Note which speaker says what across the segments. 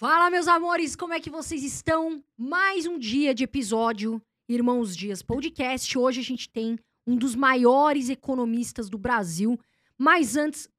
Speaker 1: Fala, meus amores, como é que vocês estão? Mais um dia de episódio Irmãos Dias Podcast. Hoje a gente tem um dos maiores economistas do Brasil. Mas antes.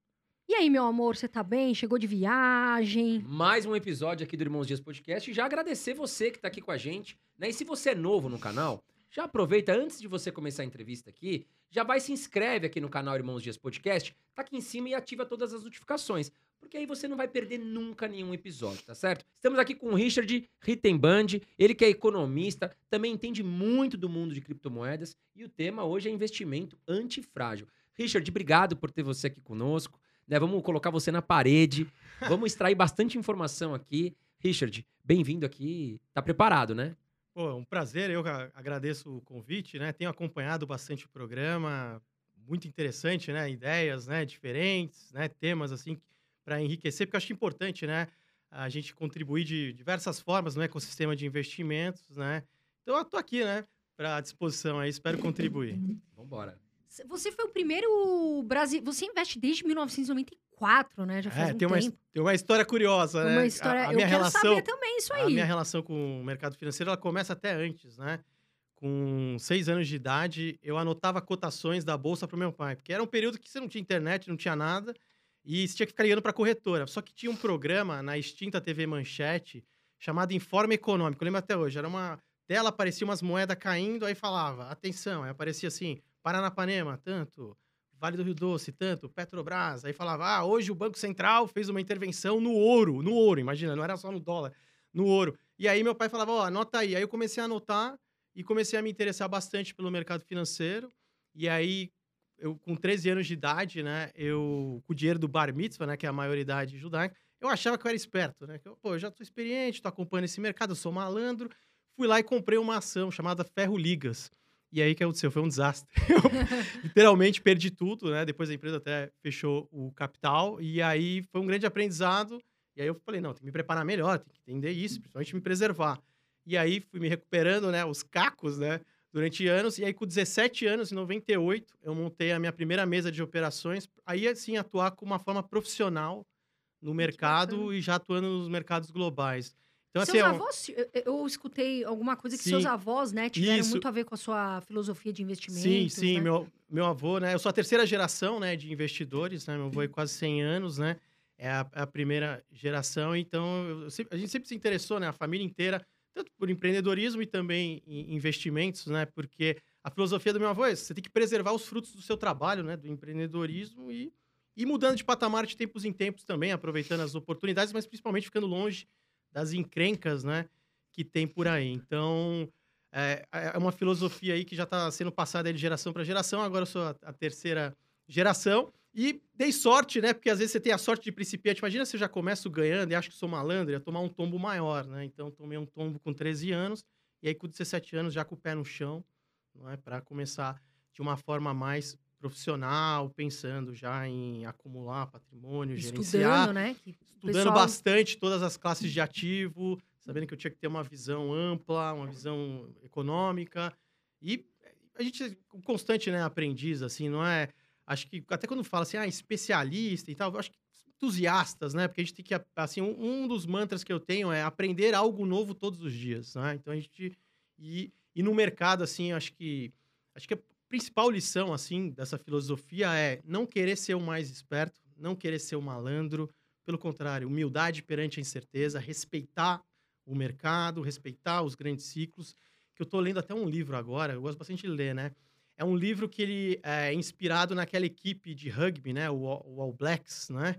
Speaker 1: E aí, meu amor, você tá bem? Chegou de viagem?
Speaker 2: Mais um episódio aqui do Irmãos Dias Podcast. Já agradecer você que tá aqui com a gente. Né? E se você é novo no canal, já aproveita antes de você começar a entrevista aqui, já vai se inscreve aqui no canal Irmãos Dias Podcast, tá aqui em cima e ativa todas as notificações, porque aí você não vai perder nunca nenhum episódio, tá certo? Estamos aqui com o Richard Rittenband, ele que é economista, também entende muito do mundo de criptomoedas e o tema hoje é investimento antifrágil. Richard, obrigado por ter você aqui conosco. Né, vamos colocar você na parede, vamos extrair bastante informação aqui. Richard, bem-vindo aqui. Tá preparado, né?
Speaker 3: Pô, é um prazer, eu agradeço o convite, né? Tenho acompanhado bastante o programa, muito interessante, né? Ideias, né? Diferentes, né? Temas assim para enriquecer, porque eu acho importante, né? A gente contribuir de diversas formas no ecossistema de investimentos, né? Então eu tô aqui, né? Para disposição aí, espero contribuir.
Speaker 2: Vamos embora.
Speaker 1: Você foi o primeiro Brasil. Você investe desde 1994, né? Já faz
Speaker 3: é,
Speaker 1: um
Speaker 3: tem
Speaker 1: tempo.
Speaker 3: Uma, tem uma história curiosa, né?
Speaker 1: Uma história.
Speaker 3: A, a
Speaker 1: eu
Speaker 3: minha
Speaker 1: quero
Speaker 3: relação,
Speaker 1: saber também isso aí.
Speaker 3: A minha relação com o mercado financeiro ela começa até antes, né? Com seis anos de idade, eu anotava cotações da bolsa para o meu pai, porque era um período que você não tinha internet, não tinha nada, e você tinha que ficar ligando para corretora. Só que tinha um programa na extinta TV Manchete chamado Informe Econômico. Eu lembro até hoje. Era uma tela, aparecia umas moedas caindo, aí falava, atenção, aí aparecia assim, Paranapanema, tanto, Vale do Rio Doce, tanto, Petrobras. Aí falava, ah, hoje o Banco Central fez uma intervenção no ouro, no ouro, imagina, não era só no dólar, no ouro. E aí meu pai falava, ó, oh, anota aí. Aí eu comecei a anotar e comecei a me interessar bastante pelo mercado financeiro. E aí, eu com 13 anos de idade, né, eu, com o dinheiro do bar mitzvah, né, que é a maioridade judaica, eu achava que eu era esperto, né? Que eu, pô, eu já tô experiente, tô acompanhando esse mercado, eu sou malandro. Fui lá e comprei uma ação chamada Ferro Ligas. E aí que aconteceu? Foi um desastre. Eu literalmente perdi tudo, né? Depois a empresa até fechou o capital. E aí foi um grande aprendizado. E aí eu falei, não, tem que me preparar melhor, tem que entender isso, principalmente me preservar. E aí fui me recuperando, né? Os cacos, né? Durante anos. E aí com 17 anos, em 98, eu montei a minha primeira mesa de operações. Aí, assim, atuar com uma forma profissional no mercado e já atuando nos mercados globais.
Speaker 1: Então, seus assim, avós, eu, eu, escutei alguma coisa que sim, seus avós, né, tiveram isso. muito a ver com a sua filosofia de investimento.
Speaker 3: Sim, sim, né? meu, meu avô, né, eu sou a terceira geração, né, de investidores, né, meu avô é quase 100 anos, né, é a, a primeira geração, então eu, a gente sempre se interessou, né, a família inteira, tanto por empreendedorismo e também em investimentos, né, porque a filosofia do meu avô é você tem que preservar os frutos do seu trabalho, né, do empreendedorismo e, e mudando de patamar de tempos em tempos também, aproveitando as oportunidades, mas principalmente ficando longe das encrencas, né, que tem por aí. Então, é, é uma filosofia aí que já está sendo passada de geração para geração. Agora eu sou a, a, terceira geração. E dei sorte, né? Porque às vezes você tem a sorte de principiante. Imagina se eu já começo ganhando e acho que sou malandro, ia tomar um tombo maior, né? Então, tomei um tombo com 13 anos. E aí, com 17 anos, já com o pé no chão, não é? Para começar de uma forma mais profissional, pensando já em acumular patrimônio,
Speaker 1: Estudando,
Speaker 3: gerenciar.
Speaker 1: né?
Speaker 3: Que Estudando pessoal... bastante todas as classes de ativo, sabendo que eu tinha que ter uma visão ampla, uma visão econômica. E a gente, constante, né, aprendiz, assim, não é... Acho que até quando fala assim, ah, especialista e tal, acho que entusiastas, né? Porque a gente tem que, assim, um, um dos mantras que eu tenho é aprender algo novo todos os dias, né? Então a gente... E, e no mercado, assim, acho que... Acho que é principal lição, assim, dessa filosofia é não querer ser o mais esperto, não querer ser o malandro. Pelo contrário, humildade perante a incerteza, respeitar o mercado, respeitar os grandes ciclos. Que eu estou lendo até um livro agora, eu gosto bastante de ler, né? É um livro que ele é inspirado naquela equipe de rugby, né? O, o All Blacks, né?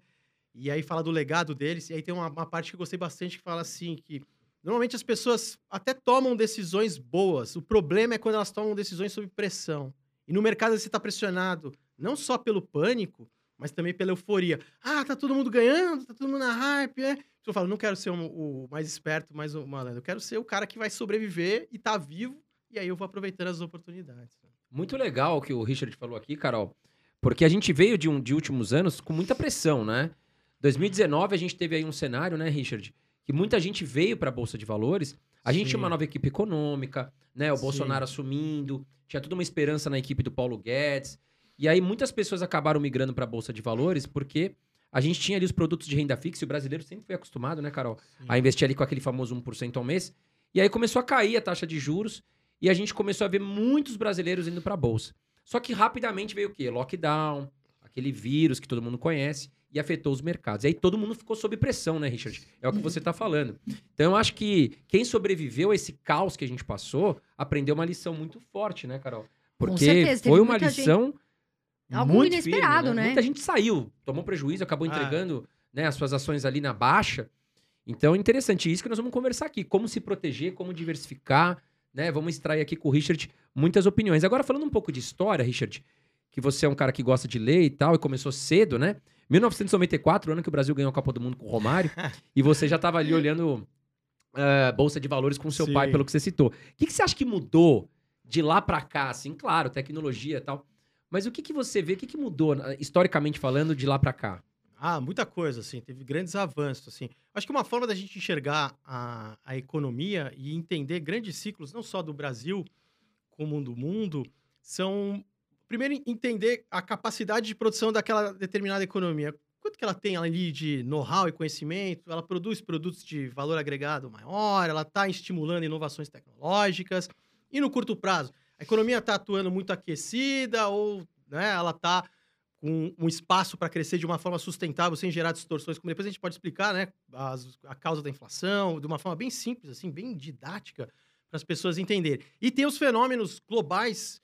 Speaker 3: E aí fala do legado deles. E aí tem uma, uma parte que eu gostei bastante que fala assim que normalmente as pessoas até tomam decisões boas. O problema é quando elas tomam decisões sob pressão. E no mercado você está pressionado não só pelo pânico, mas também pela euforia. Ah, tá todo mundo ganhando, tá todo mundo na hype, né? Eu falo, não quero ser o, mais esperto, mais o malandro. Eu quero ser o cara que vai sobreviver e tá vivo, e aí eu vou aproveitando as oportunidades.
Speaker 2: Muito legal o que o Richard falou aqui, Carol, porque a gente veio de, um, de últimos anos com muita pressão, né? 2019 a gente teve aí um cenário, né, Richard, que muita gente veio para a Bolsa de Valores. A gente tinha uma nova equipe econômica, né? O Sim. Bolsonaro assumindo, tinha toda uma esperança na equipe do Paulo Guedes. E aí muitas pessoas acabaram migrando para a bolsa de valores porque a gente tinha ali os produtos de renda fixa e o brasileiro sempre foi acostumado, né, Carol?
Speaker 3: Sim.
Speaker 2: A investir ali com aquele famoso 1% ao mês. E aí começou a cair a taxa de juros e a gente começou a ver muitos brasileiros indo para a bolsa. Só que rapidamente veio o quê? Lockdown, aquele vírus que todo mundo conhece e afetou os mercados. E aí todo mundo ficou sob pressão, né, Richard? É o que você está falando. Então eu acho que quem sobreviveu a esse caos que a gente passou aprendeu uma lição muito forte, né, Carol? Porque
Speaker 1: certeza,
Speaker 2: foi uma
Speaker 1: muita gente-
Speaker 2: lição
Speaker 1: Algo
Speaker 2: muito
Speaker 1: inesperado,
Speaker 2: firme,
Speaker 1: né?
Speaker 2: Muita gente saiu, tomou prejuízo, acabou
Speaker 3: Ah.
Speaker 2: entregando né, as suas ações ali na baixa. Então, interessante isso que nós vamos conversar aqui. Como se proteger, como diversificar, né? Vamos extrair aqui com o Richard muitas opiniões. Agora, falando um pouco de história, Richard, que você é um cara que gosta de ler e tal, e começou cedo, né? 1994, o ano que o Brasil ganhou a Copa do Mundo com o Romário, e você já estava ali olhando ah, Bolsa de Valores com seu
Speaker 3: Sim.
Speaker 2: pai, pelo que você citou. O que, que você acha que mudou de lá para cá? Assim, claro, tecnologia e tal. Mas o que, que você vê, o que, que mudou, historicamente falando, de lá para cá?
Speaker 3: Ah, muita coisa, assim, teve grandes avanços, assim. Acho que uma forma da gente enxergar a, a economia e entender grandes ciclos, não só do Brasil, como do mundo, são, primeiro, entender a capacidade de produção daquela determinada economia. Quanto que ela tem ali de know-how e conhecimento? Ela produz produtos de valor agregado maior, ela está estimulando inovações tecnológicas. E no curto prazo, a economia está atuando muito aquecida ou né, ela está com um espaço para crescer de uma forma sustentável, sem gerar distorções, como depois a gente pode explicar, né? as- a causa da inflação, de uma forma bem simples, assim, bem didática, para as pessoas entenderem. E tem os fenômenos globais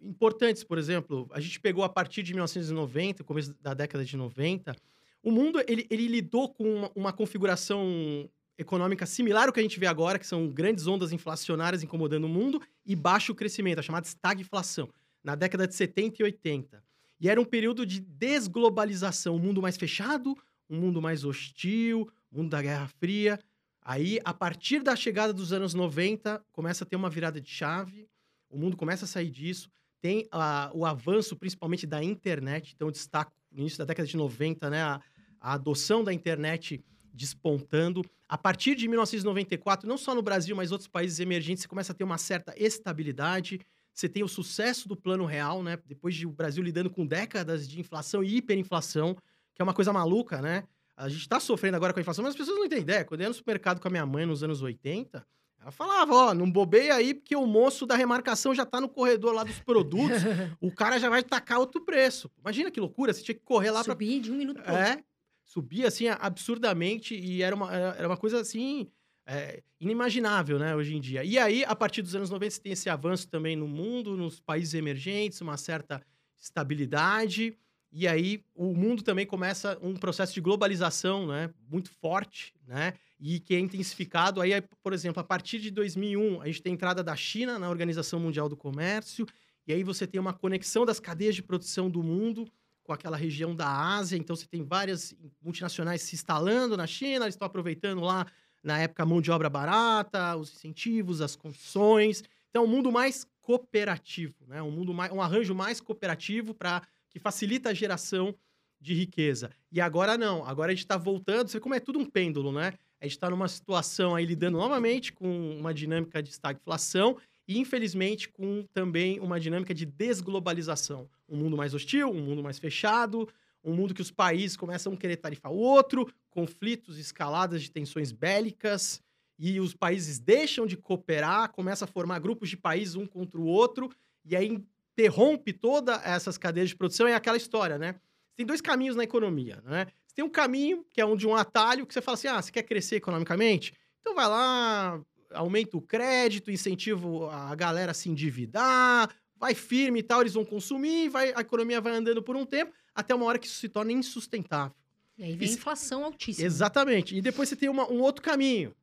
Speaker 3: importantes, por exemplo, a gente pegou a partir de 1990, começo da década de 90, o mundo ele, ele lidou com uma, uma configuração econômica similar ao que a gente vê agora, que são grandes ondas inflacionárias incomodando o mundo e baixo crescimento, a chamada estagflação, na década de 70 e 80. E era um período de desglobalização, um mundo mais fechado, um mundo mais hostil, mundo da Guerra Fria. Aí, a partir da chegada dos anos 90, começa a ter uma virada de chave, o mundo começa a sair disso, tem o avanço principalmente da internet, então eu destaco no início da década de 90, né, a, a adoção da internet despontando. A partir de 1994, não só no Brasil, mas outros países emergentes, você começa a ter uma certa estabilidade. Você tem o sucesso do plano real, né? Depois de o Brasil lidando com décadas de inflação e hiperinflação, que é uma coisa maluca, né? A gente tá sofrendo agora com a inflação, mas as pessoas não têm ideia. Quando eu ia no supermercado com a minha mãe nos anos 80, ela falava, ó, não bobeia aí, porque o moço da remarcação já tá no corredor lá dos produtos, o cara já vai tacar outro preço. Imagina que loucura, você tinha que correr lá pra
Speaker 1: Subir de um minuto pro
Speaker 3: é, subia assim absurdamente e era uma, era uma coisa assim é, inimaginável, né, hoje em dia. E aí, a partir dos anos 90, você tem esse avanço também no mundo, nos países emergentes, uma certa estabilidade. E aí, o mundo também começa um processo de globalização, né, muito forte, né, e que é intensificado. Aí, por exemplo, a partir de 2001, a gente tem a entrada da China na Organização Mundial do Comércio, e aí você tem uma conexão das cadeias de produção do mundo com aquela região da Ásia. Então, você tem várias multinacionais se instalando na China, eles estão aproveitando lá, na época, mão de obra barata, os incentivos, as condições. Então, um mundo mais cooperativo, né? um, mundo mais, um arranjo mais cooperativo para que facilita a geração de riqueza. E agora não, agora a gente está voltando, você como é tudo um pêndulo, né? A gente está numa situação aí lidando novamente com uma dinâmica de estagflação e, infelizmente, com também uma dinâmica de desglobalização. Um mundo mais hostil, um mundo mais fechado, um mundo que os países começam a querer tarifar o outro, conflitos, escaladas de tensões bélicas, e os países deixam de cooperar, começa a formar grupos de países um contra o outro, e aí interrompe todas essas cadeias de produção, é aquela história, né? Tem dois caminhos na economia, né? Você tem um caminho, que é um de um atalho, que você fala assim, ah, você quer crescer economicamente? Então vai lá, aumenta o crédito, incentivo a galera a se endividar, vai firme e tal, eles vão consumir, vai, a economia vai andando por um tempo, até uma hora que isso se torna insustentável.
Speaker 1: E aí vem
Speaker 3: Isso-
Speaker 1: inflação altíssima.
Speaker 3: Exatamente. E depois você tem uma- um outro caminho,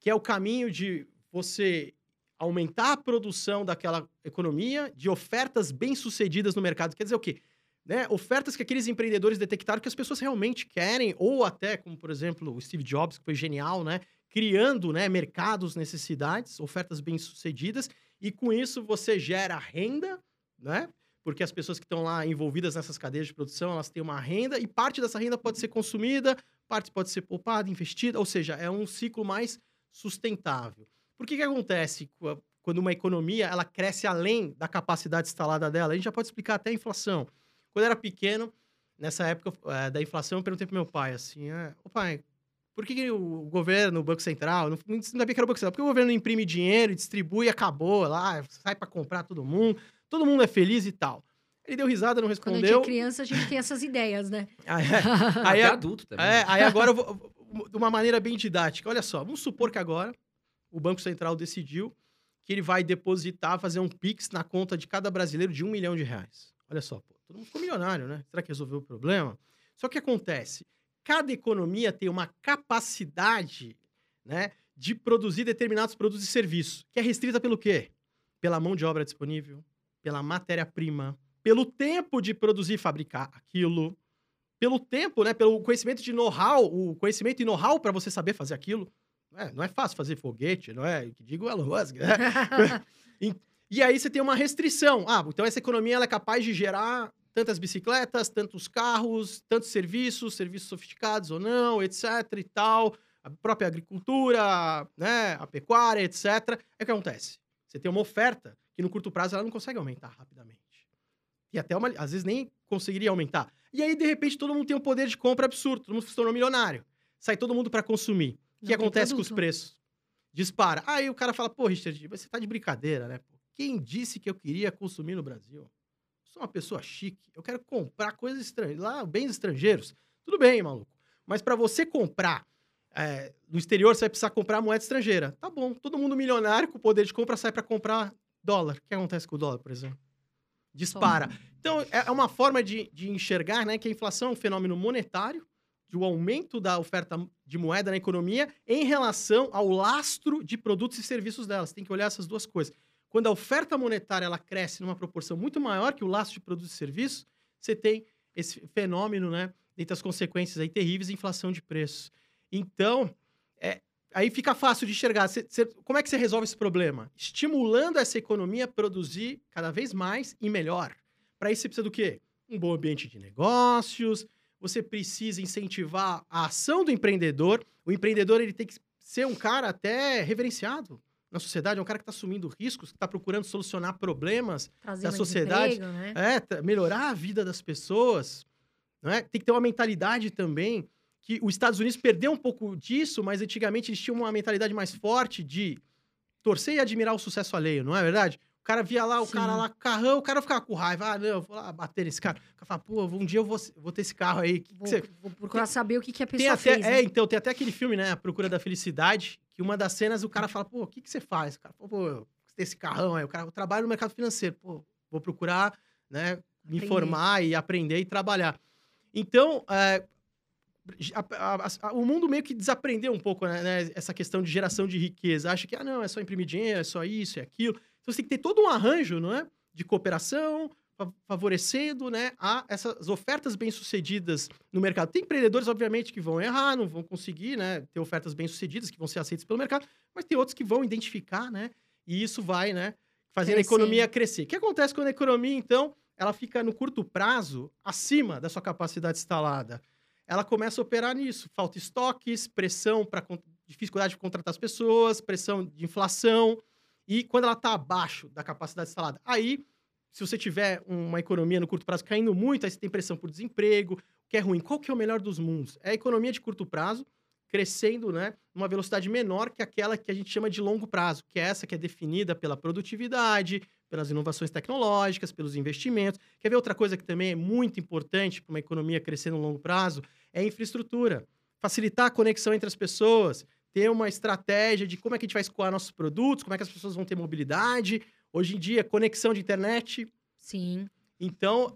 Speaker 3: que é o caminho de você aumentar a produção daquela economia, de ofertas bem-sucedidas no mercado. Quer dizer o quê? Né? Ofertas que aqueles empreendedores detectaram que as pessoas realmente querem, ou até, como por exemplo o Steve Jobs, que foi genial, né? criando né, mercados, necessidades, ofertas bem-sucedidas, e com isso você gera renda, né? porque as pessoas que estão lá envolvidas nessas cadeias de produção, elas têm uma renda, e parte dessa renda pode ser consumida, parte pode ser poupada, investida, ou seja, é um ciclo mais sustentável. Por que que acontece qu- quando uma economia ela cresce além da capacidade instalada dela? A gente já pode explicar até a inflação. Quando eu era pequeno, nessa época é, da inflação, eu perguntei pro meu pai assim: é, pai, por que, que o governo, o Banco Central, não, não sabia que era o Banco Central, porque o governo imprime dinheiro, distribui e acabou lá, sai para comprar todo mundo, todo mundo é feliz e tal. Ele deu risada, não respondeu. Quando a
Speaker 1: gente é criança, a gente tem essas ideias, né?
Speaker 3: aí, aí,
Speaker 2: é adulto também.
Speaker 3: É, aí agora eu vou, de uma maneira bem didática. Olha só, vamos supor que agora o Banco Central decidiu que ele vai depositar, fazer um Pix na conta de cada brasileiro de um milhão de reais. Olha só, pô, todo mundo ficou milionário, né? Será que resolveu o problema? Só que acontece, cada economia tem uma capacidade, né, de produzir determinados produtos e serviços, que é restrita pelo quê? Pela mão de obra disponível, pela matéria-prima, pelo tempo de produzir e fabricar aquilo, pelo tempo, né, pelo conhecimento de know-how, o conhecimento e know-how para você saber fazer aquilo. É, não é fácil fazer foguete, não é? Que digo Elon Musk, né? e, e, aí você tem uma restrição. Ah, então essa economia ela é capaz de gerar tantas bicicletas, tantos carros, tantos serviços, serviços sofisticados ou não, etc e tal. A própria agricultura, né, a pecuária, etc. É o que acontece. Você tem uma oferta que no curto prazo ela não consegue aumentar rapidamente. E até uma, às vezes nem conseguiria aumentar. E aí, de repente, todo mundo tem um poder de compra absurdo, todo mundo se tornou milionário. Sai todo mundo para consumir. O que acontece com os preços? Dispara. Aí o cara fala, pô, Richard, você tá de brincadeira, né? Quem disse que eu queria consumir no Brasil? Sou uma pessoa chique, eu quero comprar coisas estrangeiras, lá, bens estrangeiros. Tudo bem, maluco. Mas para você comprar é, no exterior, você vai precisar comprar moeda estrangeira. Tá bom, todo mundo milionário com poder de compra sai para comprar dólar. O que acontece com o dólar, por exemplo? Dispara. Então, é, é uma forma de, de enxergar né, que a inflação é um fenômeno monetário, de um aumento da oferta de moeda na economia em relação ao lastro de produtos e serviços dela. Você tem que olhar essas duas coisas. Quando a oferta monetária ela cresce numa proporção muito maior que o lastro de produtos e serviços, você tem esse fenômeno, né, dentre as consequências aí terríveis, inflação de preços. Então, é, aí fica fácil de enxergar. Cê, cê, como é que você resolve esse problema? Estimulando essa economia a produzir cada vez mais e melhor. Para isso você precisa do quê? Um bom ambiente de negócios, você precisa incentivar a ação do empreendedor. O empreendedor ele tem que ser um cara até reverenciado na sociedade, é um cara que está assumindo riscos, que está procurando solucionar problemas Trazer da sociedade, né? é, melhorar a vida das pessoas. Né? Tem que ter uma mentalidade também que os Estados Unidos perdeu um pouco disso, mas antigamente eles tinham uma mentalidade mais forte de torcer e admirar o sucesso alheio, não é verdade? O cara via lá, o Sim. cara lá, carrão, o cara ficava com raiva. Ah, não, eu vou lá bater nesse cara. O cara fala, pô, um dia eu vou, vou ter esse carro aí.
Speaker 1: vou,
Speaker 3: você...
Speaker 1: vou procurar tem, saber o que, que a pessoa
Speaker 3: tem
Speaker 1: até,
Speaker 3: fez. É, né? então, tem até aquele filme, né? A Procura da Felicidade, que uma das cenas o cara fala, pô, o que, que você faz? O cara fala, pô, você tem esse carrão aí. O cara, eu trabalho no mercado financeiro. Pô, vou procurar, né? Me aprender. informar e aprender e trabalhar. Então, é, a, a, a, o mundo meio que desaprendeu um pouco né, né, essa questão de geração de riqueza. Acha que, ah, não, é só imprimir dinheiro, é só isso, é aquilo. Então você tem que ter todo um arranjo, não é? De cooperação, favorecendo né, a essas ofertas bem-sucedidas no mercado. Tem empreendedores, obviamente, que vão errar, não vão conseguir né, ter ofertas bem-sucedidas, que vão ser aceitas pelo mercado, mas tem outros que vão identificar, né? E isso vai, né, fazendo Crescer. a economia crescer. O que acontece quando a economia, então, ela fica no curto prazo acima da sua capacidade instalada? Ela começa a operar nisso. Falta estoques, pressão para dificuldade de contratar as pessoas, pressão de inflação, e quando ela está abaixo da capacidade instalada, aí, se você tiver uma economia no curto prazo caindo muito, aí você tem pressão por desemprego, que é ruim. Qual que é o melhor dos mundos? É a economia de curto prazo crescendo, né, numa velocidade menor que aquela que a gente chama de longo prazo, que é essa que é definida pela produtividade, pelas inovações tecnológicas, pelos investimentos. Quer ver outra coisa que também é muito importante para uma economia crescer no longo prazo? É a infraestrutura. Facilitar a conexão entre as pessoas, ter uma estratégia de como é que a gente vai escoar nossos produtos, como é que as pessoas vão ter mobilidade. Hoje em dia, conexão de internet.
Speaker 1: Sim.
Speaker 3: Então.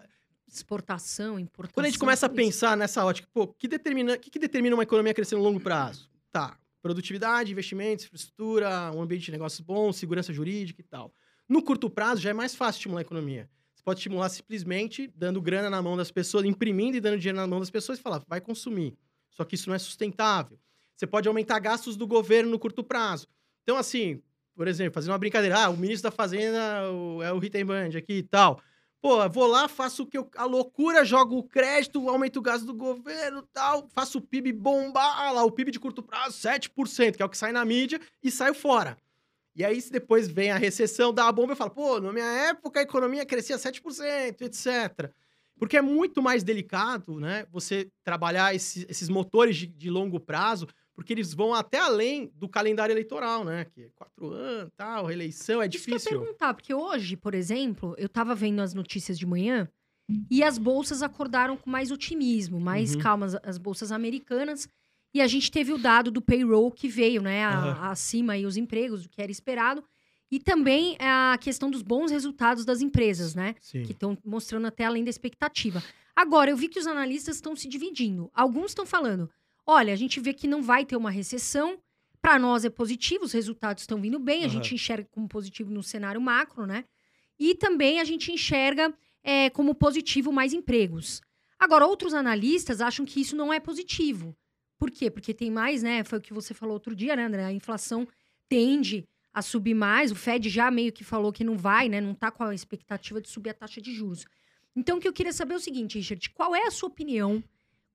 Speaker 1: Exportação, importação.
Speaker 3: Quando a gente começa a pensar nessa ótica, pô, que determina, que, que determina uma economia crescer no longo prazo? Tá. Produtividade, investimentos, infraestrutura, um ambiente de negócios bom, segurança jurídica e tal. No curto prazo, já é mais fácil estimular a economia. Você pode estimular simplesmente dando grana na mão das pessoas, imprimindo e dando dinheiro na mão das pessoas e falar, vai consumir. Só que isso não é sustentável. Você pode aumentar gastos do governo no curto prazo. Então, assim, por exemplo, fazendo uma brincadeira, ah, o ministro da Fazenda é o Rittenband aqui e tal. Pô, vou lá, faço o que eu, a loucura, jogo o crédito, aumento o gasto do governo tal, faço o PIB bombar lá, o PIB de curto prazo, 7%, que é o que sai na mídia, e saio fora. E aí, se depois vem a recessão, dá a bomba e fala, pô, na minha época a economia crescia 7%, etc. Porque é muito mais delicado, né? Você trabalhar esse, esses motores de, de, longo prazo, porque eles vão até além do calendário eleitoral, né? Que é quatro anos, tal, reeleição, é
Speaker 1: Isso
Speaker 3: difícil.
Speaker 1: Que eu perguntar, porque hoje, por exemplo, eu tava vendo as notícias de manhã e as bolsas acordaram com mais otimismo, mais
Speaker 3: Uhum.
Speaker 1: calmas, as bolsas americanas. E a gente teve o dado do payroll que veio, né, a-
Speaker 3: Aham.
Speaker 1: acima aí os empregos, do que era esperado. E também a questão dos bons resultados das empresas, né?
Speaker 3: Sim.
Speaker 1: que estão mostrando até além da expectativa. Agora, eu vi que os analistas estão se dividindo. Alguns estão falando: olha, a gente vê que não vai ter uma recessão. Para nós é positivo, os resultados estão vindo bem, a
Speaker 3: Aham.
Speaker 1: gente enxerga como positivo no cenário macro, né? E também a gente enxerga é, como positivo mais empregos. Agora, outros analistas acham que isso não é positivo. Por quê? Porque tem mais, né? Foi o que você falou outro dia, né, André? A inflação tende a subir mais. O Fed já meio que falou que não vai, né? Não tá com a expectativa de subir a taxa de juros. Então, o que eu queria saber é o seguinte, Richard, qual é a sua opinião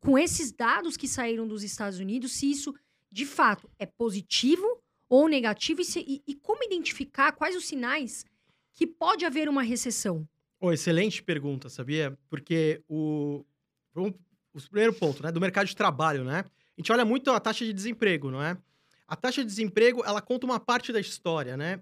Speaker 1: com esses dados que saíram dos Estados Unidos, se isso de fato é positivo ou negativo e, se- e- e como identificar quais os sinais que pode haver uma recessão?
Speaker 3: Ô, excelente pergunta, sabia? Porque o. Vamos, o primeiro ponto, né? Do mercado de trabalho, né? A gente olha muito a taxa de desemprego, não é? A taxa de desemprego, ela conta uma parte da história, né?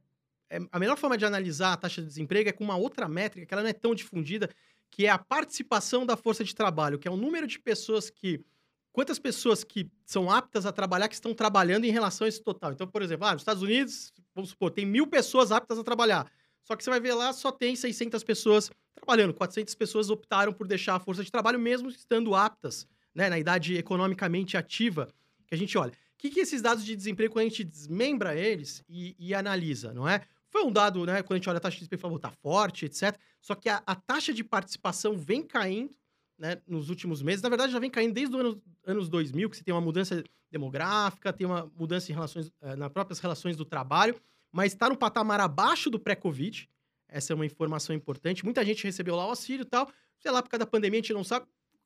Speaker 3: É, a melhor forma de analisar a taxa de desemprego é com uma outra métrica que ela não é tão difundida, que é a participação da força de trabalho, que é o número de pessoas que. Quantas pessoas que são aptas a trabalhar que estão trabalhando em relação a esse total. Então, por exemplo, ah, nos Estados Unidos, vamos supor, tem mil pessoas aptas a trabalhar. Só que você vai ver lá, só tem 600 pessoas trabalhando. 400 pessoas optaram por deixar a força de trabalho, mesmo estando aptas, né, na idade economicamente ativa, que a gente olha. O que, que esses dados de desemprego, quando a gente desmembra eles e, e analisa, não é? Foi um dado, né, quando a gente olha a taxa de desemprego, falou, tá forte, etc. Só que a, a taxa de participação vem caindo, né, nos últimos meses. Na verdade, já vem caindo desde os anos, anos 2000, que você tem uma mudança demográfica, tem uma mudança em relações, eh, nas próprias relações do trabalho, mas está no patamar abaixo do pré-Covid. Essa é uma informação importante. Muita gente recebeu lá o auxílio e tal. Sei lá, por causa da pandemia, a gente não sabe.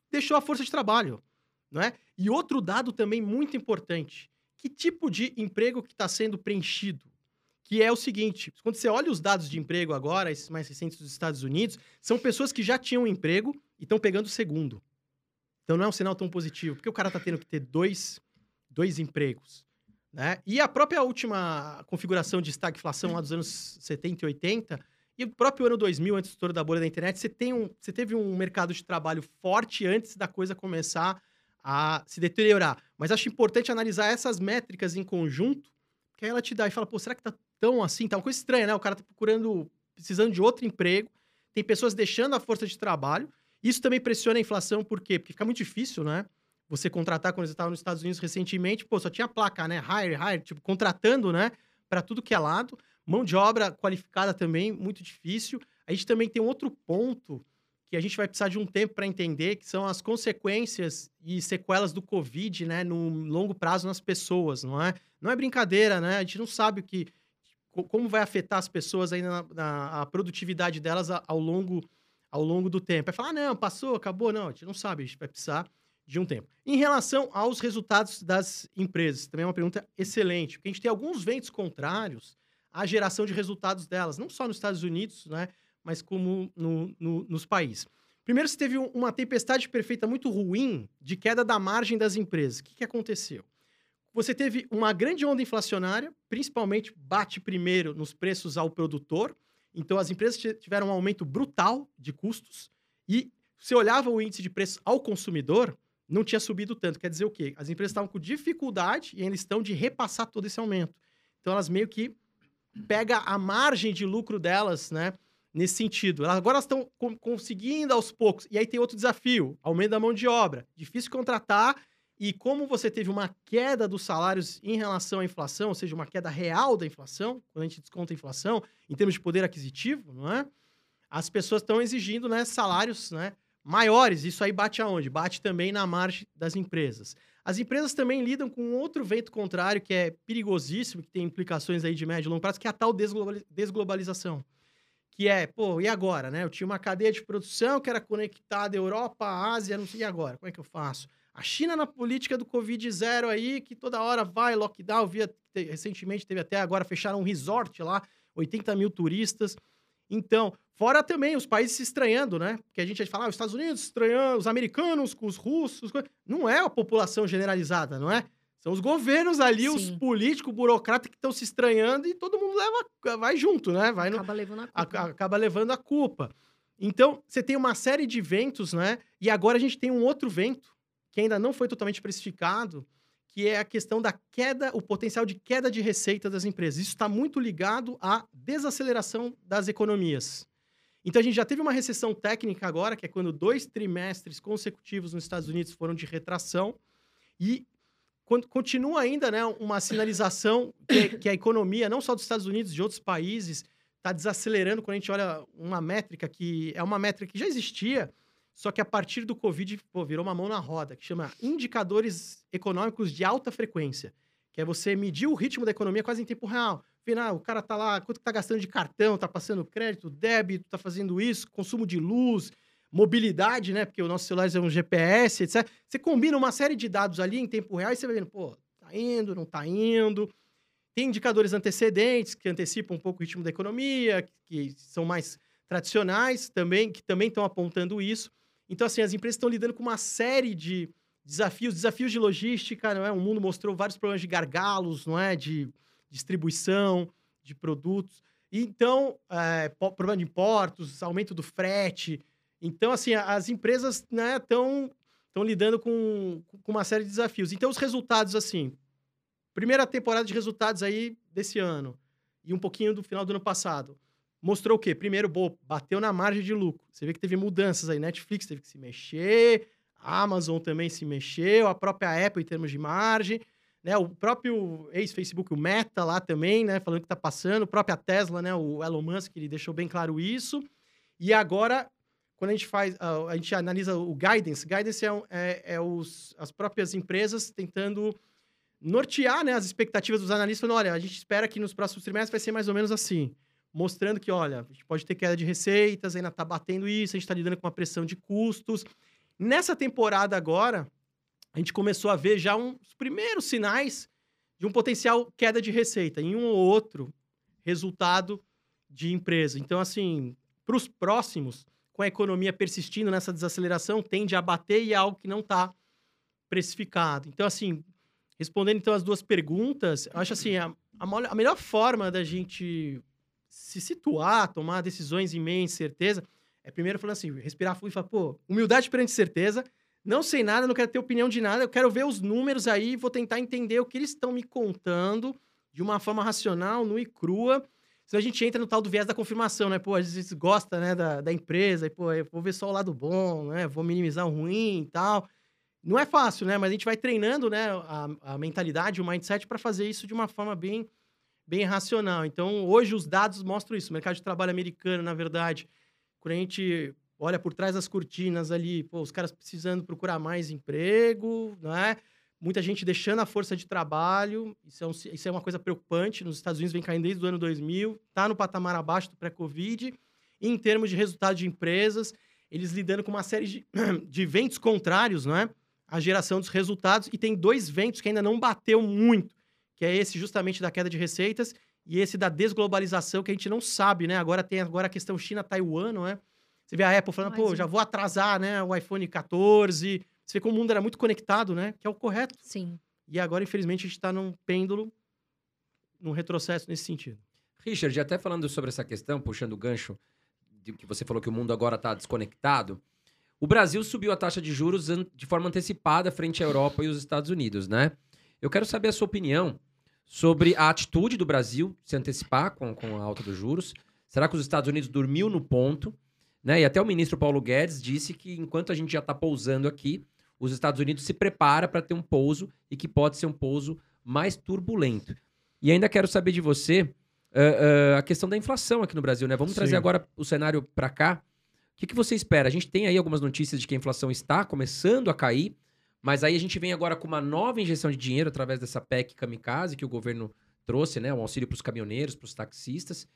Speaker 3: Deixou a força de trabalho, não é? E outro dado também muito importante. Que tipo de emprego que está sendo preenchido? Que é o seguinte, quando você olha os dados de emprego agora, esses mais recentes dos Estados Unidos, são pessoas que já tinham emprego e estão pegando o segundo. Então não é um sinal tão positivo, porque o cara está tendo que ter dois, dois empregos. Né? E a própria última configuração de estagflação lá dos anos 70 e 80, e o próprio ano 2000, antes do estouro da bolha da internet, você, tem um, você teve um mercado de trabalho forte antes da coisa começar a se deteriorar. Mas acho importante analisar essas métricas em conjunto, que aí ela te dá e fala, pô, será que tá tão assim? Tá uma coisa estranha, né? O cara tá procurando, precisando de outro emprego, tem pessoas deixando a força de trabalho. Isso também pressiona a inflação, por quê? Porque fica muito difícil, né? Você contratar, quando você estava nos Estados Unidos recentemente, pô, só tinha placa, né? Hire, hire, tipo, contratando, né? Para tudo que é lado. Mão de obra qualificada também, muito difícil. A gente também tem um outro ponto que a gente vai precisar de um tempo para entender, que são as consequências e sequelas do Covid, né, no longo prazo nas pessoas, não é? Não é brincadeira, né? A gente não sabe o que, como vai afetar as pessoas aí na, na a produtividade delas ao longo, ao longo do tempo. É falar, ah, não, passou, acabou. Não, a gente não sabe, a gente vai precisar de um tempo. Em relação aos resultados das empresas, também é uma pergunta excelente, porque a gente tem alguns ventos contrários à geração de resultados delas, não só nos Estados Unidos, né, mas como no- no- nos países. Primeiro, você teve um- uma tempestade perfeita muito ruim de queda da margem das empresas. O que, que aconteceu? Você teve uma grande onda inflacionária, principalmente bate primeiro nos preços ao produtor. Então, as empresas ti- tiveram um aumento brutal de custos. E você olhava o índice de preço ao consumidor, não tinha subido tanto. Quer dizer o quê? As empresas estavam com dificuldade e ainda estão de repassar todo esse aumento. Então, elas meio que pega a margem de lucro delas, né? Nesse sentido. Elas agora estão co- conseguindo aos poucos. E aí tem outro desafio: aumento da mão de obra. Difícil contratar. E como você teve uma queda dos salários em relação à inflação, ou seja, uma queda real da inflação, quando a gente desconta a inflação, em termos de poder aquisitivo, não é? As pessoas estão exigindo né, salários né, maiores. Isso aí bate aonde? Bate também na margem das empresas. As empresas também lidam com outro vento contrário que é perigosíssimo, que tem implicações aí de médio e longo prazo, que é a tal desglobali- desglobalização. Que é, pô, e agora, né? Eu tinha uma cadeia de produção que era conectada Europa, Ásia, não sei, e agora? Como é que eu faço? A China na política do Covid zero aí, que toda hora vai lockdown, via, te- recentemente teve até agora, fecharam um resort lá, 80 mil turistas. Então, fora também os países se estranhando, né? Porque a gente vai falar, ah, os Estados Unidos estranhando, os americanos com os russos. Não é a população generalizada, não é? São os governos ali, os
Speaker 1: Sim.
Speaker 3: políticos, burocratas que estão se estranhando e todo mundo leva, vai junto, né? Vai no,
Speaker 1: Acaba levando a
Speaker 3: a-
Speaker 1: culpa.
Speaker 3: a- acaba levando a culpa. Então, você tem uma série de ventos, né? E agora a gente tem um outro vento que ainda não foi totalmente precificado, que é a questão da queda, o potencial de queda de receita das empresas. Isso está muito ligado à desaceleração das economias. Então, a gente já teve uma recessão técnica agora, que é quando dois trimestres consecutivos nos Estados Unidos foram de retração, e continua ainda né, uma sinalização que, que a economia, não só dos Estados Unidos, de outros países, está desacelerando quando a gente olha uma métrica que é uma métrica que já existia, só que a partir do Covid pô, virou uma mão na roda, que chama indicadores econômicos de alta frequência, que é você medir o ritmo da economia quase em tempo real. Vendo, ah, o cara tá lá, quanto que tá gastando de cartão, tá passando crédito, débito, tá fazendo isso, consumo de luz, mobilidade, né? Porque o nosso celular é um GPS, etc. Você combina uma série de dados ali em tempo real e você vai vendo, pô, tá indo, não tá indo. Tem indicadores antecedentes que antecipam um pouco o ritmo da economia, que são mais tradicionais também, que também estão apontando isso. Então, assim, as empresas estão lidando com uma série de desafios, desafios de logística, não é? O mundo mostrou vários problemas de gargalos, não é? De distribuição de produtos. Então, é, problema de importos, aumento do frete. Então, assim, as empresas estão estão lidando com, com uma série de desafios. Então, os resultados, assim, primeira temporada de resultados aí desse ano e um pouquinho do final do ano passado. Mostrou o quê? Primeiro, bo- bateu na margem de lucro. Você vê que teve mudanças aí. Netflix teve que se mexer, Amazon também se mexeu, a própria Apple em termos de margem, né? O próprio ex-Facebook, o Meta lá também, né? Falando que tá passando, a própria Tesla, né? O Elon Musk, ele deixou bem claro isso. E agora, quando a gente faz, a gente analisa o guidance, guidance é, é- é os, as próprias empresas tentando nortear né, as expectativas dos analistas, falando, olha, a gente espera que nos próximos trimestres vai ser mais ou menos assim. Mostrando que, olha, a gente pode ter queda de receitas, ainda está batendo isso, a gente está lidando com uma pressão de custos. Nessa temporada agora, a gente começou a ver já uns primeiros sinais de um potencial queda de receita em um ou outro resultado de empresa. Então, assim, para os próximos, com a economia persistindo nessa desaceleração, tende a bater e é algo que não está precificado. Então, assim, respondendo então as duas perguntas, eu acho assim, a, a, a melhor forma da gente se situar, tomar decisões em meio à incerteza, é primeiro falando assim, respirar fundo e falar, pô, humildade perante certeza, não sei nada, não quero ter opinião de nada, eu quero ver os números aí, vou tentar entender o que eles estão me contando de uma forma racional, nua e crua. Senão a gente entra no tal do viés da confirmação, né? Pô, às vezes gosta, né, da, da empresa, e, pô, eu vou ver só o lado bom, né? Vou minimizar o ruim e tal. Não é fácil, né? Mas a gente vai treinando, né, a, a mentalidade, o mindset para fazer isso de uma forma bem, bem racional. Então, hoje os dados mostram isso. O mercado de trabalho americano, na verdade, quando a gente olha por trás das cortinas ali, pô, os caras precisando procurar mais emprego, né? Muita gente deixando a força de trabalho, isso é, um- isso é uma coisa preocupante. Nos Estados Unidos vem caindo desde o ano 2000, tá no patamar abaixo do pré-Covid. Em termos de resultado de empresas, eles lidando com uma série de, de ventos contrários, não é? A geração dos resultados. E tem dois ventos que ainda não bateu muito, que é esse justamente da queda de receitas e esse da desglobalização, que a gente não sabe, né? Agora tem agora a questão China-Taiwan, não é? Você vê a Apple falando,
Speaker 1: Mais
Speaker 3: pô, já vou atrasar, né? O iPhone 14. Você vê como o mundo era muito conectado, né? Que é o correto.
Speaker 1: Sim.
Speaker 3: E agora, infelizmente, a gente está num pêndulo, num retrocesso nesse sentido.
Speaker 2: Richard, até falando sobre essa questão, puxando o gancho de que você falou que o mundo agora está desconectado, o Brasil subiu a taxa de juros de forma antecipada frente à Europa e os Estados Unidos, né? Eu quero saber a sua opinião sobre a atitude do Brasil se antecipar com, com a alta dos juros. Será que os Estados Unidos dormiu no ponto? Né? E até o ministro Paulo Guedes disse que enquanto a gente já está pousando aqui, os Estados Unidos se prepara para ter um pouso e que pode ser um pouso mais turbulento. E ainda quero saber de você ah, ah, a questão da inflação aqui no Brasil, né? Vamos
Speaker 3: Sim.
Speaker 2: trazer agora o cenário para cá. O que, que você espera? A gente tem aí algumas notícias de que a inflação está começando a cair, mas aí a gente vem agora com uma nova injeção de dinheiro através dessa PEC Kamikaze que o governo trouxe, né? Um auxílio para os caminhoneiros, para os taxistas.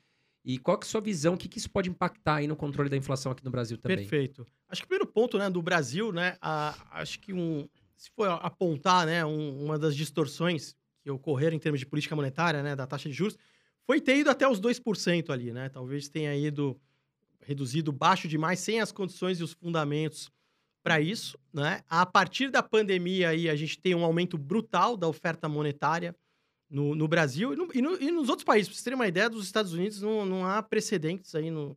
Speaker 2: E qual que é a sua visão? O que, que isso pode impactar aí no controle da inflação aqui no Brasil também?
Speaker 3: Perfeito. Acho que o primeiro ponto, né, do Brasil, né, a- acho que um, se for apontar, né, um- uma das distorções que ocorreram em termos de política monetária, né, da taxa de juros, foi ter ido até os 2% ali, né? Talvez tenha ido reduzido baixo demais, sem as condições e os fundamentos para isso, né? A partir da pandemia aí, a gente tem um aumento brutal da oferta monetária no, no Brasil e, no, e, no, e, nos outros países. Para vocês terem uma ideia, dos Estados Unidos não, não há precedentes aí no,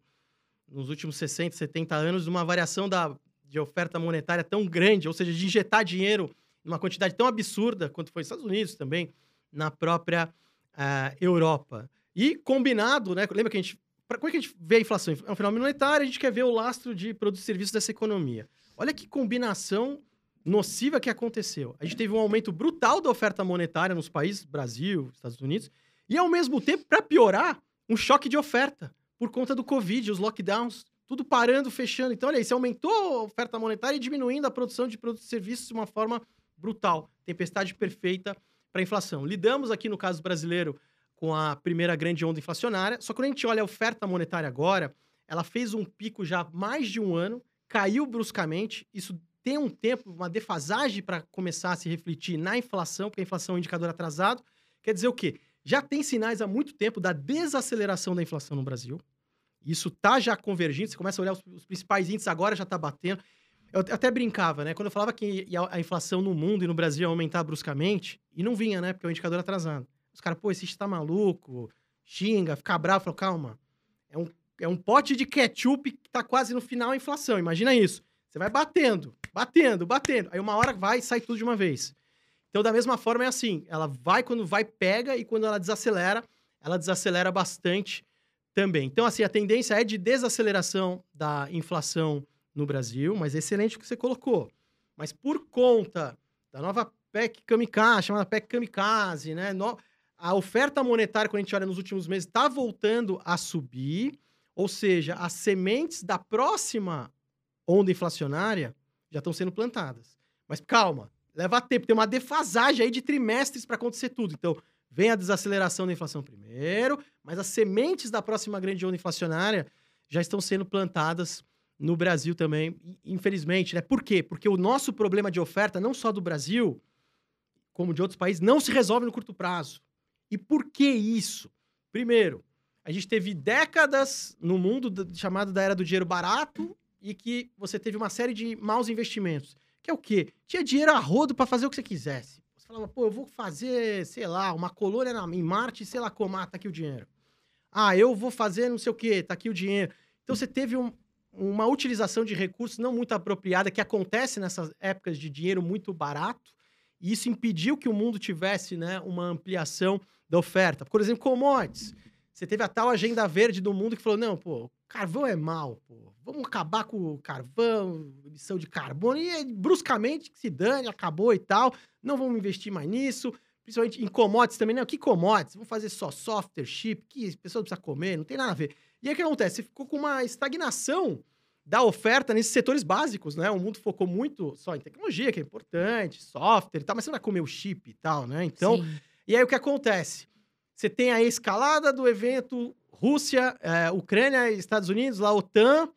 Speaker 3: nos últimos 60, 70 anos de uma variação da, de oferta monetária tão grande, ou seja, de injetar dinheiro numa quantidade tão absurda quanto foi nos Estados Unidos também, na própria uh, Europa. E combinado, né? Lembra que a gente. Pra, como é que a gente vê a inflação? É um fenômeno monetário, a gente quer ver o lastro de produtos e serviços dessa economia. Olha que combinação nociva que aconteceu. A gente teve um aumento brutal da oferta monetária nos países, Brasil, Estados Unidos, e ao mesmo tempo, para piorar, um choque de oferta por conta do Covid, os lockdowns, tudo parando, fechando. Então, olha aí, você aumentou a oferta monetária e diminuindo a produção de produtos e serviços de uma forma brutal. Tempestade perfeita para a inflação. Lidamos aqui, no caso brasileiro, com a primeira grande onda inflacionária, só que quando a gente olha a oferta monetária agora, ela fez um pico já há mais de um ano, caiu bruscamente, isso tem um tempo, uma defasagem para começar a se refletir na inflação, porque a inflação é um indicador atrasado. Quer dizer o quê? Já tem sinais há muito tempo da desaceleração da inflação no Brasil. Isso tá já convergindo, você começa a olhar os, os principais índices agora já está batendo. Eu até brincava, né? Quando eu falava que a, inflação no mundo e no Brasil ia aumentar bruscamente, e não vinha, né? Porque é um indicador atrasado. Os caras, pô, esse tá maluco, xinga, fica bravo. Falo, calma, é um, é pote de ketchup que tá quase no final a inflação. Imagina isso. Você vai batendo, batendo, batendo. Aí uma hora vai e sai tudo de uma vez. Então, da mesma forma, é assim. Ela vai quando vai, pega, e quando ela desacelera, ela desacelera bastante também. Então, assim, a tendência é de desaceleração da inflação no Brasil, mas excelente o que você colocou. Mas por conta da nova PEC Kamikaze, chamada PEC Kamikaze, né? No... A oferta monetária, quando a gente olha nos últimos meses, está voltando a subir. Ou seja, as sementes da próxima onda inflacionária já estão sendo plantadas. Mas calma, leva tempo, tem uma defasagem aí de trimestres para acontecer tudo. Então, vem a desaceleração da inflação primeiro, mas as sementes da próxima grande onda inflacionária já estão sendo plantadas no Brasil também, infelizmente, né? Por quê? Porque o nosso problema de oferta, não só do Brasil, como de outros países, não se resolve no curto prazo. E por que isso? Primeiro, a gente teve décadas no mundo chamado da era do dinheiro barato e que você teve uma série de maus investimentos. Que é o quê? Tinha dinheiro a rodo para fazer o que você quisesse. Você falava, pô, eu vou fazer, sei lá, uma colônia na, em Marte, sei lá como, ah, tá aqui o dinheiro. Ah, eu vou fazer não sei o quê, tá aqui o dinheiro. Então você teve um, uma utilização de recursos não muito apropriada que acontece nessas épocas de dinheiro muito barato, e isso impediu que o mundo tivesse né, uma ampliação da oferta. Por exemplo, commodities. Você teve a tal agenda verde do mundo que falou: não, pô, carvão é mal, pô. Vamos acabar com o carvão, emissão de carbono, e bruscamente se dane, acabou e tal. Não vamos investir mais nisso. Principalmente em commodities também, não. Que commodities? Vamos fazer só software, chip, que as pessoas precisam comer, não tem nada a ver. E aí o que acontece? Você ficou com uma estagnação da oferta nesses setores básicos, né? O mundo focou muito só em tecnologia, que é importante, software e tal, mas você não vai comer o chip e tal, né? Então, Sim. e aí o que acontece? Você tem a escalada do evento Rússia, é, Ucrânia, Estados Unidos, lá, OTAN.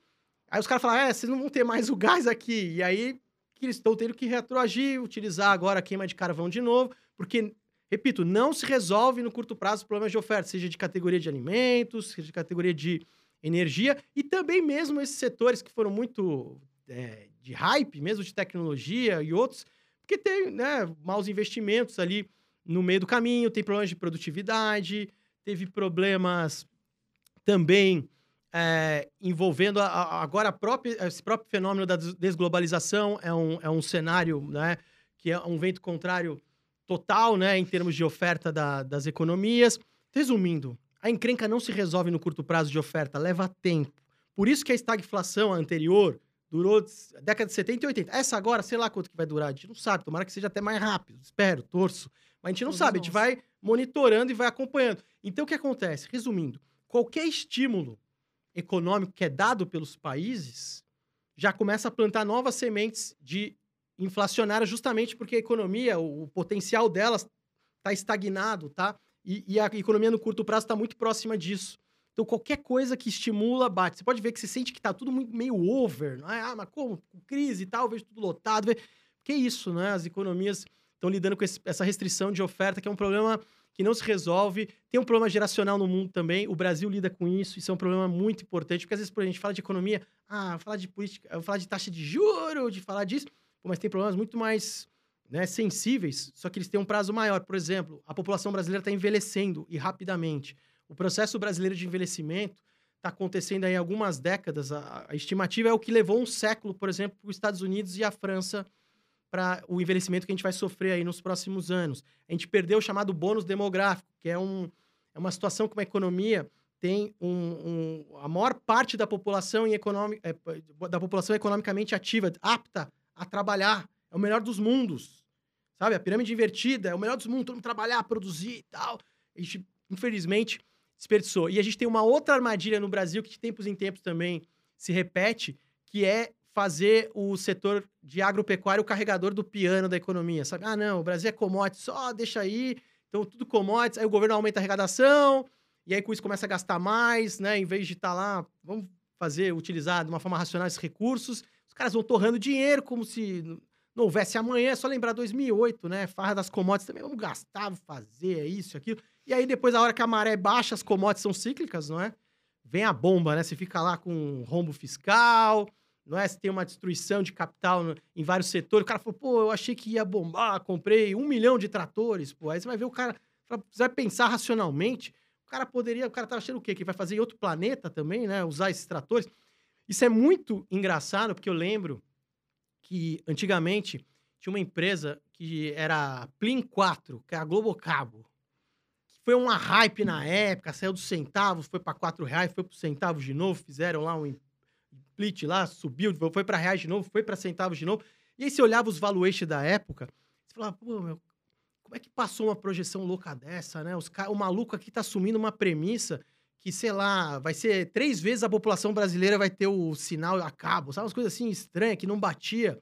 Speaker 3: Aí os caras falam, é, vocês não vão ter mais o gás aqui. E aí eles estão tendo que retroagir, utilizar agora a queima de carvão de novo, porque, repito, não se resolve no curto prazo o problema de oferta, seja de categoria de alimentos, seja de categoria de energia, e também mesmo esses setores que foram muito é, de hype, mesmo de tecnologia e outros, porque tem né, maus investimentos ali no meio do caminho, tem problemas de produtividade, teve problemas também é, envolvendo a, a, agora a própria, esse próprio fenômeno da desglobalização é um, é um cenário né, que é um vento contrário total né, em termos de oferta da, das economias. Resumindo, a encrenca não se resolve no curto prazo de oferta, leva tempo. Por isso que a estagflação anterior durou década de 70 e 80. Essa agora, sei lá quanto que vai durar, a gente não sabe. Tomara que seja até mais rápido, espero, torço. Mas a gente não Todos sabe, nós. a gente vai monitorando e vai acompanhando. Então, o que acontece? Resumindo, qualquer estímulo econômico que é dado pelos países já começa a plantar novas sementes de inflacionária, justamente porque a economia, o, potencial delas está estagnado, tá? E, e, a economia no curto prazo está muito próxima disso. Então, qualquer coisa que estimula, bate. Você pode ver que você sente que está tudo muito, meio over, não é? Ah, mas como? Com crise e tal, vejo tudo lotado. Que isso, né? As economias estão lidando com esse, essa restrição de oferta, que é um problema que não se resolve. Tem um problema geracional no mundo também. O Brasil lida com isso. Isso é um problema muito importante, porque às vezes a gente fala de economia, ah, falar de política, falar de taxa de juro, de falar disso, mas tem problemas muito mais né, sensíveis, só que eles têm um prazo maior. Por exemplo, a população brasileira está envelhecendo e rapidamente. O processo brasileiro de envelhecimento está acontecendo aí há algumas décadas. A, a, estimativa é o que levou um século, por exemplo, para os Estados Unidos e a França para o envelhecimento que a gente vai sofrer aí nos próximos anos. A gente perdeu o chamado bônus demográfico, que é, um, é uma situação que uma economia tem um, um, a maior parte da população, em economi, é, da população economicamente ativa, apta a trabalhar. É o melhor dos mundos. Sabe? A pirâmide invertida é o melhor dos mundos, todo mundo trabalhar, produzir e tal. A gente, infelizmente, desperdiçou. E a gente tem uma outra armadilha no Brasil que de tempos em tempos também se repete, que é fazer o setor de agropecuário o carregador do piano da economia, sabe? Ah, não, o Brasil é commodities, só deixa aí, então tudo commodities, aí o governo aumenta a arrecadação, e aí com isso começa a gastar mais, né? Em vez de estar tá lá, vamos fazer, utilizar de uma forma racional esses recursos, os caras vão torrando dinheiro como se não houvesse amanhã, é só lembrar 2008, né? Farra das commodities também, vamos gastar, fazer, é isso, aquilo. E aí depois, a hora que a maré baixa, as commodities são cíclicas, não é? Vem a bomba, né? Você fica lá com rombo fiscal, não é? Se tem uma destruição de capital em vários setores. O cara falou, pô, eu achei que ia bombar, comprei um milhão de tratores, pô. Aí você vai ver o cara, você vai pensar racionalmente, o cara poderia, o cara tá achando o quê? Que vai fazer em outro planeta também, né? Usar esses tratores. Isso é muito engraçado, porque eu lembro que antigamente tinha uma empresa que era Plin 4, que é a Globocabo. Que foi uma hype na época, saiu dos centavos, foi para 4 reais, foi para centavos de novo, fizeram lá um split lá, subiu, foi para reais de novo, foi para centavos de novo. E aí você olhava os valuations da época, você falava, pô, meu, como é que passou uma projeção louca dessa, né? Os, o maluco aqui tá assumindo uma premissa que, sei lá, vai ser três vezes a população brasileira vai ter o sinal a cabo, sabe? Umas coisas assim estranhas que não batia,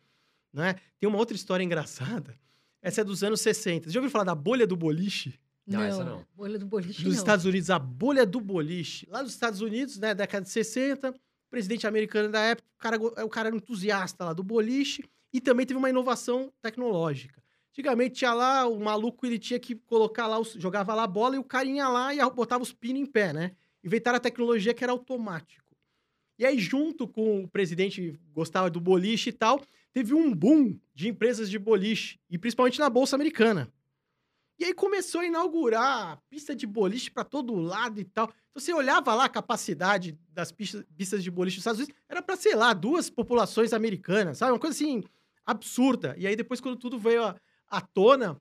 Speaker 3: né? Tem uma outra história engraçada. Essa é dos anos 60. Você já ouviu falar da bolha do boliche?
Speaker 1: Não, não essa não. Bolha do boliche
Speaker 3: Dos
Speaker 1: não.
Speaker 3: Estados Unidos, a bolha do boliche. Lá nos Estados Unidos, né, década de 60, presidente americano da época, o cara, o cara era entusiasta lá do boliche e também teve uma inovação tecnológica. Antigamente tinha lá, o maluco ele tinha que colocar lá, jogava lá a bola e o carinha lá e botava os pinos em pé, né? Inventaram a tecnologia que era automático. E aí, junto com o presidente gostava do boliche e tal, teve um boom de empresas de boliche, e principalmente na Bolsa Americana. E aí começou a inaugurar pista de boliche para todo lado e tal. Então você olhava lá a capacidade das pistas, pistas de boliche dos Estados Unidos, era para, sei lá, duas populações americanas, sabe? Uma coisa assim absurda. E aí depois, quando tudo veio à, à tona,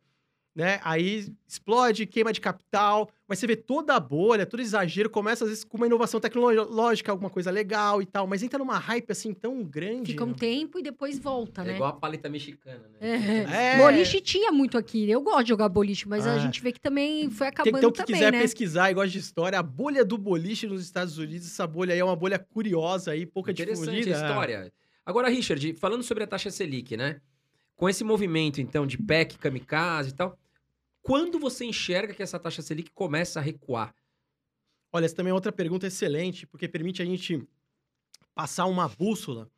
Speaker 3: né? Aí explode, queima de capital, mas você vê toda a bolha, todo exagero, começa às vezes com uma inovação tecnológica, alguma coisa legal e tal, mas entra numa hype assim tão grande.
Speaker 1: Fica um
Speaker 3: né?
Speaker 1: tempo e depois volta,
Speaker 2: é
Speaker 1: né?
Speaker 2: É igual a paleta mexicana, né?
Speaker 1: É. é. Boliche tinha muito aqui. Eu gosto de jogar boliche, mas a é. gente vê que também foi acabando
Speaker 3: então,
Speaker 1: quem
Speaker 3: quiser
Speaker 1: né?
Speaker 3: pesquisar e gosta de história, a bolha do boliche nos Estados Unidos, essa bolha aí é uma bolha curiosa aí, pouca
Speaker 2: Interessante
Speaker 3: difundida.
Speaker 2: a história. Agora, Richard, falando sobre a taxa Selic, né? Com esse movimento, então, de PEC, kamikaze e tal, quando você enxerga que essa taxa Selic começa a recuar?
Speaker 3: Olha, essa também é outra pergunta excelente, porque permite a gente passar uma bússola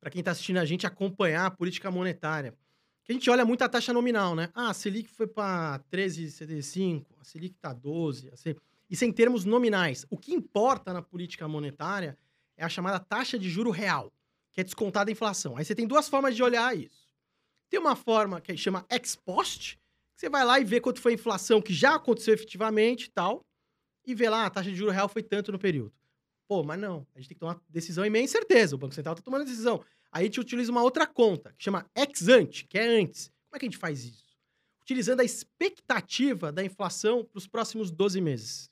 Speaker 3: para quem está assistindo a gente acompanhar a política monetária. Que a gente olha muito a taxa nominal, né? Ah, a Selic foi para 13,75, a Selic está 12, assim. Isso em termos nominais. O que importa na política monetária é a chamada taxa de juro real, que é descontada da inflação. Aí você tem duas formas de olhar isso. Tem uma forma que chama ex post, você vai lá e vê quanto foi a inflação que já aconteceu efetivamente e tal, e vê lá, a taxa de juro real foi tanto no período. Pô, mas não, a gente tem que tomar decisão em meia incerteza, o Banco Central está tomando decisão. Aí a gente utiliza uma outra conta, que chama ex ante, que é antes. Como é que a gente faz isso? Utilizando a expectativa da inflação para os próximos 12 meses.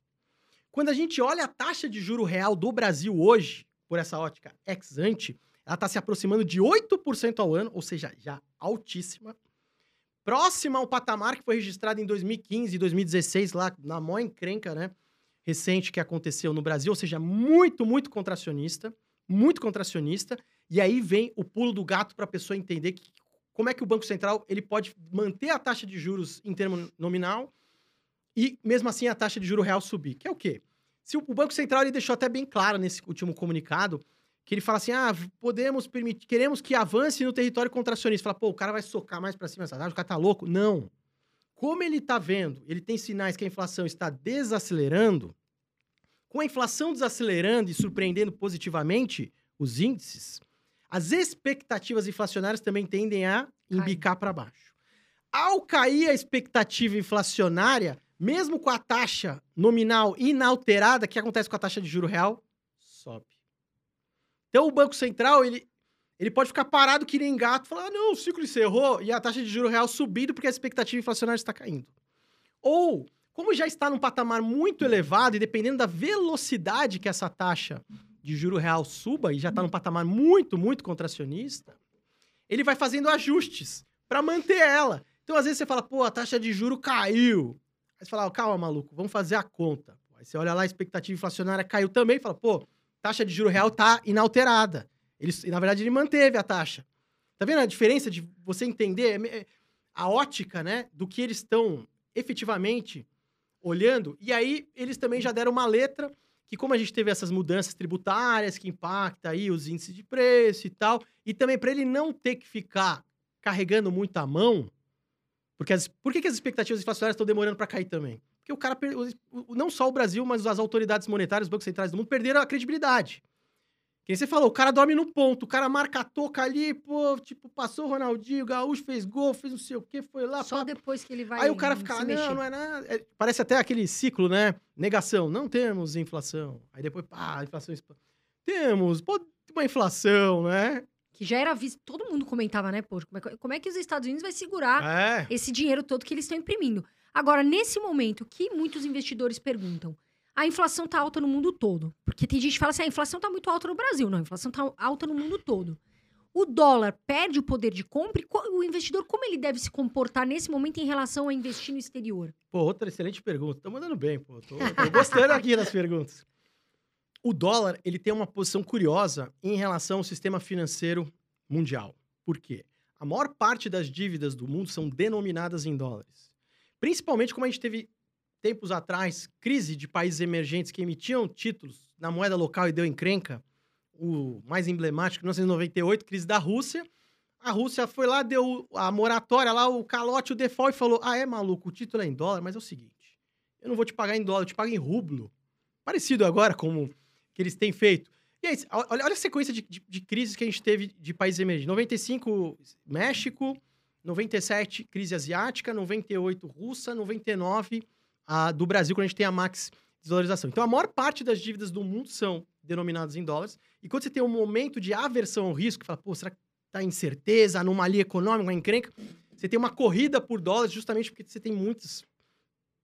Speaker 3: Quando a gente olha a taxa de juro real do Brasil hoje, por essa ótica ex ante, ela está se aproximando de 8% ao ano, ou seja, já altíssima próxima ao patamar que foi registrado em 2015 e 2016, lá na maior encrenca, né? Recente que aconteceu no Brasil, ou seja, muito, muito contracionista, muito contracionista. E aí vem o pulo do gato para a pessoa entender que, como é que o Banco Central ele pode manter a taxa de juros em termo nominal e, mesmo assim, a taxa de juro real subir. Que é o quê? Se o Banco Central ele deixou até bem claro nesse último comunicado que ele fala assim: ah, podemos permitir, queremos que avance no território contracionista. Fala, pô, o cara vai socar mais para cima essa o cara tá louco. Não. como ele está vendo, ele tem sinais que a inflação está desacelerando, com a inflação desacelerando e surpreendendo positivamente os índices, as expectativas inflacionárias também tendem a embicar para baixo. Ao cair a expectativa inflacionária, mesmo com a taxa nominal inalterada, o que acontece com a taxa de juro real? Sobe. Então o Banco Central, ele, ele pode ficar parado que nem gato, falar, ah, não, o ciclo encerrou, e a taxa de juro real subindo porque a expectativa inflacionária está caindo. Ou, como já está num patamar muito elevado, e dependendo da velocidade que essa taxa de juro real suba, e já está num patamar muito, muito contracionista, ele vai fazendo ajustes para manter ela. Então, às vezes, você fala, pô, a taxa de juro caiu. Aí você fala, calma, maluco, vamos fazer a conta. Aí você olha lá, a expectativa inflacionária caiu também, e fala, pô, taxa de juro real tá inalterada. Ele, na verdade, ele manteve a taxa. Tá vendo a diferença de você entender é, é, a ótica, né, do que eles estão efetivamente olhando? E aí, eles também já deram uma letra que como a gente teve essas mudanças tributárias que impacta aí os índices de preço e tal, e também para ele não ter que ficar carregando muito a mão, porque as, por que, que as expectativas inflacionárias estão demorando para cair também? Porque o cara, não só o Brasil, mas as autoridades monetárias, os bancos centrais do mundo perderam a credibilidade. Quem você falou, o cara dorme no ponto, o cara marca a toca ali, pô, tipo, passou o Ronaldinho, o Gaúcho fez gol, fez não sei o quê, foi lá.
Speaker 1: Só pá. depois que ele vai.
Speaker 3: Aí o cara fica, ah, não, mexer. não é nada. É, parece até aquele ciclo, né? Negação, não temos inflação. Aí depois, pá, inflação. Temos, pô, uma inflação, né?
Speaker 1: Que já era visto, todo mundo comentava, né, pô, como é, como é que os Estados Unidos vai segurar é. esse dinheiro todo que eles estão imprimindo? Agora, nesse momento, que muitos investidores perguntam, a inflação está alta no mundo todo. Porque tem gente que fala assim, ah, a inflação está muito alta no Brasil. Não, a inflação está alta no mundo todo. O dólar perde o poder de compra e o investidor, como ele deve se comportar nesse momento em relação a investir no exterior?
Speaker 3: Pô, outra excelente pergunta. Tô mandando bem, pô. Gostando aqui das perguntas. O dólar, ele tem uma posição curiosa em relação ao sistema financeiro mundial. Por quê? A maior parte das dívidas do mundo são denominadas em dólares. Principalmente como a gente teve tempos atrás, crise de países emergentes que emitiam títulos na moeda local e deu encrenca, o mais emblemático, 1998, crise da Rússia. A Rússia foi lá, deu a moratória lá, o calote, o default e falou: Ah, é maluco, o título é em dólar, mas é o seguinte: eu não vou te pagar em dólar, eu te pago em rublo. Parecido agora como que eles têm feito. E aí, olha, olha a sequência de, de, de, crises que a gente teve de países emergentes: 95, México, 97, crise asiática, 98, Rússia, 99, a, do Brasil, quando a gente tem a max desvalorização. Então, a maior parte das dívidas do mundo são denominadas em dólares. E quando você tem um momento de aversão ao risco, fala, pô, será que tá incerteza, anomalia econômica, uma encrenca? Você tem uma corrida por dólares justamente porque você tem muitas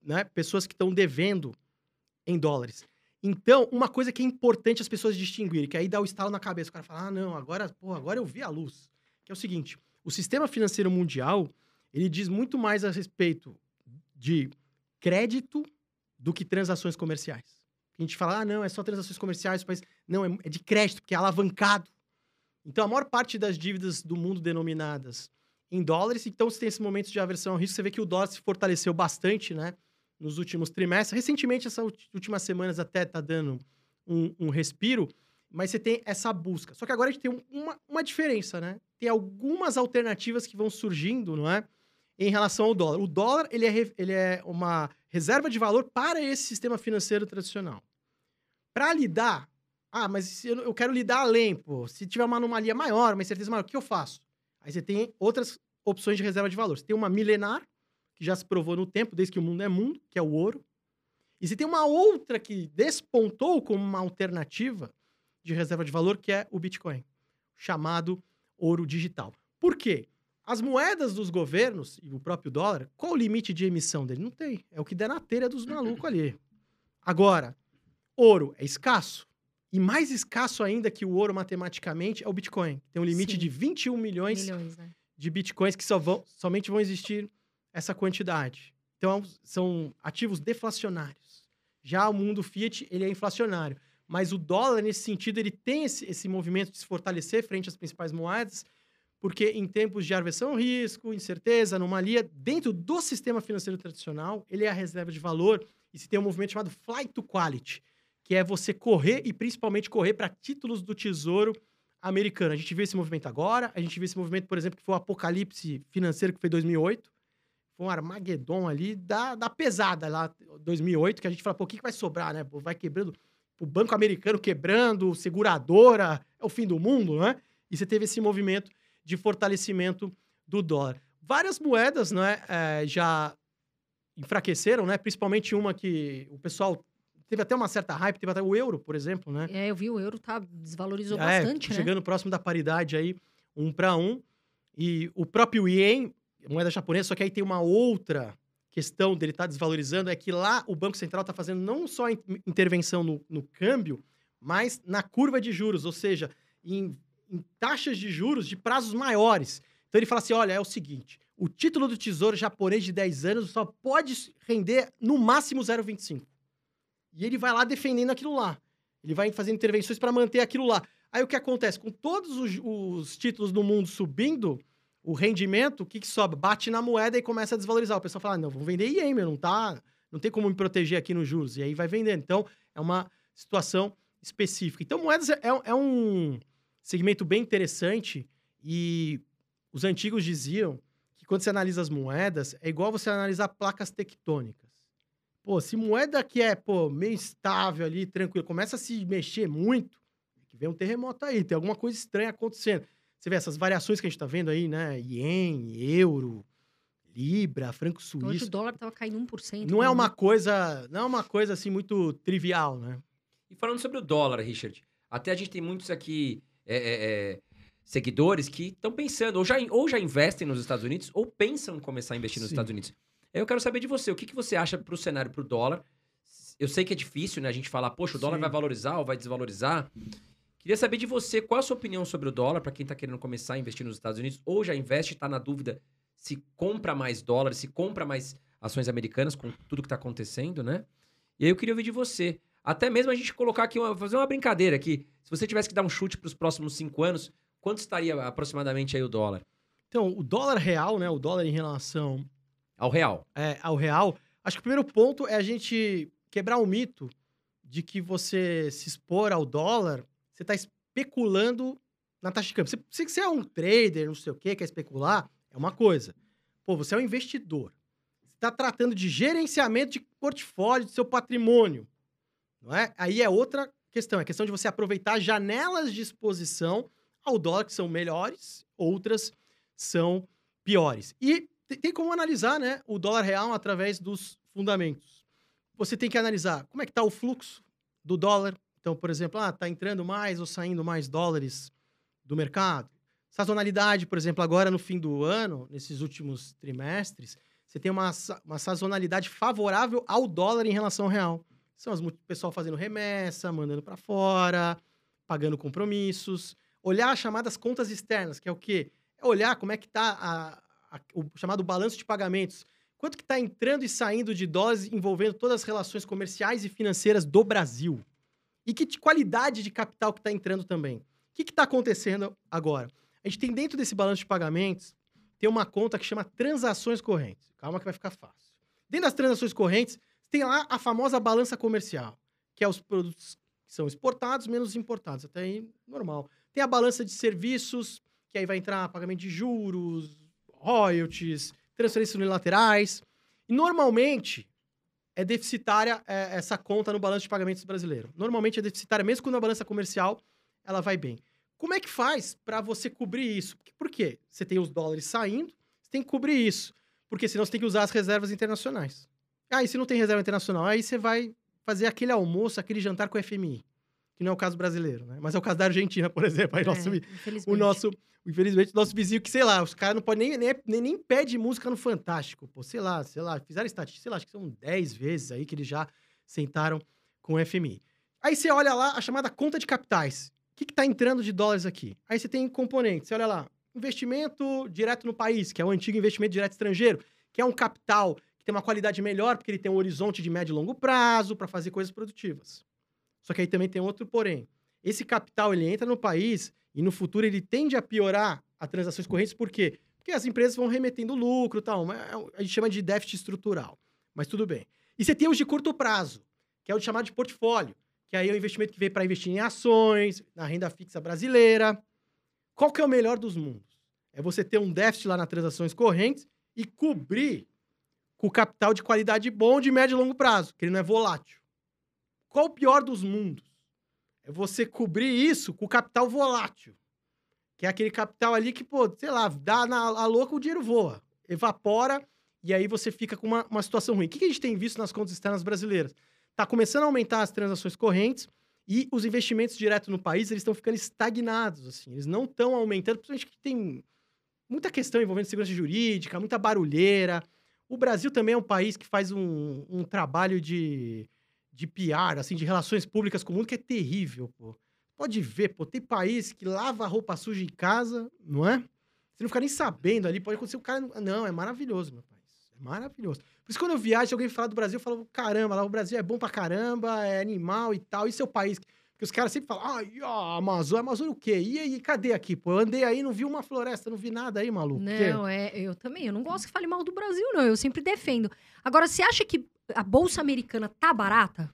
Speaker 3: né, pessoas que estão devendo em dólares. Então, uma coisa que é importante as pessoas distinguirem, que aí dá o estalo na cabeça, o cara fala, ah, não, agora, pô, agora eu vi a luz. Que é o seguinte, o sistema financeiro mundial, ele diz muito mais a respeito de crédito do que transações comerciais. A gente fala, ah, não, é só transações comerciais, mas não, é, é de crédito, porque é alavancado. Então, a maior parte das dívidas do mundo denominadas em dólares, então você tem esses momentos de aversão ao risco, você vê que o dólar se fortaleceu bastante, né, nos últimos trimestres. Recentemente, essas últimas semanas até tá dando um, um respiro, mas você tem essa busca. Só que agora a gente tem uma, uma diferença, né? Tem algumas alternativas que vão surgindo, não é? em relação ao dólar. O dólar ele é, ele é uma reserva de valor para esse sistema financeiro tradicional. Para lidar, ah, mas eu, eu quero lidar além, pô. Se tiver uma anomalia maior, uma incerteza maior, o que eu faço? Aí você tem outras opções de reserva de valor. Você tem uma milenar, que já se provou no tempo, desde que o mundo é mundo, que é o ouro. E você tem uma outra que despontou como uma alternativa de reserva de valor, que é o Bitcoin, chamado ouro digital. Por quê? As moedas dos governos e o próprio dólar, qual o limite de emissão dele? Não tem. É o que der na telha dos malucos ali. Agora, ouro é escasso. E mais escasso ainda que o ouro matematicamente é o Bitcoin. Tem um limite Sim. de 21 milhões, milhões né? de Bitcoins que só vão, somente vão existir essa quantidade. Então, são ativos deflacionários. Já o mundo fiat, ele é inflacionário. Mas o dólar, nesse sentido, ele tem esse, esse movimento de se fortalecer frente às principais moedas porque em tempos de aversão risco, incerteza, anomalia, dentro do sistema financeiro tradicional, ele é a reserva de valor e se tem um movimento chamado flight to quality, que é você correr e principalmente correr para títulos do tesouro americano. A gente vê esse movimento agora, a gente vê esse movimento, por exemplo, que foi o apocalipse financeiro que foi em 2008, foi um Armagedon ali da, da pesada lá, 2008, que a gente fala, pô, o que, que vai sobrar, né? Vai quebrando, o banco americano quebrando, seguradora, é o fim do mundo, né? E você teve esse movimento de fortalecimento do dólar. Várias moedas, né, é, já enfraqueceram, né? Principalmente uma que o pessoal teve até uma certa hype, teve até o euro, por exemplo, né?
Speaker 1: É, eu vi o euro tá desvalorizou
Speaker 3: É,
Speaker 1: bastante, né?
Speaker 3: chegando próximo da paridade aí, um para um. E o próprio ien, moeda japonesa, só que aí tem uma outra questão dele estar desvalorizando, é que lá o Banco Central está fazendo não só in- intervenção no, no câmbio, mas na curva de juros, ou seja, em, em taxas de juros de prazos maiores. Então ele fala assim: olha, é o seguinte, o título do tesouro japonês de 10 anos só pode render no máximo 0,25. E ele vai lá defendendo aquilo lá. Ele vai fazendo intervenções para manter aquilo lá. Aí o que acontece? Com todos os, os títulos do mundo subindo, o rendimento, o que, que sobe? Bate na moeda e começa a desvalorizar. O pessoal fala: "Ah, não, vou vender IEM, não tá. Não tem como me proteger aqui nos juros. E aí vai vendendo. Então, é uma situação específica. Então, moedas é, é um segmento bem interessante. E os antigos diziam que quando você analisa as moedas, é igual você analisar placas tectônicas. Pô, se moeda que é, pô, meio estável ali, tranquilo, começa a se mexer muito, que vem um terremoto aí, tem alguma coisa estranha acontecendo. Você vê essas variações que a gente tá vendo aí, né? Ien, euro, libra, franco
Speaker 1: Hoje o
Speaker 3: suíço.
Speaker 1: dólar tava caindo 1%.
Speaker 3: Não é
Speaker 1: né?
Speaker 3: uma coisa, não é uma coisa assim muito trivial, né?
Speaker 2: E falando sobre o dólar, Richard, até a gente tem muitos aqui é, é, é, seguidores que estão pensando, ou já, ou já investem nos Estados Unidos, ou pensam em começar a investir nos
Speaker 3: Sim.
Speaker 2: Estados Unidos. Aí eu quero saber de você, o que, que você acha para o cenário para o dólar? Eu sei que é difícil, né? A gente falar, poxa, o dólar
Speaker 3: Sim.
Speaker 2: vai valorizar ou vai desvalorizar. Queria saber de você, qual a sua opinião sobre o dólar, para quem está querendo começar a investir nos Estados Unidos, ou já investe está na dúvida se compra mais dólares, se compra mais ações americanas com tudo que está acontecendo, né? E aí eu queria ouvir de você. Até mesmo a gente colocar aqui, uma, fazer uma brincadeira aqui. Se você tivesse que dar um chute para os próximos cinco anos, quanto estaria aproximadamente aí o dólar?
Speaker 3: Então, o dólar real, né? O dólar em relação
Speaker 2: Ao real.
Speaker 3: é, ao real, acho que o primeiro ponto é a gente quebrar o mito de que você se expor ao dólar, você está especulando na taxa de câmbio. Se, você é um trader, não sei o quê, quer especular, é uma coisa. Pô, você é um investidor. Você está tratando de gerenciamento de portfólio, do seu patrimônio. Não é? Aí é outra questão. É questão de você aproveitar janelas de exposição ao dólar que são melhores, outras são piores. E tem como analisar né, o dólar real através dos fundamentos. Você tem que analisar como é que está o fluxo do dólar. Então, por exemplo, ah, está entrando mais ou saindo mais dólares do mercado. Sazonalidade, por exemplo, agora no fim do ano, nesses últimos trimestres, você tem uma, uma sazonalidade favorável ao dólar em relação ao real. São as, pessoal fazendo remessa, mandando para fora, pagando compromissos. Olhar as chamadas contas externas, que é o quê? É olhar como é que está o chamado balanço de pagamentos. Quanto que está entrando e saindo de dólares envolvendo todas as relações comerciais e financeiras do Brasil? E que de qualidade de capital que está entrando também? O que está acontecendo agora? A gente tem dentro desse balanço de pagamentos, tem uma conta que chama transações correntes. Calma que vai ficar fácil. Dentro das transações correntes, tem lá a famosa balança comercial, que é os produtos que são exportados menos importados. Até aí, normal. Tem a balança de serviços, que aí vai entrar pagamento de juros, royalties, transferências unilaterais. E normalmente é deficitária é, essa conta no balanço de pagamentos brasileiro. Normalmente é deficitária, mesmo quando a balança comercial ela vai bem. Como é que faz para você cobrir isso? Por quê? Você tem os dólares saindo, você tem que cobrir isso. Porque senão você tem que usar as reservas internacionais. Ah, e se não tem reserva internacional, aí você vai fazer aquele almoço, aquele jantar com o FMI. Que não é o caso brasileiro, né? Mas é o caso da Argentina, por exemplo. Aí nosso,
Speaker 1: É,
Speaker 3: o
Speaker 1: infelizmente.
Speaker 3: nosso, infelizmente, o nosso vizinho, que sei lá, os caras não podem nem, nem, nem, nem pede música no Fantástico, pô, sei lá, sei lá, fizeram estatística, sei lá, acho que são 10 vezes aí que eles já sentaram com o FMI. Aí você olha lá a chamada conta de capitais. O que, que tá entrando de dólares aqui? Aí você tem componentes, você olha lá, investimento direto no país, que é o antigo investimento direto estrangeiro, que é um capital que tem uma qualidade melhor, porque ele tem um horizonte de médio e longo prazo para fazer coisas produtivas. Só que aí também tem outro porém. Esse capital ele entra no país e no futuro ele tende a piorar as transações correntes, por quê? Porque as empresas vão remetendo lucro e tal. é A gente chama de déficit estrutural. Mas tudo bem. E você tem os de curto prazo, que é o chamado de portfólio, que aí é o investimento que veio para investir em ações, na renda fixa brasileira. Qual que é o melhor dos mundos? É você ter um déficit lá nas transações correntes e cobrir com capital de qualidade bom de médio e longo prazo, que ele não é volátil. Qual o pior dos mundos? É você cobrir isso com capital volátil. Que é aquele capital ali que, pô, sei lá, dá na a louca, o dinheiro voa, evapora, e aí você fica com uma, uma situação ruim. O que, que a gente tem visto nas contas externas brasileiras? Tá começando a aumentar as transações correntes e os investimentos direto no país, eles estão ficando estagnados, assim. Eles não estão aumentando, principalmente que tem muita questão envolvendo segurança jurídica, muita barulheira. O Brasil também é um país que faz um, um trabalho de, de PR, assim, de relações públicas com o mundo que é terrível, pô. Pode ver, pô, tem país que lava a roupa suja em casa, não é? Você não fica nem sabendo ali, pode acontecer o cara... Não, é maravilhoso, meu país. É maravilhoso. Por isso, quando eu viajo, alguém fala do Brasil, eu falo, caramba, lá o Brasil é bom pra caramba, é animal e tal. É o país. Porque os caras sempre falam, ai, ó, Amazônia, Amazônia o quê? E aí, cadê aqui? Pô, eu andei aí, não vi uma floresta, não vi nada aí, maluco.
Speaker 1: Não, é, eu também. Eu não gosto que fale mal do Brasil, não. Eu sempre defendo. Agora, você acha que a Bolsa Americana tá barata?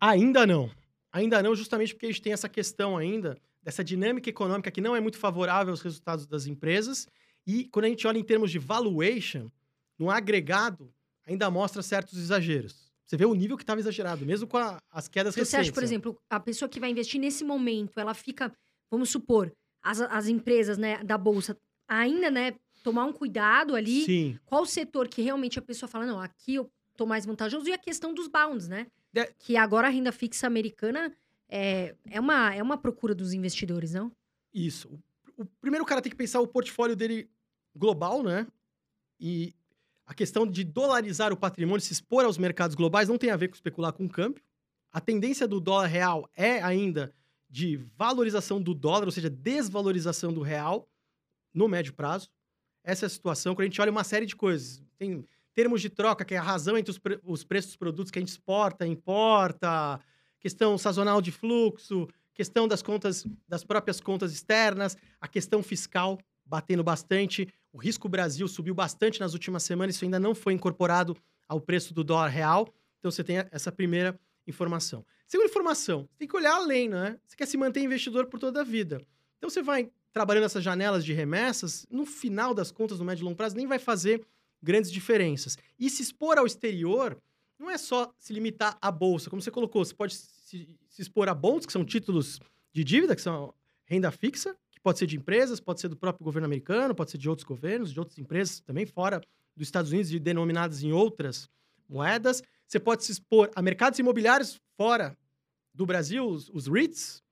Speaker 3: Ainda não. Ainda não, justamente porque a gente tem essa questão ainda dessa dinâmica econômica que não é muito favorável aos resultados das empresas. E quando a gente olha em termos de valuation, no agregado, ainda mostra certos exageros. Você vê o nível que estava exagerado, mesmo com a, as quedas
Speaker 1: Você
Speaker 3: recentes.
Speaker 1: acha, por exemplo, a pessoa que vai investir nesse momento, ela fica, vamos supor, as, as empresas né, da Bolsa ainda, né, tomar um cuidado ali.
Speaker 3: Sim.
Speaker 1: Qual setor que realmente a pessoa fala, não, aqui eu tô mais vantajoso? E a questão dos bounds, né?
Speaker 3: É.
Speaker 1: Que agora a renda fixa americana é, é, uma, é uma procura dos investidores, não?
Speaker 3: Isso. O, o primeiro cara tem que pensar o portfólio dele global, né? E a questão de dolarizar o patrimônio, se expor aos mercados globais, não tem a ver com especular com câmbio. A tendência do dólar real é ainda de valorização do dólar, ou seja, desvalorização do real no médio prazo. Essa é a situação. Quando a gente olha uma série de coisas, tem termos de troca, que é a razão entre os, pre os preços dos produtos que a gente exporta, importa, questão sazonal de fluxo, questão das contas, das próprias contas externas, a questão fiscal batendo bastante. O risco Brasil subiu bastante nas últimas semanas, isso ainda não foi incorporado ao preço do dólar real. Então você tem essa primeira informação. Segunda informação, você tem que olhar além, né? Você quer se manter investidor por toda a vida. Então você vai trabalhando essas janelas de remessas, no final das contas, no médio e longo prazo, nem vai fazer grandes diferenças. E se expor ao exterior não é só se limitar à bolsa, como você colocou, você pode se, se expor a bons, que são títulos de dívida, que são renda fixa, que pode ser de empresas, pode ser do próprio governo americano, pode ser de outros governos, de outras empresas também fora dos Estados Unidos e denominadas em outras moedas. Você pode se expor a mercados imobiliários fora do Brasil, os, os REITs,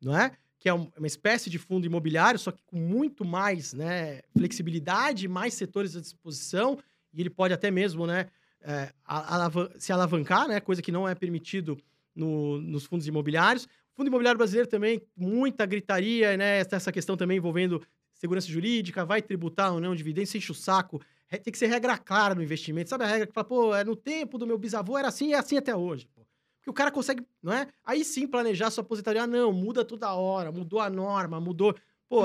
Speaker 3: não é? Que é uma espécie de fundo imobiliário, só que com muito mais né, flexibilidade, mais setores à disposição, e ele pode até mesmo né, é, alavan se alavancar, né, coisa que não é permitido no, nos fundos imobiliários. Fundo imobiliário brasileiro também, muita gritaria, né? Essa questão também envolvendo segurança jurídica, vai tributar ou não dividendos, enche o saco. Tem que ser regra clara no investimento. Sabe a regra que fala, pô, é no tempo do meu bisavô era assim e é assim até hoje. Pô. Porque o cara consegue, não é? Aí sim planejar sua aposentadoria. Ah, não, muda toda hora, mudou a norma, mudou. Pô,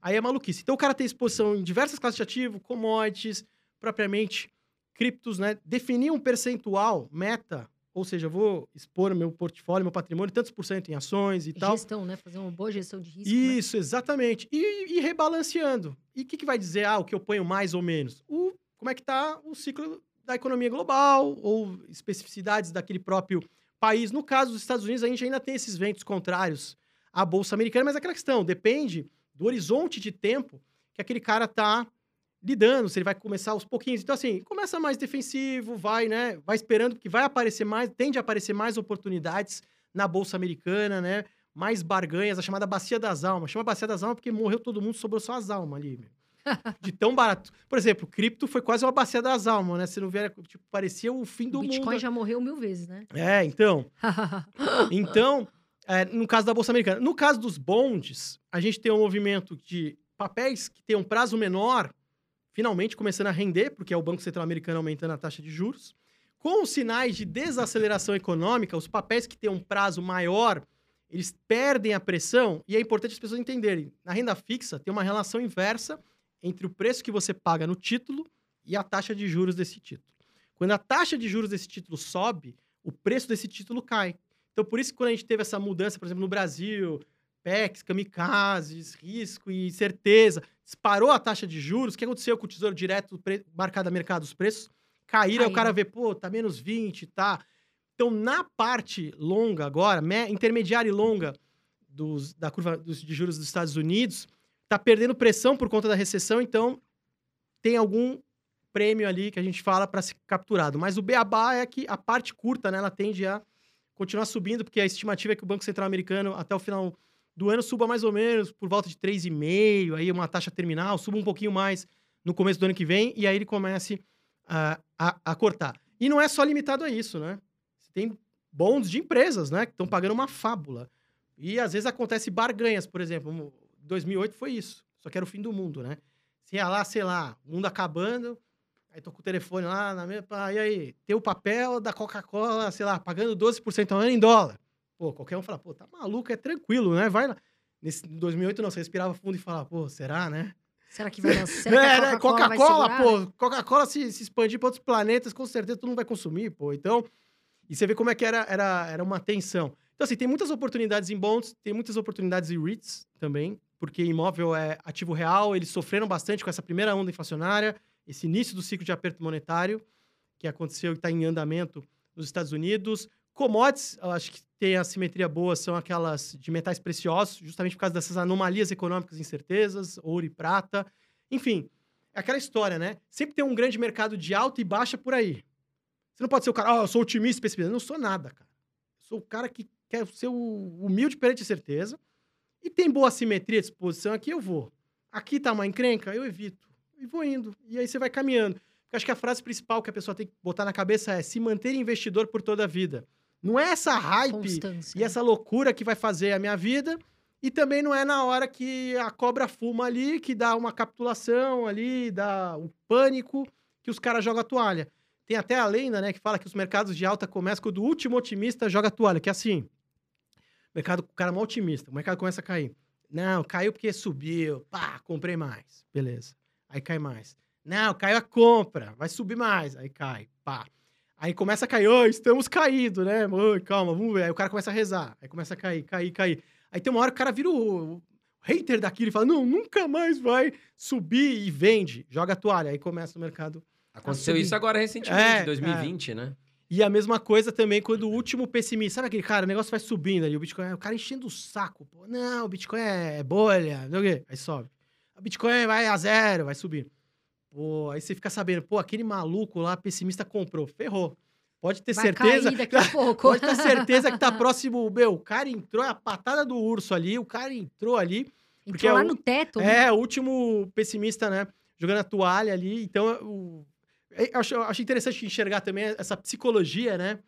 Speaker 3: aí é maluquice. Então o cara tem exposição em diversas classes de ativo, commodities, propriamente criptos, né? Definir um percentual, meta, ou seja, eu vou expor meu portfólio, meu patrimônio, tantos por cento em ações e tal.
Speaker 1: Gestão, né? Fazer uma boa gestão de risco. né?
Speaker 3: Isso, né? exatamente. E, e, rebalanceando. E o que, que vai dizer, ah, o que eu ponho mais ou menos? O, como é que está o ciclo da economia global ou especificidades daquele próprio país. No caso dos Estados Unidos, a gente ainda tem esses ventos contrários à Bolsa Americana, mas é aquela questão depende do horizonte de tempo que aquele cara está lidando, se ele vai começar aos pouquinhos. Então, assim, começa mais defensivo, vai, né? Vai esperando, que vai aparecer mais, tende a aparecer mais oportunidades na Bolsa Americana, né? Mais barganhas, a chamada Bacia das Almas. Chama Bacia das Almas porque morreu todo mundo, sobrou só as almas ali, meu. De tão barato. Por exemplo, cripto foi quase uma bacia das almas, né? Se não vier, tipo, parecia o fim do
Speaker 1: o
Speaker 3: mundo.
Speaker 1: Bitcoin já morreu mil vezes, né?
Speaker 3: É, então. então, é, no caso da Bolsa Americana. No caso dos bondes, a gente tem um movimento de papéis que tem um prazo menor, finalmente começando a render, porque é o Banco Central Americano aumentando a taxa de juros. Com os sinais de desaceleração econômica, os papéis que têm um prazo maior, eles perdem a pressão, e é importante as pessoas entenderem. Na renda fixa, tem uma relação inversa entre o preço que você paga no título e a taxa de juros desse título. Quando a taxa de juros desse título sobe, o preço desse título cai. Então, por isso que quando a gente teve essa mudança, por exemplo, no Brasil, PECs, kamikazes, risco e certeza, disparou a taxa de juros, o que aconteceu com o Tesouro Direto marcado a mercado dos preços? caíram, aí o cara vê, pô, tá menos 20, tá. Então, na parte longa agora, me- intermediária e longa dos, da curva dos, de juros dos Estados Unidos, tá perdendo pressão por conta da recessão, então tem algum prêmio ali que a gente fala para ser capturado. Mas o beabá é que a parte curta, né, ela tende a continuar subindo, porque a estimativa é que o Banco Central Americano, até o final do ano, suba mais ou menos por volta de 3,5, aí uma taxa terminal, suba um pouquinho mais no começo do ano que vem, e aí ele comece a, a, a cortar. E não é só limitado a isso, né? Você tem bons de empresas, né, que estão pagando uma fábula. E às vezes acontece barganhas, por exemplo, 2008 foi isso, só que era o fim do mundo, né? Você ia lá, sei lá, o mundo acabando, aí tô com o telefone lá, na minha, e aí, tem o papel da Coca-Cola, sei lá, pagando 12% ao ano em dólar. Pô, qualquer um fala, pô, tá maluco, é tranquilo, né? Vai lá. Nesse em 2008 não, você respirava fundo e falava, pô, será, né?
Speaker 1: Será que vai lançar? Será que
Speaker 3: É,
Speaker 1: a
Speaker 3: né?
Speaker 1: Coca-Cola
Speaker 3: pô, Coca-Cola se, se expandir para outros planetas, com certeza todo mundo vai consumir, pô. Então, e você vê como é que era, era, era uma tensão. Então, assim, tem muitas oportunidades em bonds, tem muitas oportunidades em REITs também, porque imóvel é ativo real, eles sofreram bastante com essa primeira onda inflacionária, esse início do ciclo de aperto monetário, que aconteceu e está em andamento nos Estados Unidos. Commodities, acho que tem a simetria boa, são aquelas de metais preciosos, justamente por causa dessas anomalias econômicas incertezas, ouro e prata. Enfim, é aquela história, né? Sempre tem um grande mercado de alta e baixa por aí. Você não pode ser o cara, ah, eu sou otimista, pessimista. Eu não sou nada, cara. Eu sou o cara que quer ser o humilde perante a certeza. E tem boa simetria de exposição, aqui eu vou. Aqui tá uma encrenca, eu evito. E vou indo. E aí você vai caminhando. Porque acho que a frase principal que a pessoa tem que botar na cabeça é se manter investidor por toda a vida. Não é essa hype
Speaker 1: Constância.
Speaker 3: e essa loucura que vai fazer a minha vida. E também não é na hora que a cobra fuma ali, que dá uma capitulação ali, dá um pânico, que os caras jogam a toalha. Tem até a lenda, né, que fala que os mercados de alta começam quando o último otimista joga a toalha, que é assim. O mercado, o cara é mó otimista, o mercado começa a cair. Não, caiu porque subiu. Pá, comprei mais. Beleza. Aí cai mais. Não, caiu a compra. Vai subir mais. Aí cai. Pá. Aí começa a cair. Ô, estamos caídos, né? Ô, calma, vamos ver. Aí o cara começa a rezar. Aí começa a cair, cair, cair. Aí tem uma hora que o cara vira o, o hater daquilo e fala: não, nunca mais vai subir e vende. Joga a toalha. Aí começa o mercado.
Speaker 2: Aconteceu isso agora recentemente,
Speaker 3: É,
Speaker 2: em 2020, né?
Speaker 3: E a mesma coisa também quando o último pessimista. Sabe aquele cara, o negócio vai subindo ali, o Bitcoin, o cara enchendo o saco. Pô, não, o Bitcoin é bolha, não sei o quê. Aí sobe. O Bitcoin vai a zero, vai subir. Pô, aí você fica sabendo, pô, aquele maluco lá, pessimista, comprou. Ferrou. Pode ter
Speaker 1: Vai
Speaker 3: certeza.
Speaker 1: cair daqui a pouco.
Speaker 3: Pode ter certeza que tá próximo. Meu, o cara entrou, é a patada do urso ali, o cara entrou ali. porque
Speaker 1: Entrou lá
Speaker 3: é o-
Speaker 1: no teto. né?
Speaker 3: É, o último pessimista, né? Jogando a toalha ali. Então, o... eu acho, acho interessante enxergar também essa psicologia, né?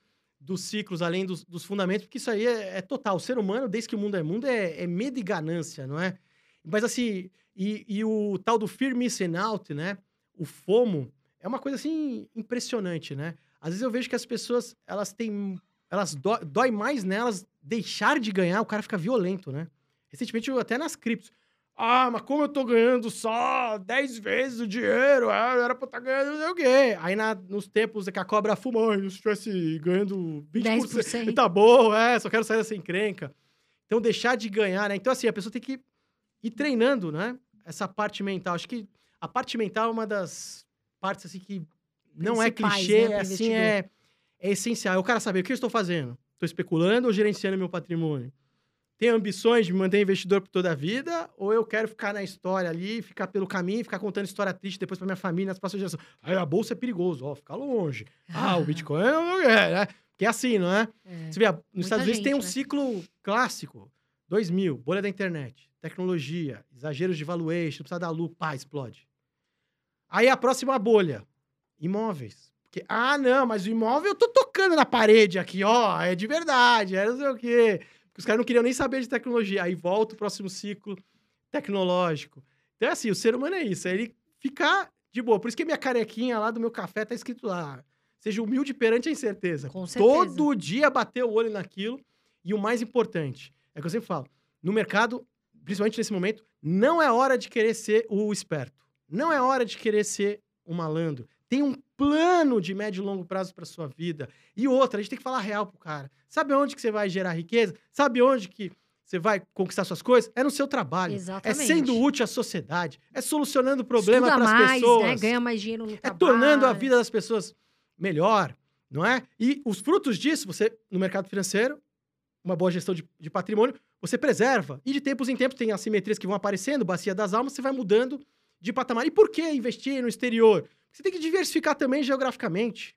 Speaker 3: Dos ciclos, além dos, dos fundamentos, porque isso aí é, é total. O ser humano, desde que o mundo é mundo, é, é medo e ganância, não é? Mas assim, e, e o tal do fear missing out, né? O FOMO, é uma coisa assim impressionante, né? Às vezes eu vejo que as pessoas, elas têm. Elas dó, dói mais nelas deixar de ganhar, o cara fica violento, né? Recentemente, até nas criptos. Ah, mas como eu tô ganhando só 10 vezes o dinheiro, ah, era pra eu estar ganhando não sei o quê. Aí na- nos tempos que a cobra fuma, "Ai, se eu estivesse ganhando 20%,
Speaker 1: 10%.
Speaker 3: tá bom, é, só quero sair dessa encrenca. Então deixar de ganhar, né? Então assim, a pessoa tem que ir treinando, né? Essa parte mental. Acho que a parte mental é uma das partes assim que não é
Speaker 1: Principais,
Speaker 3: clichê,
Speaker 1: né,
Speaker 3: é assim, é, é essencial. É o cara saber o que eu estou fazendo. Estou especulando ou gerenciando meu patrimônio? Tenho ambições de me manter investidor por toda a vida? Ou eu quero ficar na história ali, ficar pelo caminho, ficar contando história triste depois pra minha família, nas próximas gerações? Aí a bolsa é perigoso, ó, fica longe. Ah, o Bitcoin é, né? Que é assim, não é?
Speaker 1: É.
Speaker 3: Você vê, nos Estados Unidos
Speaker 1: gente,
Speaker 3: tem um
Speaker 1: né?
Speaker 3: ciclo clássico. 2000, bolha da internet, tecnologia, exageros de valuation, precisa dar lucro, pá, explode. Aí a próxima bolha, imóveis. Porque, ah, não, mas o imóvel eu tô tocando na parede aqui, ó, é de verdade, é não sei o quê. Porque os caras não queriam nem saber de tecnologia. Aí volta o próximo ciclo tecnológico. Então é assim, o ser humano é isso, é ele ficar de boa. Por isso que minha carequinha lá do meu café tá escrito lá, seja humilde perante a incerteza.
Speaker 1: Com certeza.
Speaker 3: Todo dia bater o olho naquilo. E o mais importante, é que eu sempre falo, no mercado, principalmente nesse momento, não é hora de querer ser o esperto. Não é hora de querer ser o malandro. Tem um plano de médio e longo prazo para sua vida. E outra, a gente tem que falar real pro cara. Sabe onde que você vai gerar riqueza? Sabe onde que você vai conquistar suas coisas? É no seu trabalho.
Speaker 1: Exatamente.
Speaker 3: É sendo útil à sociedade. É solucionando problema para as
Speaker 1: mais,
Speaker 3: pessoas.
Speaker 1: né? Ganha mais dinheiro no
Speaker 3: É
Speaker 1: trabalho.
Speaker 3: tornando a vida das pessoas melhor, não é? E os frutos disso, você, no mercado financeiro, uma boa gestão de, de patrimônio, você preserva. E de tempos em tempos tem assimetrias que vão aparecendo, bacia das almas, você vai mudando de patamar. E por que investir no exterior? Você tem que diversificar também geograficamente.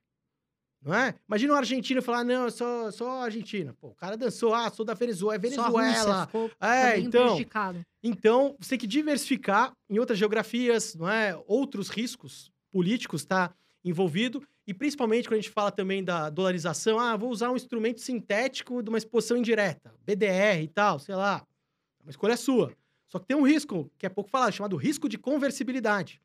Speaker 3: Não é? Imagina um argentino falar, não, eu sou, sou Argentina. Pô, o cara dançou, ah, sou da Venezuela, é
Speaker 1: Só
Speaker 3: Venezuela. É, então, então, você tem que diversificar em outras geografias, não é? Outros riscos políticos tá envolvido e principalmente quando a gente fala também da dolarização, ah, vou usar um instrumento sintético de uma exposição indireta, BDR e tal, sei lá. Uma escolha é sua. Só que tem um risco, que é pouco falado, chamado risco de conversibilidade,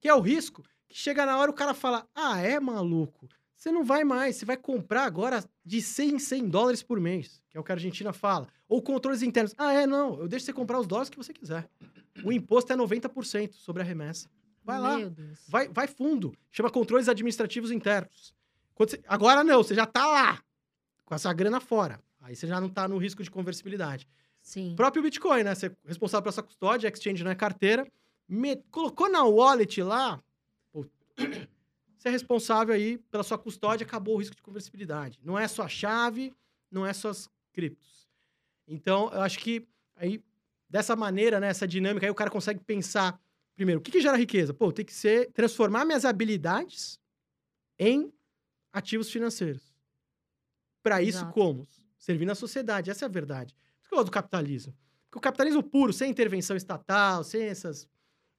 Speaker 3: que é o risco que chega na hora o cara fala: "Ah, é maluco? Você não vai mais, você vai comprar agora de 100 em 100 dólares por mês, que é o que a Argentina fala. Ou controles internos. Ah, é, não, eu deixo você comprar os dólares que você quiser. O imposto é 90% sobre a remessa. Vai lá,
Speaker 1: Meu Deus.
Speaker 3: vai, vai fundo. Chama controles administrativos internos. Você- agora não, você já tá lá, com essa grana fora. Aí você já não tá no risco de conversibilidade.
Speaker 1: Sim.
Speaker 3: Próprio Bitcoin, né? Você é responsável pela sua custódia, exchange não é carteira. me- colocou na wallet lá, você é responsável aí pela sua custódia, acabou o risco de conversibilidade. Não é sua chave, não é suas criptos. Então, eu acho que aí, dessa maneira, né, essa dinâmica, aí o cara consegue pensar, primeiro, o que, que gera riqueza? Pô, tem que ser transformar minhas habilidades em ativos financeiros. Para isso,
Speaker 1: Exato.
Speaker 3: como? Servir na sociedade, essa é a verdade. Por isso que eu gosto do capitalismo. Porque o capitalismo puro, sem intervenção estatal, sem essas,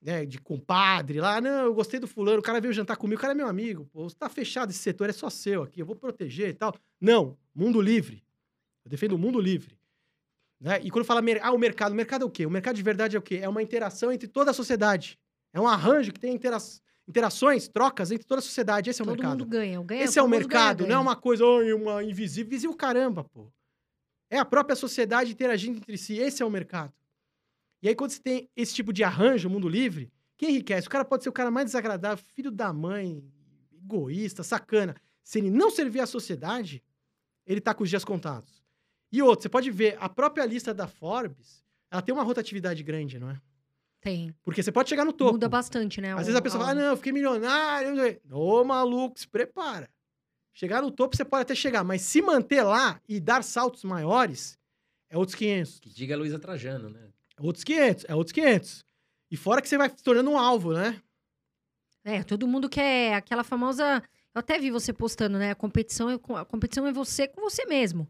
Speaker 3: né, de compadre lá, não, eu gostei do fulano, o cara veio jantar comigo, o cara é meu amigo, pô, tá fechado esse setor, é só seu aqui, eu vou proteger e tal. Não, mundo livre. Eu defendo o mundo livre. Né? E quando fala, ah, o mercado, o mercado é o quê? O mercado de verdade é o quê? É uma interação entre toda a sociedade. É um arranjo que tem intera interações, trocas entre toda a sociedade. Esse é o
Speaker 1: Todo
Speaker 3: mercado.
Speaker 1: mundo ganha. Ganha
Speaker 3: Esse é o mercado,
Speaker 1: ganha-ganha.
Speaker 3: não é uma coisa, "Ai, uma invisível. Invisível caramba, pô. É a própria sociedade interagindo entre si. Esse é o mercado. E aí, quando você tem esse tipo de arranjo, mundo livre, quem enriquece? O cara pode ser o cara mais desagradável, filho da mãe, egoísta, sacana. Se ele não servir à sociedade, ele tá com os dias contados. E outro, você pode ver, a própria lista da Forbes, ela tem uma rotatividade grande, não é?
Speaker 1: Tem.
Speaker 3: Porque você pode chegar no topo.
Speaker 1: Muda bastante, né?
Speaker 3: Às
Speaker 1: o-
Speaker 3: vezes a pessoa fala, ah, não, eu fiquei milionário. não sei. Ô, maluco, se prepara. Chegar no topo você pode até chegar, mas se manter lá e dar saltos maiores, é outros 500.
Speaker 2: Que diga a Luísa Trajano, né?
Speaker 3: É outros 500, é outros 500. E fora que você vai se tornando um alvo, né?
Speaker 1: É, todo mundo quer aquela famosa. Eu até vi você postando, né? A competição é, com- a competição é você com você mesmo.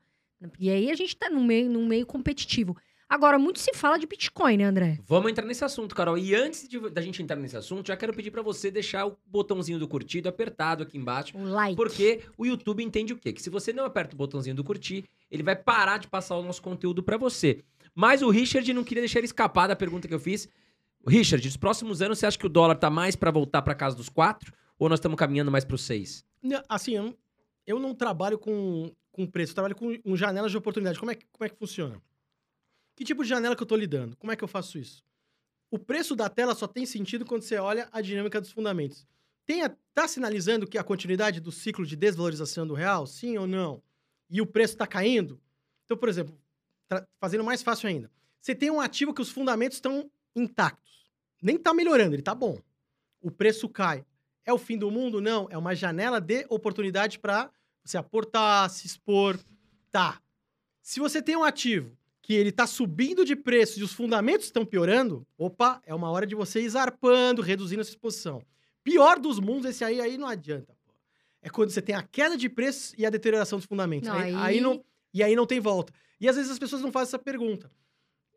Speaker 1: E aí a gente tá num meio, num meio competitivo. Agora, muito se fala de Bitcoin, né, André?
Speaker 2: Vamos entrar nesse assunto, Carol. E antes de, da gente entrar nesse assunto, já quero pedir pra você deixar o botãozinho do curtido apertado aqui embaixo.
Speaker 1: O like.
Speaker 2: Porque o YouTube entende o quê? Que se você não aperta o botãozinho do curtir, ele vai parar de passar o nosso conteúdo pra você. Mas o Richard não queria deixar ele escapar da pergunta que eu fiz. Richard, nos próximos anos, você acha que o dólar tá mais pra voltar pra casa dos quatro? Ou nós estamos caminhando mais pro seis?
Speaker 3: Não, Assim, eu não, eu não trabalho com, com preço, eu trabalho com, janelas de oportunidade. Como é, que- como é que funciona? Que tipo de janela que eu tô lidando? Como é que eu faço isso? O preço da tela só tem sentido quando você olha a dinâmica dos fundamentos. Tem a- tá sinalizando que a continuidade do ciclo de desvalorização do real, sim ou não? E o preço está caindo? Então, por exemplo, fazendo mais fácil ainda, você tem um ativo que os fundamentos estão intactos. Nem está melhorando, ele está bom. O preço cai. É o fim do mundo? Não. É uma janela de oportunidade para você aportar, se expor. Tá. Se você tem um ativo que ele está subindo de preço e os fundamentos estão piorando, opa, é uma hora de você ir zarpando, reduzindo essa exposição. Pior dos mundos, esse aí, aí não adianta. pô. É quando você tem a queda de preço e a deterioração dos fundamentos.
Speaker 1: Não,
Speaker 3: aí,
Speaker 1: aí-
Speaker 3: aí não, e aí não tem volta. E às vezes as pessoas não fazem essa pergunta.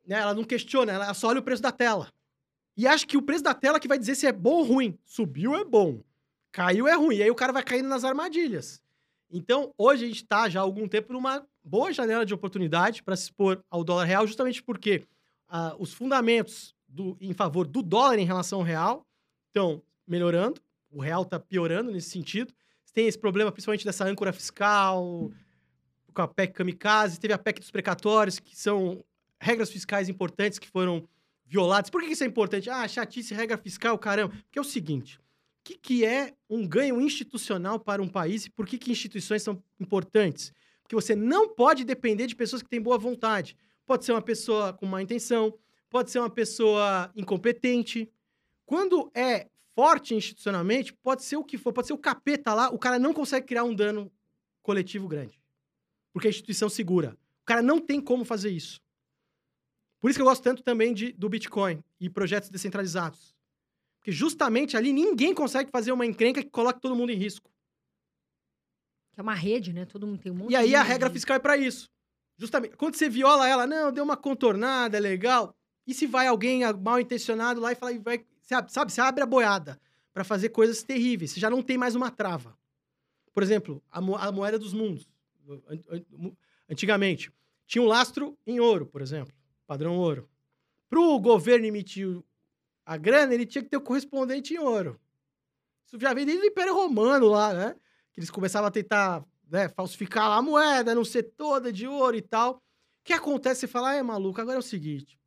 Speaker 3: Né? Ela não questiona, ela só olha o preço da tela. E acha que o preço da tela que vai dizer se é bom ou ruim. Subiu é bom, caiu é ruim. E aí o cara vai caindo nas armadilhas. Então, hoje a gente está já há algum tempo numa boa janela de oportunidade para se expor ao dólar real, justamente porque ah, os fundamentos do- em favor do dólar em relação ao real estão melhorando, o real está piorando nesse sentido. Tem esse problema, principalmente dessa âncora fiscal, com a PEC kamikaze, teve a PEC dos precatórios, que são regras fiscais importantes que foram violadas. Por que isso é importante? Ah, chatice, regra fiscal, caramba. Porque é o seguinte, o que, que é um ganho institucional para um país e por que, que instituições são importantes? Porque você não pode depender de pessoas que têm boa vontade. Pode ser uma pessoa com má intenção, pode ser uma pessoa incompetente. Quando é forte institucionalmente, pode ser o que for, pode ser o capeta lá, o cara não consegue criar um dano coletivo grande. Porque a instituição segura. O cara não tem como fazer isso. Por isso que eu gosto tanto também de, do Bitcoin e projetos descentralizados. Porque justamente ali ninguém consegue fazer uma encrenca que coloque todo mundo em risco.
Speaker 1: Que é uma rede, né? Todo mundo tem um monte
Speaker 3: E aí a regra
Speaker 1: rede.
Speaker 3: fiscal é pra isso. Justamente. Quando você viola ela, não, deu uma contornada, é legal. E se vai alguém mal intencionado lá e fala, e vai, sabe, sabe, você abre a boiada pra fazer coisas terríveis. Você já não tem mais uma trava. Por exemplo, a, mo- a moeda dos mundos. An- an- Antigamente, tinha um lastro em ouro, por exemplo, padrão ouro. Pro governo emitir a grana, ele tinha que ter o correspondente em ouro. Isso já vem desde o Império Romano lá, né? Que eles começavam a tentar né, falsificar lá a moeda, não ser toda de ouro e tal. O que acontece? Você fala, ah, é maluco, agora é o seguinte: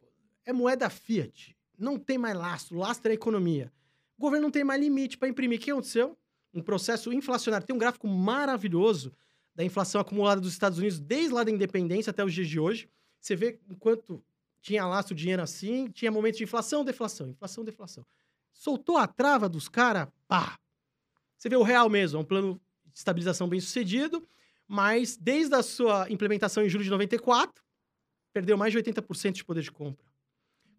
Speaker 3: é moeda fiat, não tem mais lastro, lastro é a economia. O governo não tem mais limite para imprimir. O que aconteceu? Um processo inflacionário. Tem um gráfico maravilhoso da inflação acumulada dos Estados Unidos desde lá da independência até os dias de hoje. Você vê enquanto tinha lastro dinheiro assim, tinha momentos de inflação, deflação, inflação, deflação. Soltou a trava dos caras, pá! Você vê o real mesmo, é um plano de estabilização bem sucedido, mas desde a sua implementação em julho de 94, perdeu mais de 80% de poder de compra.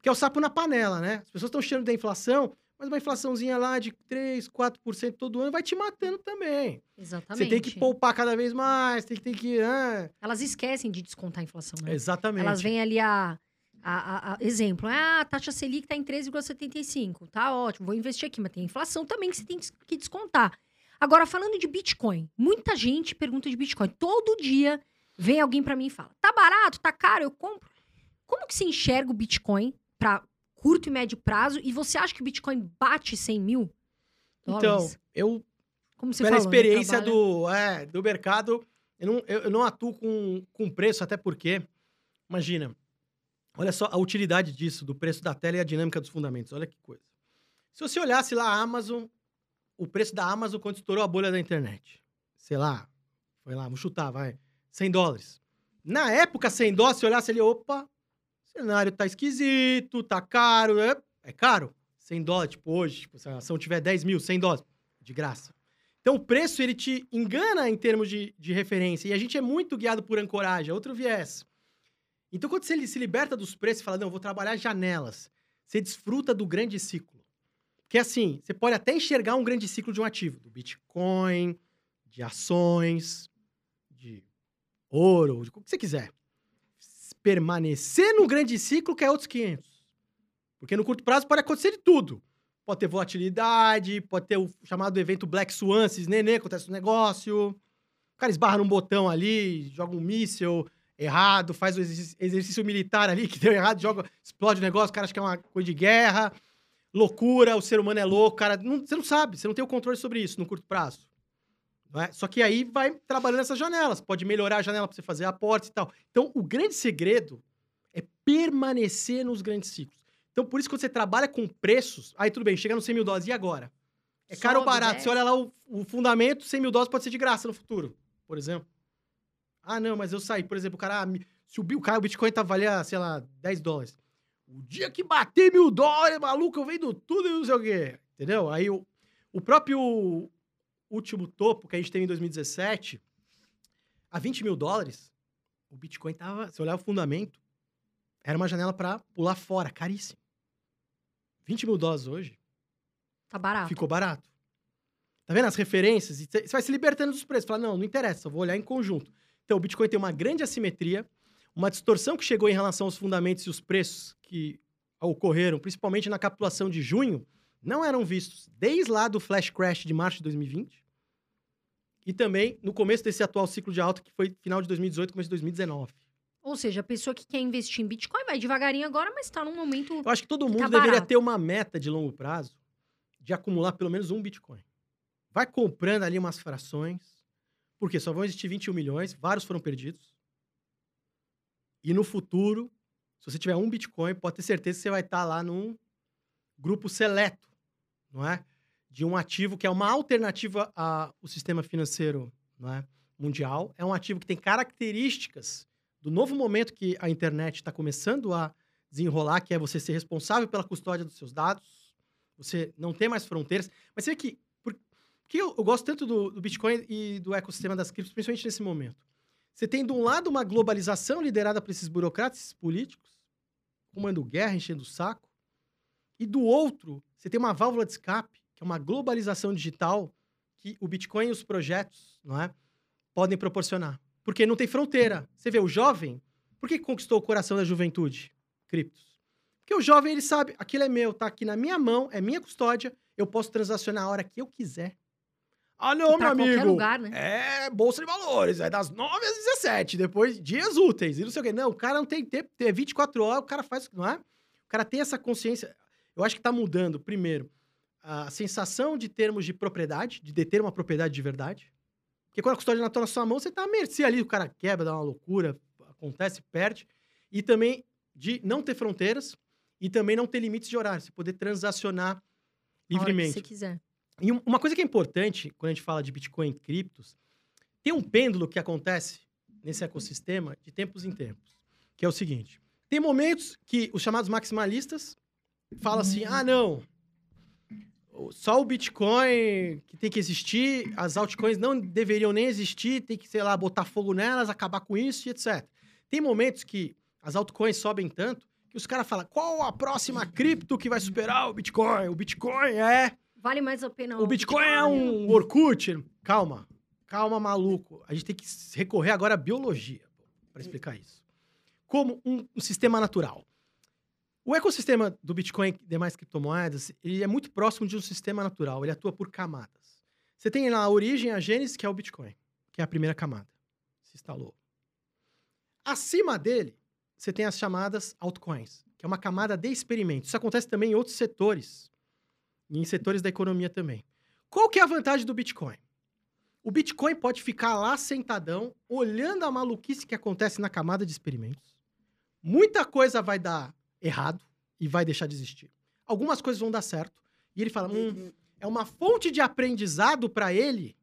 Speaker 3: Que é o sapo na panela, né? As pessoas estão cheirando da inflação, mas uma inflaçãozinha lá de 3, 4% todo ano vai te matando também.
Speaker 1: Exatamente.
Speaker 3: Você tem que poupar cada vez mais, tem que. Tem que ah,
Speaker 1: Elas esquecem de descontar a inflação, né?
Speaker 3: Exatamente.
Speaker 1: Elas veem ali a, a, a- a- exemplo, ah, a taxa Selic tá em 13,75, tá ótimo, vou investir aqui, mas tem inflação também que você tem que descontar. Agora, falando de Bitcoin, muita gente pergunta de Bitcoin. Todo dia vem alguém pra mim e fala, tá barato, tá caro, eu compro. Como que você enxerga o Bitcoin pra curto e médio prazo? E você acha que o Bitcoin bate 100 mil
Speaker 3: Então,
Speaker 1: dólares?
Speaker 3: eu
Speaker 1: Como você
Speaker 3: pela
Speaker 1: falou, né,
Speaker 3: experiência
Speaker 1: trabalha-
Speaker 3: do, é, do mercado, eu não, eu, eu não atuo com, com preço, até porque, imagina, olha só a utilidade disso, do preço da tela e a dinâmica dos fundamentos, olha que coisa. Se você olhasse lá a Amazon, o preço da Amazon quando estourou a bolha da internet, sei lá, foi lá, vamos chutar, vai, 100 dólares. Na época, 100 dólares, se olhasse ali, opa, cenário tá esquisito, tá caro, é, é caro. 100 dólares, tipo, hoje, tipo, se a ação tiver 10 mil, 100 dólares, de graça. Então, o preço, ele te engana em termos de, de referência. E a gente é muito guiado por ancoragem, é outro viés. Então, quando você se liberta dos preços e fala, não, vou trabalhar janelas, você desfruta do grande ciclo. Porque, assim, você pode até enxergar um grande ciclo de um ativo, do Bitcoin, de ações, de ouro, de o que você quiser. Permanecer no grande ciclo que é outros 500. Porque no curto prazo pode acontecer de tudo. Pode ter volatilidade, pode ter o chamado evento Black Swan, nenê, acontece um negócio. O cara esbarra num botão ali, joga um míssil errado, faz o exercício, militar ali que deu errado, joga, explode o negócio, o cara acha que é uma coisa de guerra. Loucura, o ser humano é louco, cara. não- você não sabe, você não tem o controle sobre isso no curto prazo. É? Só que aí vai trabalhando essas janelas. Pode melhorar a janela para você fazer aportes e tal. Então, o grande segredo é permanecer nos grandes ciclos. Então, por isso, quando você trabalha com preços, aí tudo bem, chega nos 100 mil dólares, e agora? É caro ou
Speaker 1: Sobe,
Speaker 3: barato?
Speaker 1: desce.
Speaker 3: Você olha lá o, o fundamento, 100 mil dólares pode ser de graça no futuro, por exemplo. Ah, não, mas eu saí. Por exemplo, o cara, ah, se o, cara, o Bitcoin tá valia, sei lá, 10 dólares. O dia que bater mil dólares, maluco, eu vendo tudo e não sei o quê. Entendeu? Aí o, o próprio último topo que a gente teve em 2017, a 20 mil dólares, o Bitcoin tava, se olhar o fundamento, era uma janela pra pular fora, caríssimo. 20 mil dólares hoje,
Speaker 1: Tá barato.
Speaker 3: ficou barato. Tá vendo as referências? Você vai se libertando dos preços. Fala, não, não interessa, eu vou olhar em conjunto. Então, o Bitcoin tem uma grande assimetria, uma distorção que chegou em relação aos fundamentos e os preços que ocorreram, principalmente na capitulação de junho, não eram vistos desde lá do flash crash de março de 2020 e também no começo desse atual ciclo de alta que foi final de 2018, começo de 2019.
Speaker 1: Ou seja, a pessoa que quer investir em Bitcoin vai devagarinho agora, mas tá num momento.
Speaker 3: Eu acho que todo
Speaker 1: Tá
Speaker 3: mundo deveria
Speaker 1: barato.
Speaker 3: ter uma meta de longo prazo de acumular pelo menos um Bitcoin. Vai comprando ali umas frações, porque só vão existir 21 milhões, vários foram perdidos. E no futuro, se você tiver um Bitcoin, pode ter certeza que você vai estar lá num grupo seleto, não é? De um ativo que é uma alternativa ao sistema financeiro não é? mundial. É um ativo que tem características do novo momento que a internet está começando a desenrolar, que é você ser responsável pela custódia dos seus dados, Você não tem mais fronteiras. Mas você vê que. Por, que eu, eu gosto tanto do, do Bitcoin e do ecossistema das criptos, principalmente nesse momento. Você tem, de um lado, uma globalização liderada por esses burocratas esses políticos, comando guerra, enchendo o saco. E do outro, você tem uma válvula de escape, que é uma globalização digital que o Bitcoin e os projetos não é, podem proporcionar. Porque não tem fronteira. Você vê, o jovem, por que conquistou o coração da juventude? Criptos. Porque o jovem, ele sabe, aquilo é meu, tá aqui na minha mão, é minha custódia, eu posso transacionar a hora que eu quiser. Ah, não, meu amigo.
Speaker 1: Lugar, né?
Speaker 3: É bolsa de valores, é das 9 às 17, depois dias úteis, e não sei o quê. Não, o cara não tem tempo, é 24 horas, o cara faz, não é? O cara tem essa consciência. Eu acho que tá mudando, primeiro, a sensação de termos de propriedade, de deter uma propriedade de verdade. Porque quando a custódia está na sua mão, você tá à mercê ali, o cara quebra, dá uma loucura, acontece, perde. E também de não ter fronteiras e também não ter limites de horário, você poder transacionar livremente.
Speaker 1: Se quiser.
Speaker 3: E uma coisa que é importante quando a gente fala de Bitcoin e criptos, tem um pêndulo que acontece nesse ecossistema de tempos em tempos, que é o seguinte: tem momentos que os chamados maximalistas falam assim: ah, não, só o Bitcoin que tem que existir, as altcoins não deveriam nem existir, tem que, sei lá, botar fogo nelas, acabar com isso e etc. Tem momentos que as altcoins sobem tanto que os caras falam: qual a próxima cripto que vai superar o Bitcoin? O Bitcoin é.
Speaker 1: Vale mais a pena.
Speaker 3: O Bitcoin, Bitcoin é um Orkut. Calma, calma, maluco. A gente tem que recorrer agora à biologia para explicar isso. Como um, um sistema natural. O ecossistema do Bitcoin e demais criptomoedas ele é muito próximo de um sistema natural. Ele atua por camadas. Você tem lá a origem, a gênese, que é o Bitcoin, que é a primeira camada. Se instalou. Acima dele, você tem as chamadas altcoins, que é uma camada de experimento. Isso acontece também em outros setores, em setores da economia também. Qual que é a vantagem do Bitcoin? O Bitcoin pode ficar lá sentadão, olhando a maluquice que acontece na camada de experimentos. Muita coisa vai dar errado e vai deixar de existir. Algumas coisas vão dar certo. E ele fala: hum, é uma fonte de aprendizado para ele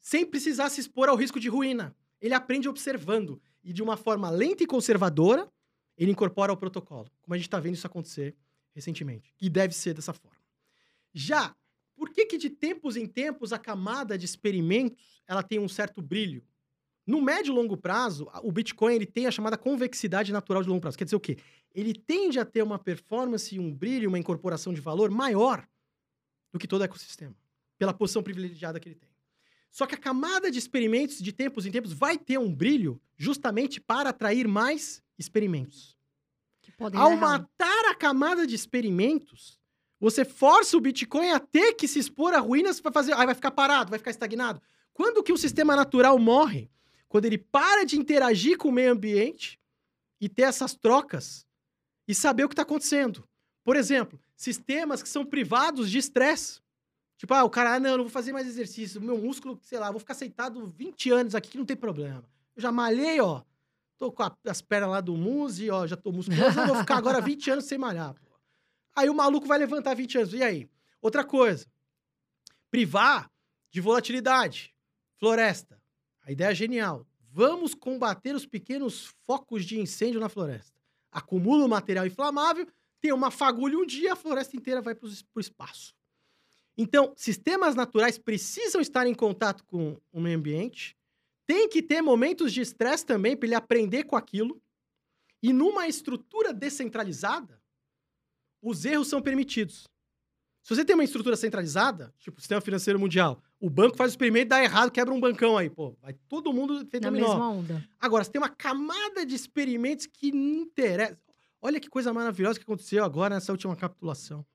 Speaker 3: sem precisar se expor ao risco de ruína. Ele aprende observando. E de uma forma lenta e conservadora, ele incorpora o protocolo. Como a gente está vendo isso acontecer recentemente. E deve ser dessa forma. Já, por que, que de tempos em tempos a camada de experimentos ela tem um certo brilho? No médio e longo prazo, o Bitcoin ele tem a chamada convexidade natural de longo prazo. Quer dizer o quê? Ele tende a ter uma performance, um brilho, uma incorporação de valor maior do que todo o ecossistema, pela posição privilegiada que ele tem. Só que a camada de experimentos, de tempos em tempos, vai ter um brilho justamente para atrair mais experimentos. Ao matar a camada de experimentos, você força o Bitcoin a ter que se expor a ruínas para fazer. Aí vai ficar parado, vai ficar estagnado. Quando que o sistema natural morre? quando ele para de interagir com o meio ambiente e ter essas trocas e saber o que está acontecendo. Por exemplo, sistemas que são privados de estresse. Tipo, ah, o cara, ah, não, não vou fazer mais exercício, meu músculo, sei lá, vou ficar sentado 20 anos aqui que não tem problema. Eu já malhei, ó, tô com a, as pernas lá do Muse, ó, já tô musculoso, vou ficar agora 20 anos sem malhar. Pô. Aí o maluco vai levantar 20 anos, e aí? Outra coisa, privar de volatilidade, floresta. A ideia é genial. Vamos combater os pequenos focos de incêndio na floresta. Acumula o material inflamável, tem uma fagulha um dia, a floresta inteira vai para o espaço. Então, sistemas naturais precisam estar em contato com o meio ambiente, tem que ter momentos de estresse também para ele aprender com aquilo. E numa estrutura descentralizada, os erros são permitidos. Se você tem uma estrutura centralizada, tipo o sistema financeiro mundial, o banco faz o experimento, dá errado, quebra um bancão aí, pô. Vai todo mundo feito
Speaker 1: Na
Speaker 3: dominó.
Speaker 1: mesma onda.
Speaker 3: Agora, você tem uma camada de experimentos que não interessa. Olha que coisa maravilhosa que aconteceu agora nessa última capitulação.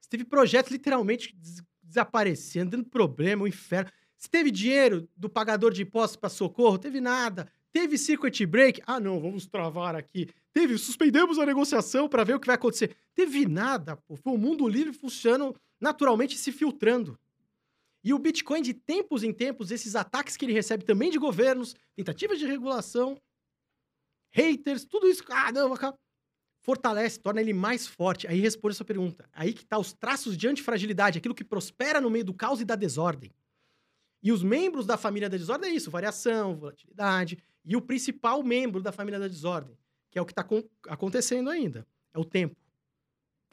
Speaker 3: Você teve projetos literalmente des desaparecendo, dando problema, o um inferno. Você teve dinheiro do pagador de impostos para socorro? Teve nada. Teve circuit break? Ah, não, vamos travar aqui. Teve, suspendemos a negociação para ver o que vai acontecer. Teve nada, pô. Foi o mundo livre funcionando naturalmente se filtrando. E o Bitcoin, de tempos em tempos, esses ataques que ele recebe também de governos, tentativas de regulação, haters, tudo isso, ah, não, fortalece, torna ele mais forte. Aí responde a sua pergunta. Aí que tá os traços de antifragilidade, aquilo que prospera no meio do caos e da desordem. E os membros da família da desordem é isso, variação, volatilidade. E o principal membro da família da desordem, que é o que está acontecendo ainda, é o tempo.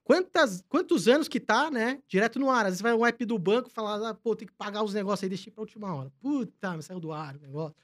Speaker 3: Quantas, quantos anos que tá, né? Direto no ar. Às vezes vai um app do banco e fala, ah, pô, tem que pagar os negócios aí, deixei pra última hora. Puta, me saiu do ar o negócio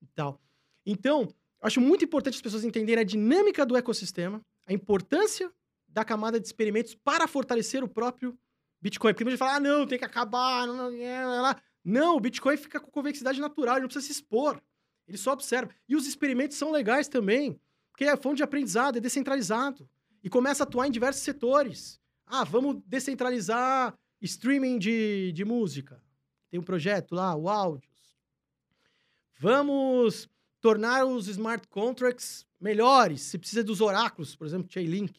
Speaker 3: e tal. Então, acho muito importante as pessoas entenderem a dinâmica do ecossistema, a importância da camada de experimentos para fortalecer o próprio Bitcoin. Porque a gente fala, ah, não, tem que acabar, não, não, não. não, o Bitcoin fica com convexidade natural, ele não precisa se expor. Ele só observa. E os experimentos são legais também, porque é fonte de aprendizado, é descentralizado. E começa a atuar em diversos setores. Ah, vamos descentralizar streaming de, de música. Tem um projeto lá, o Áudios. Vamos tornar os smart contracts melhores. Você precisa dos oráculos, por exemplo, Chainlink.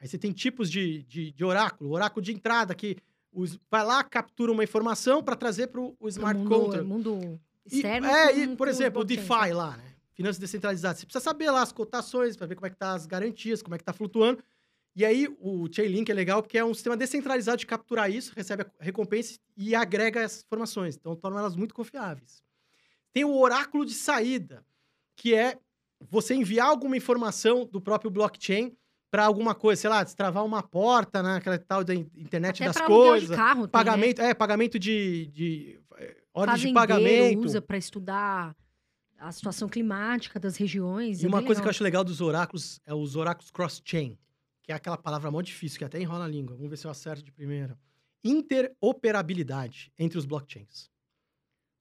Speaker 3: Aí você tem tipos de, de, de oráculo. Oráculo de entrada, que os, vai lá, captura uma informação para trazer para o smart
Speaker 1: mundo,
Speaker 3: contract.
Speaker 1: mundo externo.
Speaker 3: E, é, e, por exemplo, o. DeFi lá, né? Finanças descentralizadas. Você precisa saber lá as cotações, para ver como é que tá as garantias, como é que tá flutuando. E aí, o Chainlink é legal porque é um sistema descentralizado de capturar isso, recebe a recompensa e agrega essas informações. Então, torna elas muito confiáveis. Tem o oráculo de saída, que é você enviar alguma informação do próprio blockchain para alguma coisa, sei lá, destravar uma porta, né? Aquela tal da in- internet
Speaker 1: Até
Speaker 3: das coisas.
Speaker 1: de carro, tem, né?
Speaker 3: Pagamento, é, pagamento de, de é, ordem de pagamento.
Speaker 1: usa para estudar a situação climática das regiões.
Speaker 3: E
Speaker 1: é
Speaker 3: uma coisa que eu
Speaker 1: legal.
Speaker 3: acho legal dos oráculos é os oráculos cross-chain, que é aquela palavra mó difícil, que até enrola a língua. Vamos ver se eu acerto de primeira. Interoperabilidade entre os blockchains.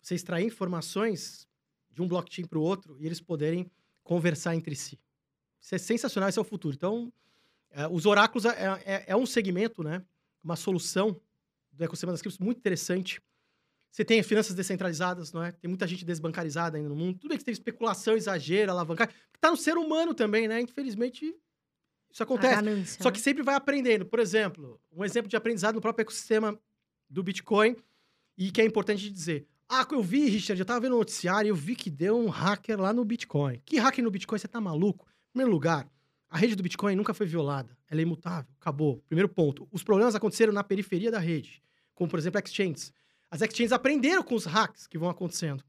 Speaker 3: Você extrair informações de um blockchain para o outro e eles poderem conversar entre si. Isso é sensacional, esse é o futuro. Então, é, os oráculos é, é- é um segmento, né? Uma solução do ecossistema das criptos muito interessante. Você tem finanças descentralizadas, não é? Tem muita gente desbancarizada ainda no mundo. Tudo bem que teve especulação, exagero, alavancagem. Tá no ser humano também, né? Infelizmente, isso acontece.
Speaker 1: ganância,
Speaker 3: Só
Speaker 1: né?
Speaker 3: que sempre vai aprendendo. Por exemplo, um exemplo de aprendizado no próprio ecossistema do Bitcoin e que é importante dizer. Ah, eu vi, Richard, eu tava vendo o noticiário e eu vi que deu um hacker lá no Bitcoin. Que hacker no Bitcoin? Você tá maluco? Em primeiro lugar, a rede do Bitcoin nunca foi violada. Ela é imutável. Acabou. Primeiro ponto. Os problemas aconteceram na periferia da rede, como, por exemplo, exchanges. As exchanges aprenderam com os hacks que vão acontecendo.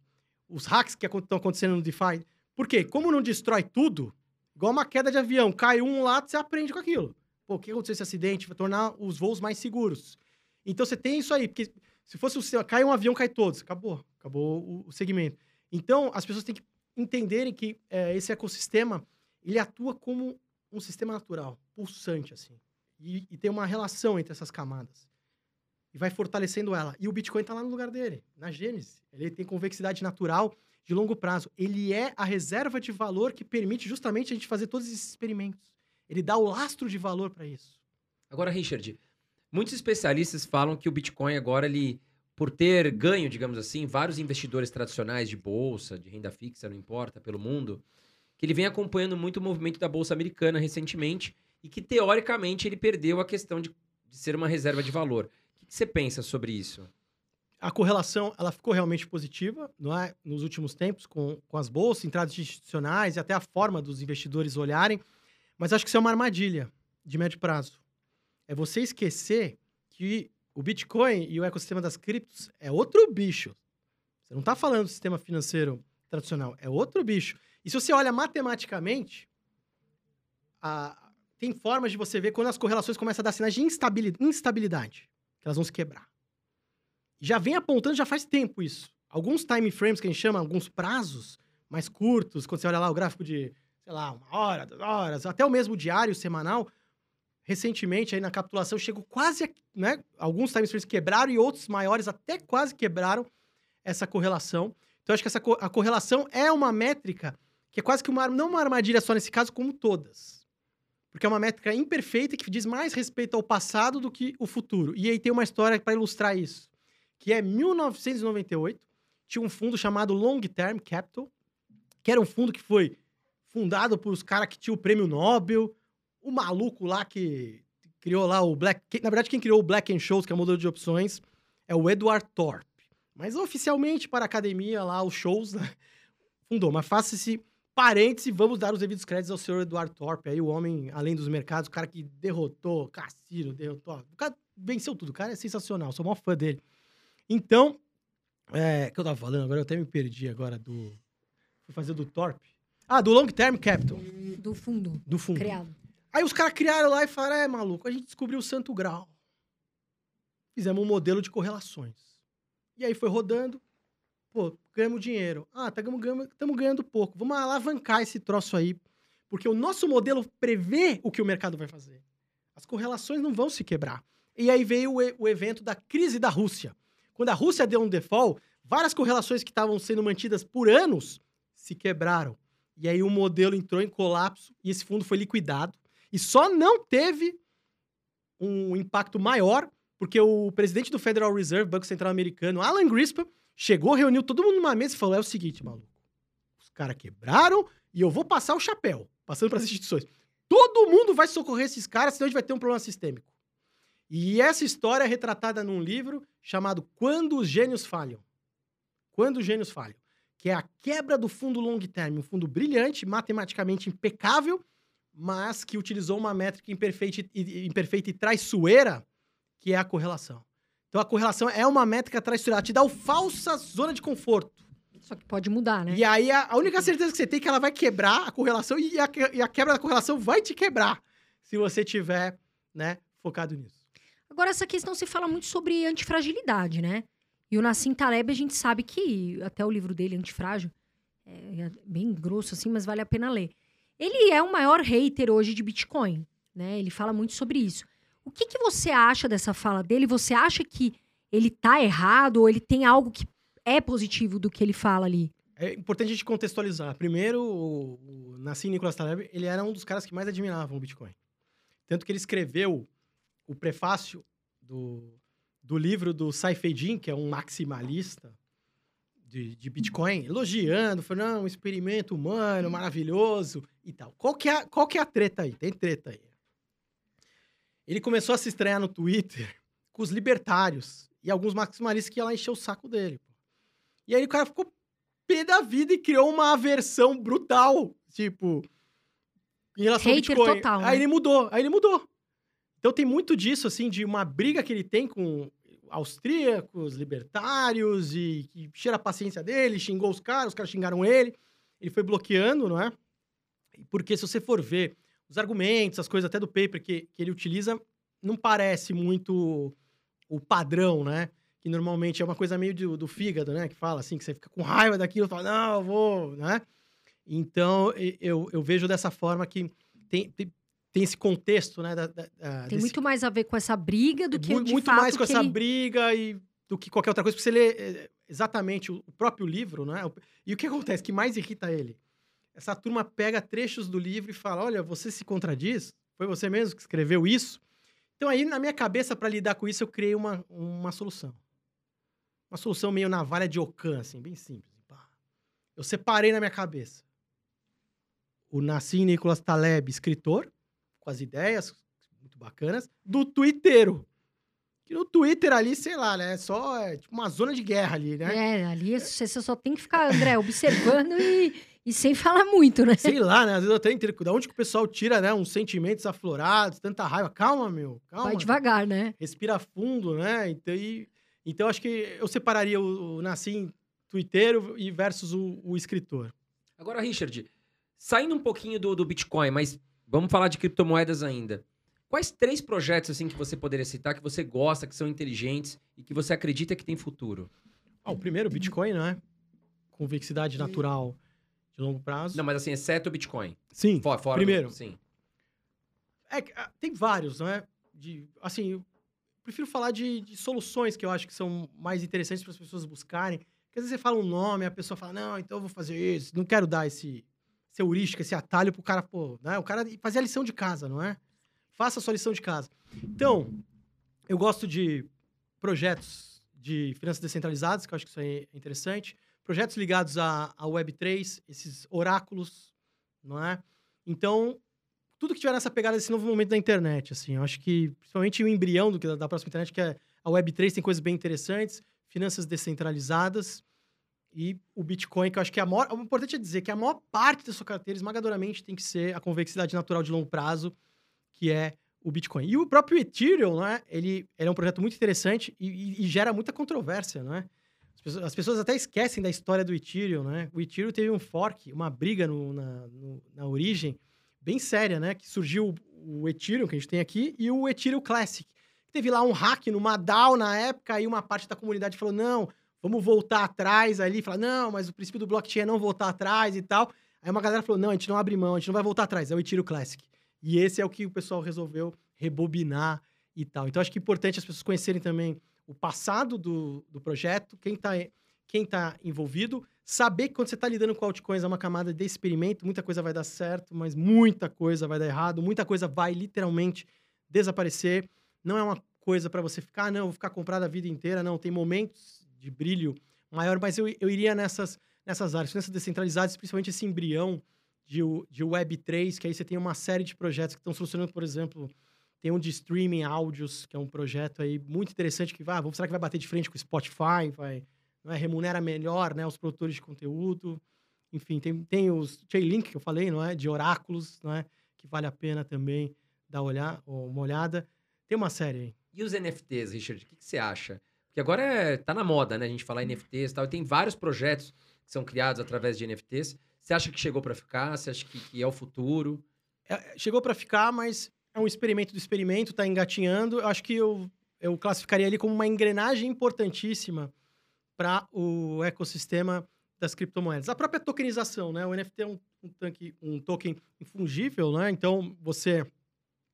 Speaker 3: Os hacks que estão acontecendo no DeFi. Por quê? Como não destrói tudo, igual uma queda de avião, cai um lá, você aprende com aquilo. Pô, o que aconteceu esse acidente? Vai tornar os voos mais seguros. Então você tem isso aí, porque se fosse o seu, cai um avião, cai todos. Acabou. Acabou o, segmento. Então, as pessoas têm que entenderem que é, esse ecossistema, ele atua como um sistema natural, pulsante, assim. E, e tem uma relação entre essas camadas. E vai fortalecendo ela. E o Bitcoin está lá no lugar dele, na gênese. Ele tem convexidade natural de longo prazo. Ele é a reserva de valor que permite justamente a gente fazer todos esses experimentos. Ele dá o lastro de valor para isso.
Speaker 2: Agora, Richard, muitos especialistas falam que o Bitcoin agora, ele, por ter ganho, digamos assim, vários investidores tradicionais de bolsa, de renda fixa, não importa, pelo mundo, que ele vem acompanhando muito o movimento da bolsa americana recentemente e que, teoricamente, ele perdeu a questão de, de ser uma reserva de valor. Você pensa sobre isso?
Speaker 3: A correlação, ela ficou realmente positiva, não é? Nos últimos tempos, com, com as bolsas, entradas institucionais e até a forma dos investidores olharem. Mas acho que isso é uma armadilha de médio prazo. É você esquecer que o Bitcoin e o ecossistema das criptos é outro bicho. Você não está falando do sistema financeiro tradicional, é outro bicho. E se você olha matematicamente, a- tem formas de você ver quando as correlações começam a dar sinais de instabili- instabilidade, que elas vão se quebrar. Já vem apontando já faz tempo isso. Alguns time frames que a gente chama, alguns prazos mais curtos, quando você olha lá o gráfico de, sei lá, uma hora, duas horas, até o mesmo diário, semanal, recentemente aí na capitulação chegou quase, a, né? Alguns time frames quebraram e outros maiores até quase quebraram essa correlação. Então, eu acho que essa co- a correlação é uma métrica que é quase que uma, não uma armadilha só nesse caso, como todas. Porque é uma métrica imperfeita que diz mais respeito ao passado do que o futuro. E aí tem uma história para ilustrar isso. Que é 1998, tinha um fundo chamado Long Term Capital, que era um fundo que foi fundado por os caras que tinham o prêmio Nobel, o maluco lá que criou lá o Black... na verdade, quem criou o Black and Shows, que é o modelo de opções, é o Edward Thorpe. Mas oficialmente para a academia lá, os shows, né? fundou. Mas faça esse parêntese, vamos dar os devidos créditos ao senhor Eduardo Thorpe, aí o homem além dos mercados, o cara que derrotou Cassino, derrotou... O cara venceu tudo, o cara é sensacional, sou o maior fã dele. Então, é, o que eu tava falando agora, eu até me perdi agora do... Fui fazer do Thorpe. Ah, do Long Term Capital,
Speaker 1: Do fundo
Speaker 3: do fundo.
Speaker 1: criado.
Speaker 3: Aí os caras criaram lá e falaram: é, maluco, a gente descobriu o Santo Grau. Fizemos um modelo de correlações. E aí foi rodando. Pô, ganhamos dinheiro. Ah, estamos ganhando, tamo ganhando pouco. Vamos alavancar esse troço aí. Porque o nosso modelo prevê o que o mercado vai fazer. As correlações não vão se quebrar. E aí veio o, o evento da crise da Rússia. Quando a Rússia deu um default, várias correlações que estavam sendo mantidas por anos se quebraram. E aí o modelo entrou em colapso e esse fundo foi liquidado. E só não teve um impacto maior porque o presidente do Federal Reserve, Banco Central Americano, Alan Greenspan, chegou, reuniu todo mundo numa mesa e falou: é o seguinte, maluco. Os caras quebraram e eu vou passar o chapéu, passando para as instituições. Todo mundo vai socorrer esses caras, senão a gente vai ter um problema sistêmico. E essa história é retratada num livro chamado Quando os Gênios Falham. Quando os Gênios Falham. Que é a quebra do fundo long term. Um fundo brilhante, matematicamente impecável, mas que utilizou uma métrica imperfeita e, imperfeita e traiçoeira, que é a correlação. Então a correlação é uma métrica traiçoeira. Ela te dá o falsa zona de conforto.
Speaker 1: Só que pode mudar, né?
Speaker 3: E aí, a, a única certeza que você tem é que ela vai quebrar a correlação e a, e a quebra da correlação vai te quebrar se você tiver, né, focado nisso.
Speaker 1: Agora, essa questão se fala muito sobre antifragilidade, né? E o Nassim Taleb, a gente sabe que, até o livro dele, Antifrágil, é é bem grosso assim, mas vale a pena ler. Ele é o maior hater hoje de Bitcoin, né? Ele fala muito sobre isso. O que, que você acha dessa fala dele? Você acha que ele tá errado ou ele tem algo que é positivo do que ele fala ali?
Speaker 3: É importante a gente contextualizar. Primeiro, o, Nassim Nicholas Taleb, ele era um dos caras que mais admiravam o Bitcoin. Tanto que ele escreveu o prefácio do, do livro do Saifeddin, que é um maximalista de, de Bitcoin, elogiando, falando, não, um experimento humano maravilhoso e tal. Qual que, é, qual que é a treta aí? Tem treta aí. Ele começou a se estranhar no Twitter com os libertários e alguns maximalistas que iam lá encher o saco dele. pô. E aí o cara ficou pé da vida e criou uma aversão brutal, tipo, em relação ao
Speaker 1: Hater
Speaker 3: Bitcoin.
Speaker 1: total, né?
Speaker 3: Aí ele mudou, aí ele mudou. Então tem muito disso, assim, de uma briga que ele tem com austríacos, libertários, e que cheira a paciência dele, xingou os caras, os caras xingaram ele, ele foi bloqueando, não é? Porque se você for ver os argumentos, as coisas até do paper que, que ele utiliza, não parece muito o padrão, né? Que normalmente é uma coisa meio do, do fígado, né? Que fala assim, que você fica com raiva daquilo, fala, não, eu vou, né? Então, eu, eu vejo dessa forma que tem, tem, tem esse contexto, né? Da, da-
Speaker 1: Tem
Speaker 3: desse-
Speaker 1: muito mais a ver com essa briga do que
Speaker 3: muito
Speaker 1: fato
Speaker 3: mais com essa
Speaker 1: ele-
Speaker 3: briga e do que qualquer outra coisa, porque você lê é, exatamente o, o próprio livro, né? E o que acontece? que mais irrita ele? Essa turma pega trechos do livro e fala: olha, você se contradiz? Foi você mesmo que escreveu isso? Então, aí, na minha cabeça, para lidar com isso, eu criei uma, uma solução. Uma solução meio navalha de Ocã, assim, bem simples. Eu separei na minha cabeça o Nassim Nicolas Taleb, escritor, com as ideias muito bacanas, do Twittero. Que no Twitter ali, sei lá, né? é Só é tipo uma zona de guerra ali, né?
Speaker 1: É, ali você só tem que ficar, André, observando e, e sem falar muito, né?
Speaker 3: Sei lá, né? Às vezes eu até entendo da onde que o pessoal tira, né? Uns sentimentos aflorados, tanta raiva. Calma, meu. Calma.
Speaker 1: Vai devagar, né?
Speaker 3: Respira fundo, né? Então, e- então acho que eu separaria o, o Nassim Twittero e versus o, o escritor.
Speaker 2: Agora, Richard, saindo um pouquinho do, do Bitcoin, mas vamos falar de criptomoedas ainda. Quais três projetos assim que você poderia citar que você gosta, que são inteligentes e que você acredita que tem futuro?
Speaker 3: Ah, o primeiro, o Bitcoin, né? Convexidade natural de longo prazo.
Speaker 2: Não, mas assim, exceto o Bitcoin.
Speaker 3: Sim.
Speaker 2: Fora, fora
Speaker 3: primeiro.
Speaker 2: Do, sim.
Speaker 3: É, ah, tem vários, né? De, assim, eu prefiro falar de, de soluções que eu acho que são mais interessantes para as pessoas buscarem. Porque às vezes você fala um nome, a pessoa fala, não, então eu vou fazer isso. Não quero dar esse, esse heurística, esse atalho pro cara, pô, né? O cara fazer a lição de casa, não é? Faça a sua lição de casa. Então, eu gosto de projetos de finanças descentralizadas, que eu acho que isso aí é interessante. Projetos ligados à, à Web3, esses oráculos, não é? Então, tudo que tiver nessa pegada desse novo momento da internet, assim, eu acho que, principalmente o embrião do que da, da próxima internet, que é a Web3, tem coisas bem interessantes, finanças descentralizadas e o Bitcoin, que eu acho que é a maior, o importante é dizer que a maior parte da sua carteira, esmagadoramente, tem que ser a convexidade natural de longo prazo, que é o Bitcoin. E o próprio Ethereum, né, ele, ele é um projeto muito interessante e, e- e gera muita controvérsia? As pessoas, as pessoas até esquecem da história do Ethereum, né? O Ethereum teve um fork, uma briga no- na, no- na origem, bem séria, né? Que surgiu o Ethereum, que a gente tem aqui, e o Ethereum Classic. Teve lá um hack numa DAO na época, aí uma parte da comunidade falou, não, vamos voltar atrás ali, falar, não, mas o princípio do blockchain é não voltar atrás e tal. Aí uma galera falou, não, a gente não abre mão, a gente não vai voltar atrás, é o Ethereum Classic. E esse é o que o pessoal resolveu rebobinar e tal. Então, acho que é importante as pessoas conhecerem também o passado do, do projeto, quem está quem tá envolvido, saber que quando você está lidando com altcoins é uma camada de experimento, muita coisa vai dar certo, mas muita coisa vai dar errado, muita coisa vai literalmente desaparecer. Não é uma coisa para você ficar, ah, não, vou ficar comprado a vida inteira, não. Tem momentos de brilho maior, mas eu, eu iria nessas, nessas áreas, nessas descentralizadas, principalmente esse embrião de, de Web3, que aí você tem uma série de projetos que estão solucionando, por exemplo, tem um de streaming áudios, que é um projeto aí muito interessante, que vai, ah, será que vai bater de frente com o Spotify, vai, é, remunera melhor né, os produtores de conteúdo. Enfim, tem, tem os Chainlink, que eu falei, não é? De oráculos, não é? Que vale a pena também dar olhar, uma olhada. Tem uma série aí.
Speaker 2: E os NFTs, Richard, o que, que você acha? Porque agora é, tá na moda, né? A gente falar em NFTs e tal. E tem vários projetos que são criados através de NFTs. Você acha que chegou para ficar? Você acha que, que é o futuro?
Speaker 3: É, chegou para ficar, mas é um experimento do experimento, tá engatinhando. Eu acho que eu, eu classificaria ele como uma engrenagem importantíssima para o ecossistema das criptomoedas. A própria tokenização, né? O NFT é um, um, tanque, um token infungível, né? Então, você...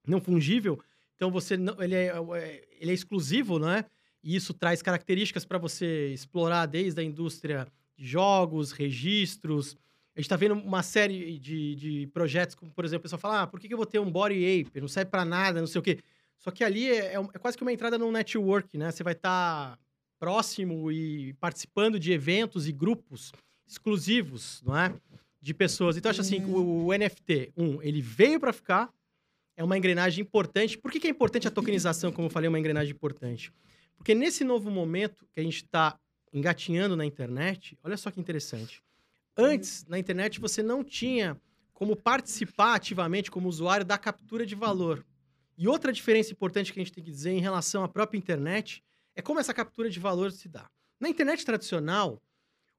Speaker 3: Não fungível, então você não, ele, é, é ele é exclusivo, né? E isso traz características para você explorar desde a indústria de jogos, registros. Gente está vendo uma série de, de projetos, como, por exemplo, o pessoal fala, ah, por que, que eu vou ter um Body Ape? Não serve para nada, não sei o quê. Só que ali é, é, é quase que uma entrada num network, né? Você vai estar tá próximo e participando de eventos e grupos exclusivos, não é? De pessoas. Então, eu acho assim, o, o NFT, um, ele veio para ficar, é uma engrenagem importante. Por que, que é importante a tokenização, como eu falei, é uma engrenagem importante? Porque nesse novo momento que a gente está engatinhando na internet, olha só que interessante. Antes, na internet, você não tinha como participar ativamente como usuário da captura de valor. E outra diferença importante que a gente tem que dizer em relação à própria internet é como essa captura de valor se dá. Na internet tradicional,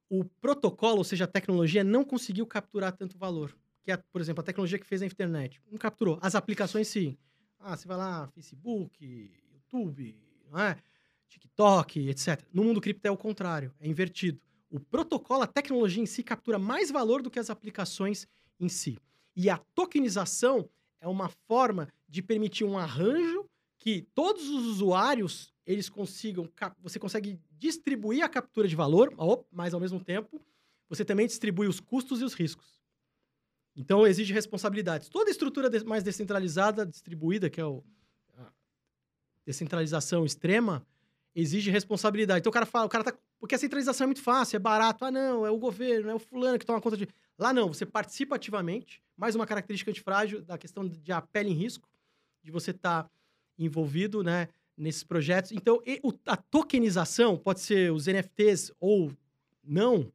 Speaker 3: o protocolo, ou seja, a tecnologia, não conseguiu capturar tanto valor. Que é, por exemplo, a tecnologia que fez a internet. Não capturou. As aplicações, sim. Ah, você vai lá, Facebook, YouTube, é? TikTok, etc. No mundo cripto é o contrário, é invertido. O protocolo, a tecnologia em si, captura mais valor do que as aplicações em si. E a tokenização é uma forma de permitir um arranjo que todos os usuários eles consigam, você consegue distribuir a captura de valor, mas ao mesmo tempo você também distribui os custos e os riscos. Então exige responsabilidades. Toda estrutura mais descentralizada, distribuída, que é o, a descentralização extrema, exige responsabilidade. Então o cara fala, o cara tá. Porque a centralização é muito fácil, é barato. Ah, não, é o governo, é o fulano que toma conta de. Lá não, você participa ativamente. Mais uma característica antifrágil da questão de a pele em risco, de você estar tá envolvido, né, nesses projetos. Então, a tokenização, pode ser os NFTs ou não,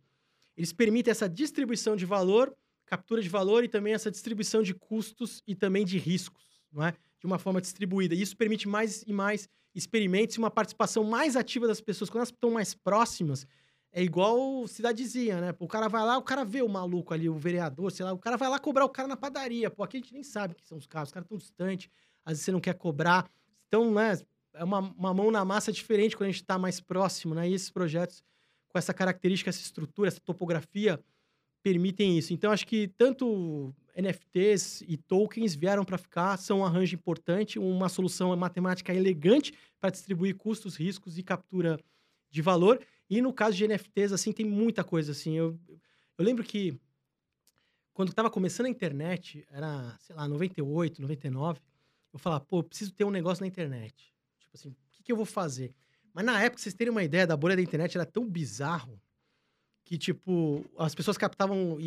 Speaker 3: eles permitem essa distribuição de valor, captura de valor e também essa distribuição de custos e também de riscos, não é? De uma forma distribuída. E isso permite mais e mais experimentos e uma participação mais ativa das pessoas. Quando elas estão mais próximas, é igual cidadezinha, né? o cara vai lá, o cara vê o maluco ali, o vereador, sei lá, o cara vai lá cobrar o cara na padaria. Pô, aqui a gente nem sabe que são os caras, os caras estão distantes, às vezes você não quer cobrar. Então, né, é uma, uma mão na massa diferente quando a gente está mais próximo, né? E esses projetos com essa característica, essa estrutura, essa topografia permitem isso. Então, acho que tanto NFTs e tokens vieram para ficar, são um arranjo importante, uma solução matemática elegante para distribuir custos, riscos e captura de valor. E no caso de NFTs, assim, tem muita coisa, assim. Eu, eu lembro que quando estava começando a internet, era, sei lá, 98, 99, eu falava, pô, eu preciso ter um negócio na internet. Tipo assim, o que, que eu vou fazer? Mas na época, vocês terem uma ideia, da bolha da internet era tão bizarro que, tipo, as pessoas captavam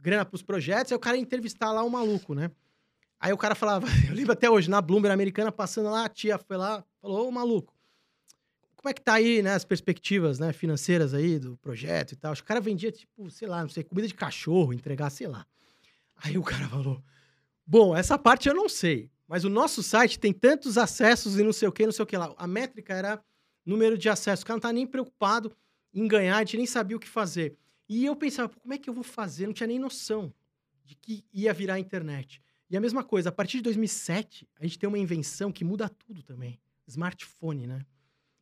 Speaker 3: grana pros projetos, aí o cara ia entrevistar lá o um maluco, né? Aí o cara falava, eu lembro até hoje, na Bloomberg americana, passando lá, a tia foi lá, falou, ô maluco, como é que tá aí, né, as perspectivas, né, financeiras aí do projeto e tal? O cara vendia, tipo, sei lá, não sei, comida de cachorro, entregar, sei lá. Aí o cara falou, bom, essa parte eu não sei, mas o nosso site tem tantos acessos e não sei o que, não sei o que lá. A métrica era número de acessos. O cara não tá nem preocupado em ganhar, a gente nem sabia o que fazer. E eu pensava, como é que eu vou fazer? Não tinha nem noção de que ia virar a internet. E a mesma coisa, a partir de 2007, a gente tem uma invenção que muda tudo também. Smartphone, né?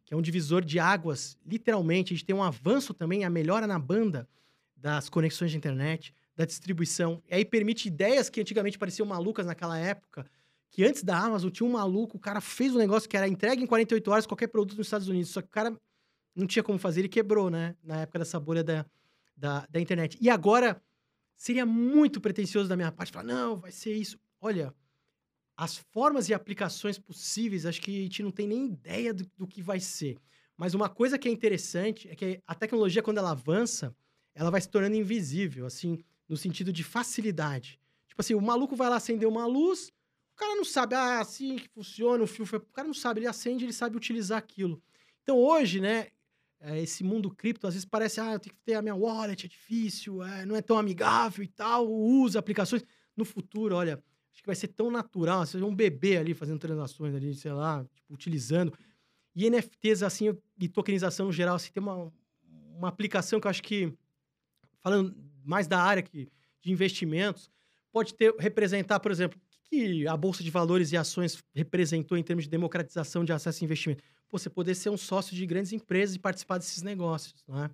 Speaker 3: Que é um divisor de águas, literalmente. A gente tem um avanço também, a melhora na banda das conexões de internet, da distribuição. E aí permite ideias que antigamente pareciam malucas naquela época, que antes da Amazon tinha um maluco, o cara fez um negócio que era entregue em 48 horas qualquer produto nos Estados Unidos. Só que o cara não tinha como fazer, ele quebrou, né? Na época dessa bolha da, da, da internet. E agora, seria muito pretencioso da minha parte falar, não, vai ser isso. Olha, as formas e aplicações possíveis, acho que a gente não tem nem ideia do, do que vai ser. Mas uma coisa que é interessante é que a tecnologia, quando ela avança, ela vai se tornando invisível, assim, no sentido de facilidade. Tipo assim, o maluco vai lá acender uma luz, o cara não sabe, ah, assim que funciona, o fio foi... O cara não sabe, ele acende, ele sabe utilizar aquilo. Então hoje, né, é, esse mundo cripto, às vezes parece, ah, eu tenho que ter a minha wallet, é difícil, é, não é tão amigável e tal, usa aplicações. No futuro, olha, acho que vai ser tão natural, você um bebê ali fazendo transações ali, sei lá, tipo, utilizando. E NFTs, assim, e tokenização no geral, assim, tem uma, uma aplicação que eu acho que, falando mais da área que, de investimentos, pode ter, representar, por exemplo, o que a Bolsa de Valores e Ações representou em termos de democratização de acesso a investimento? Pô, você poder ser um sócio de grandes empresas e participar desses negócios, não é?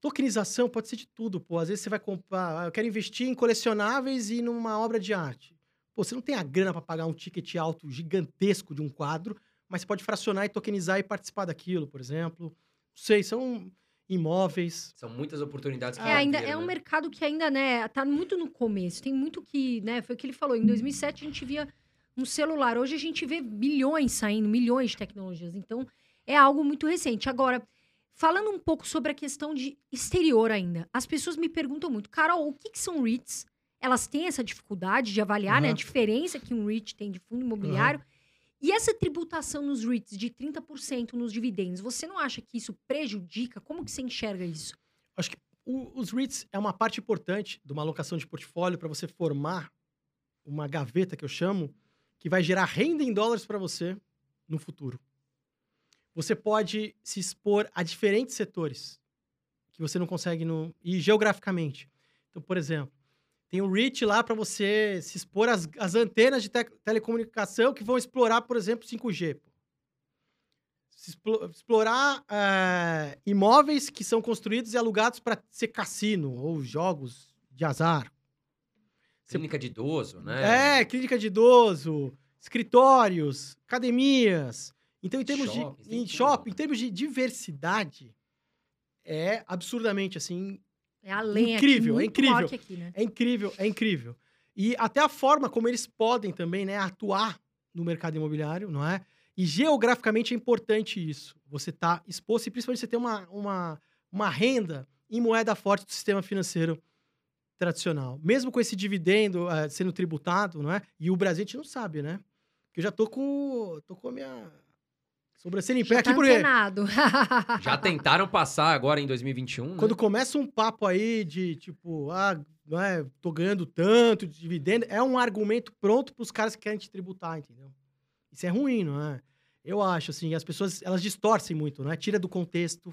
Speaker 3: Tokenização pode ser de tudo, pô. Às vezes você vai comprar, ah, eu quero investir em colecionáveis e numa obra de arte. Pô, você não tem a grana para pagar um ticket alto gigantesco de um quadro, mas você pode fracionar e tokenizar e participar daquilo, por exemplo. Não sei, são imóveis.
Speaker 2: São muitas oportunidades que
Speaker 1: É, ainda é um
Speaker 2: né?
Speaker 1: mercado que ainda, né, tá muito no começo. Tem muito que, né, foi o que ele falou. Em 2007 a gente via um celular. Hoje a gente vê milhões saindo, milhões de tecnologias. Então, é algo muito recente. Agora, falando um pouco sobre a questão de exterior ainda. As pessoas me perguntam muito, Carol, o que, que são REITs? Elas têm essa dificuldade de avaliar, né, a diferença que um REIT tem de fundo imobiliário. E essa tributação nos REITs de 30% nos dividendos, você não acha que isso prejudica? Como que você enxerga isso?
Speaker 3: Acho que o- os REITs é uma parte importante de uma alocação de portfólio para você formar uma gaveta que eu chamo, que vai gerar renda em dólares para você no futuro. Você pode se expor a diferentes setores que você não consegue no e geograficamente. Então, por exemplo, tem o REIT lá para você se expor às, às antenas de te- telecomunicação que vão explorar, por exemplo, 5G. pô. Se explo- explorar eh, imóveis que são construídos e alugados para ser cassino ou jogos de azar.
Speaker 2: Clínica de idoso, né?
Speaker 3: É, clínica de idoso, escritórios, academias. Então, em termos
Speaker 2: Shoppings,
Speaker 3: de
Speaker 2: tem
Speaker 3: em shopping, em termos de diversidade, é absurdamente assim
Speaker 1: É além
Speaker 3: Incrível, é
Speaker 1: aqui, maior
Speaker 3: incrível.
Speaker 1: aqui, né?
Speaker 3: é incrível, é incrível. E até a forma como eles podem também, né, atuar no mercado imobiliário, não é? E geograficamente é importante isso. Você tá exposto e principalmente você ter uma, uma, uma renda em moeda forte do sistema financeiro tradicional. Mesmo com esse dividendo eh, sendo tributado, não é? E o Brasil a gente não sabe, né? Que eu já tô com, tô com a minha sobrancelha em pé
Speaker 1: Já
Speaker 3: aqui
Speaker 1: tá
Speaker 3: por
Speaker 1: antenado.
Speaker 2: Já tentaram passar agora em 2021, né?
Speaker 3: Quando começa um papo aí de tipo, ah, não é, tô ganhando tanto de dividendo, é um argumento pronto para os caras que querem te tributar, entendeu? Isso é ruim, não é? Eu acho, assim, as pessoas, elas distorcem muito, né? Tira do contexto.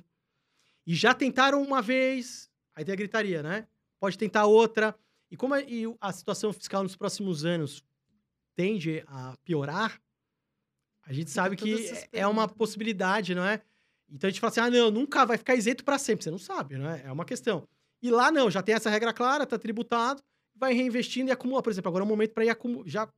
Speaker 3: E já tentaram uma vez, aí tem a gritaria, né? Pode tentar outra. E como a, e a situação fiscal nos próximos anos tende a piorar, a gente sabe que é uma
Speaker 1: perguntas.
Speaker 3: possibilidade, não é? Então a gente fala assim, ah, não, nunca vai ficar isento para sempre. Você não sabe, né? É uma questão. E lá não, já tem essa regra clara, tá tributado, vai reinvestindo e acumula. Por exemplo, agora é o momento para ir acumular. Já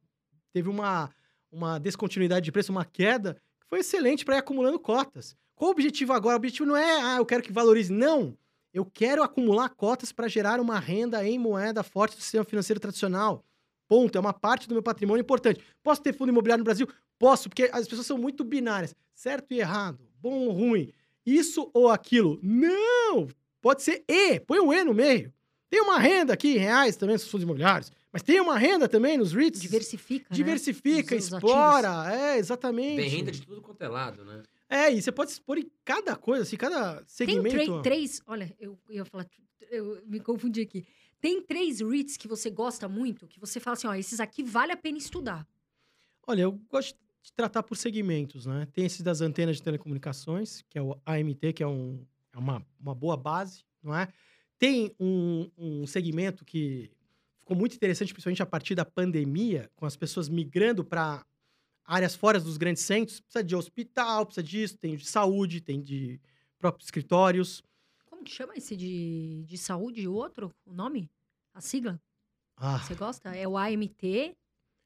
Speaker 3: teve uma, uma descontinuidade de preço, uma queda, que foi excelente para ir acumulando cotas. Qual o objetivo agora? O objetivo não é, ah, eu quero que valorize. Não. Eu quero acumular cotas para gerar uma renda em moeda forte do sistema financeiro tradicional. Ponto. É uma parte do meu patrimônio importante. Posso ter fundo imobiliário no Brasil? Posso, porque as pessoas são muito binárias. Certo e errado. Bom ou ruim. Isso ou aquilo. Não! Pode ser E. Põe um E no meio. Tem uma renda aqui em reais também nos fundos imobiliários. Mas tem uma renda também nos REITs.
Speaker 1: Diversifica, né?
Speaker 3: Diversifica,
Speaker 1: os
Speaker 3: explora. É, exatamente.
Speaker 2: Vem renda de tudo quanto é lado, né?
Speaker 3: É, e você pode expor em cada coisa, assim, cada
Speaker 1: Tem
Speaker 3: segmento.
Speaker 1: tre- três... Olha, eu ia falar... Eu me confundi aqui. Tem três REITs que você gosta muito, que você fala assim, ó, esses aqui vale a pena estudar.
Speaker 3: Olha, eu gosto de tratar por segmentos, né? Tem esse das antenas de telecomunicações, que é o AMT, que é, um, é uma, uma boa base, não é? Tem um, um segmento que ficou muito interessante, principalmente a partir da pandemia, com as pessoas migrando para áreas fora dos grandes centros. Precisa de hospital, precisa disso, tem de saúde, tem de próprios escritórios.
Speaker 1: Como que chama esse de, de saúde? O outro? O nome? A sigla?
Speaker 3: Ah,
Speaker 1: Você gosta? É o AMT.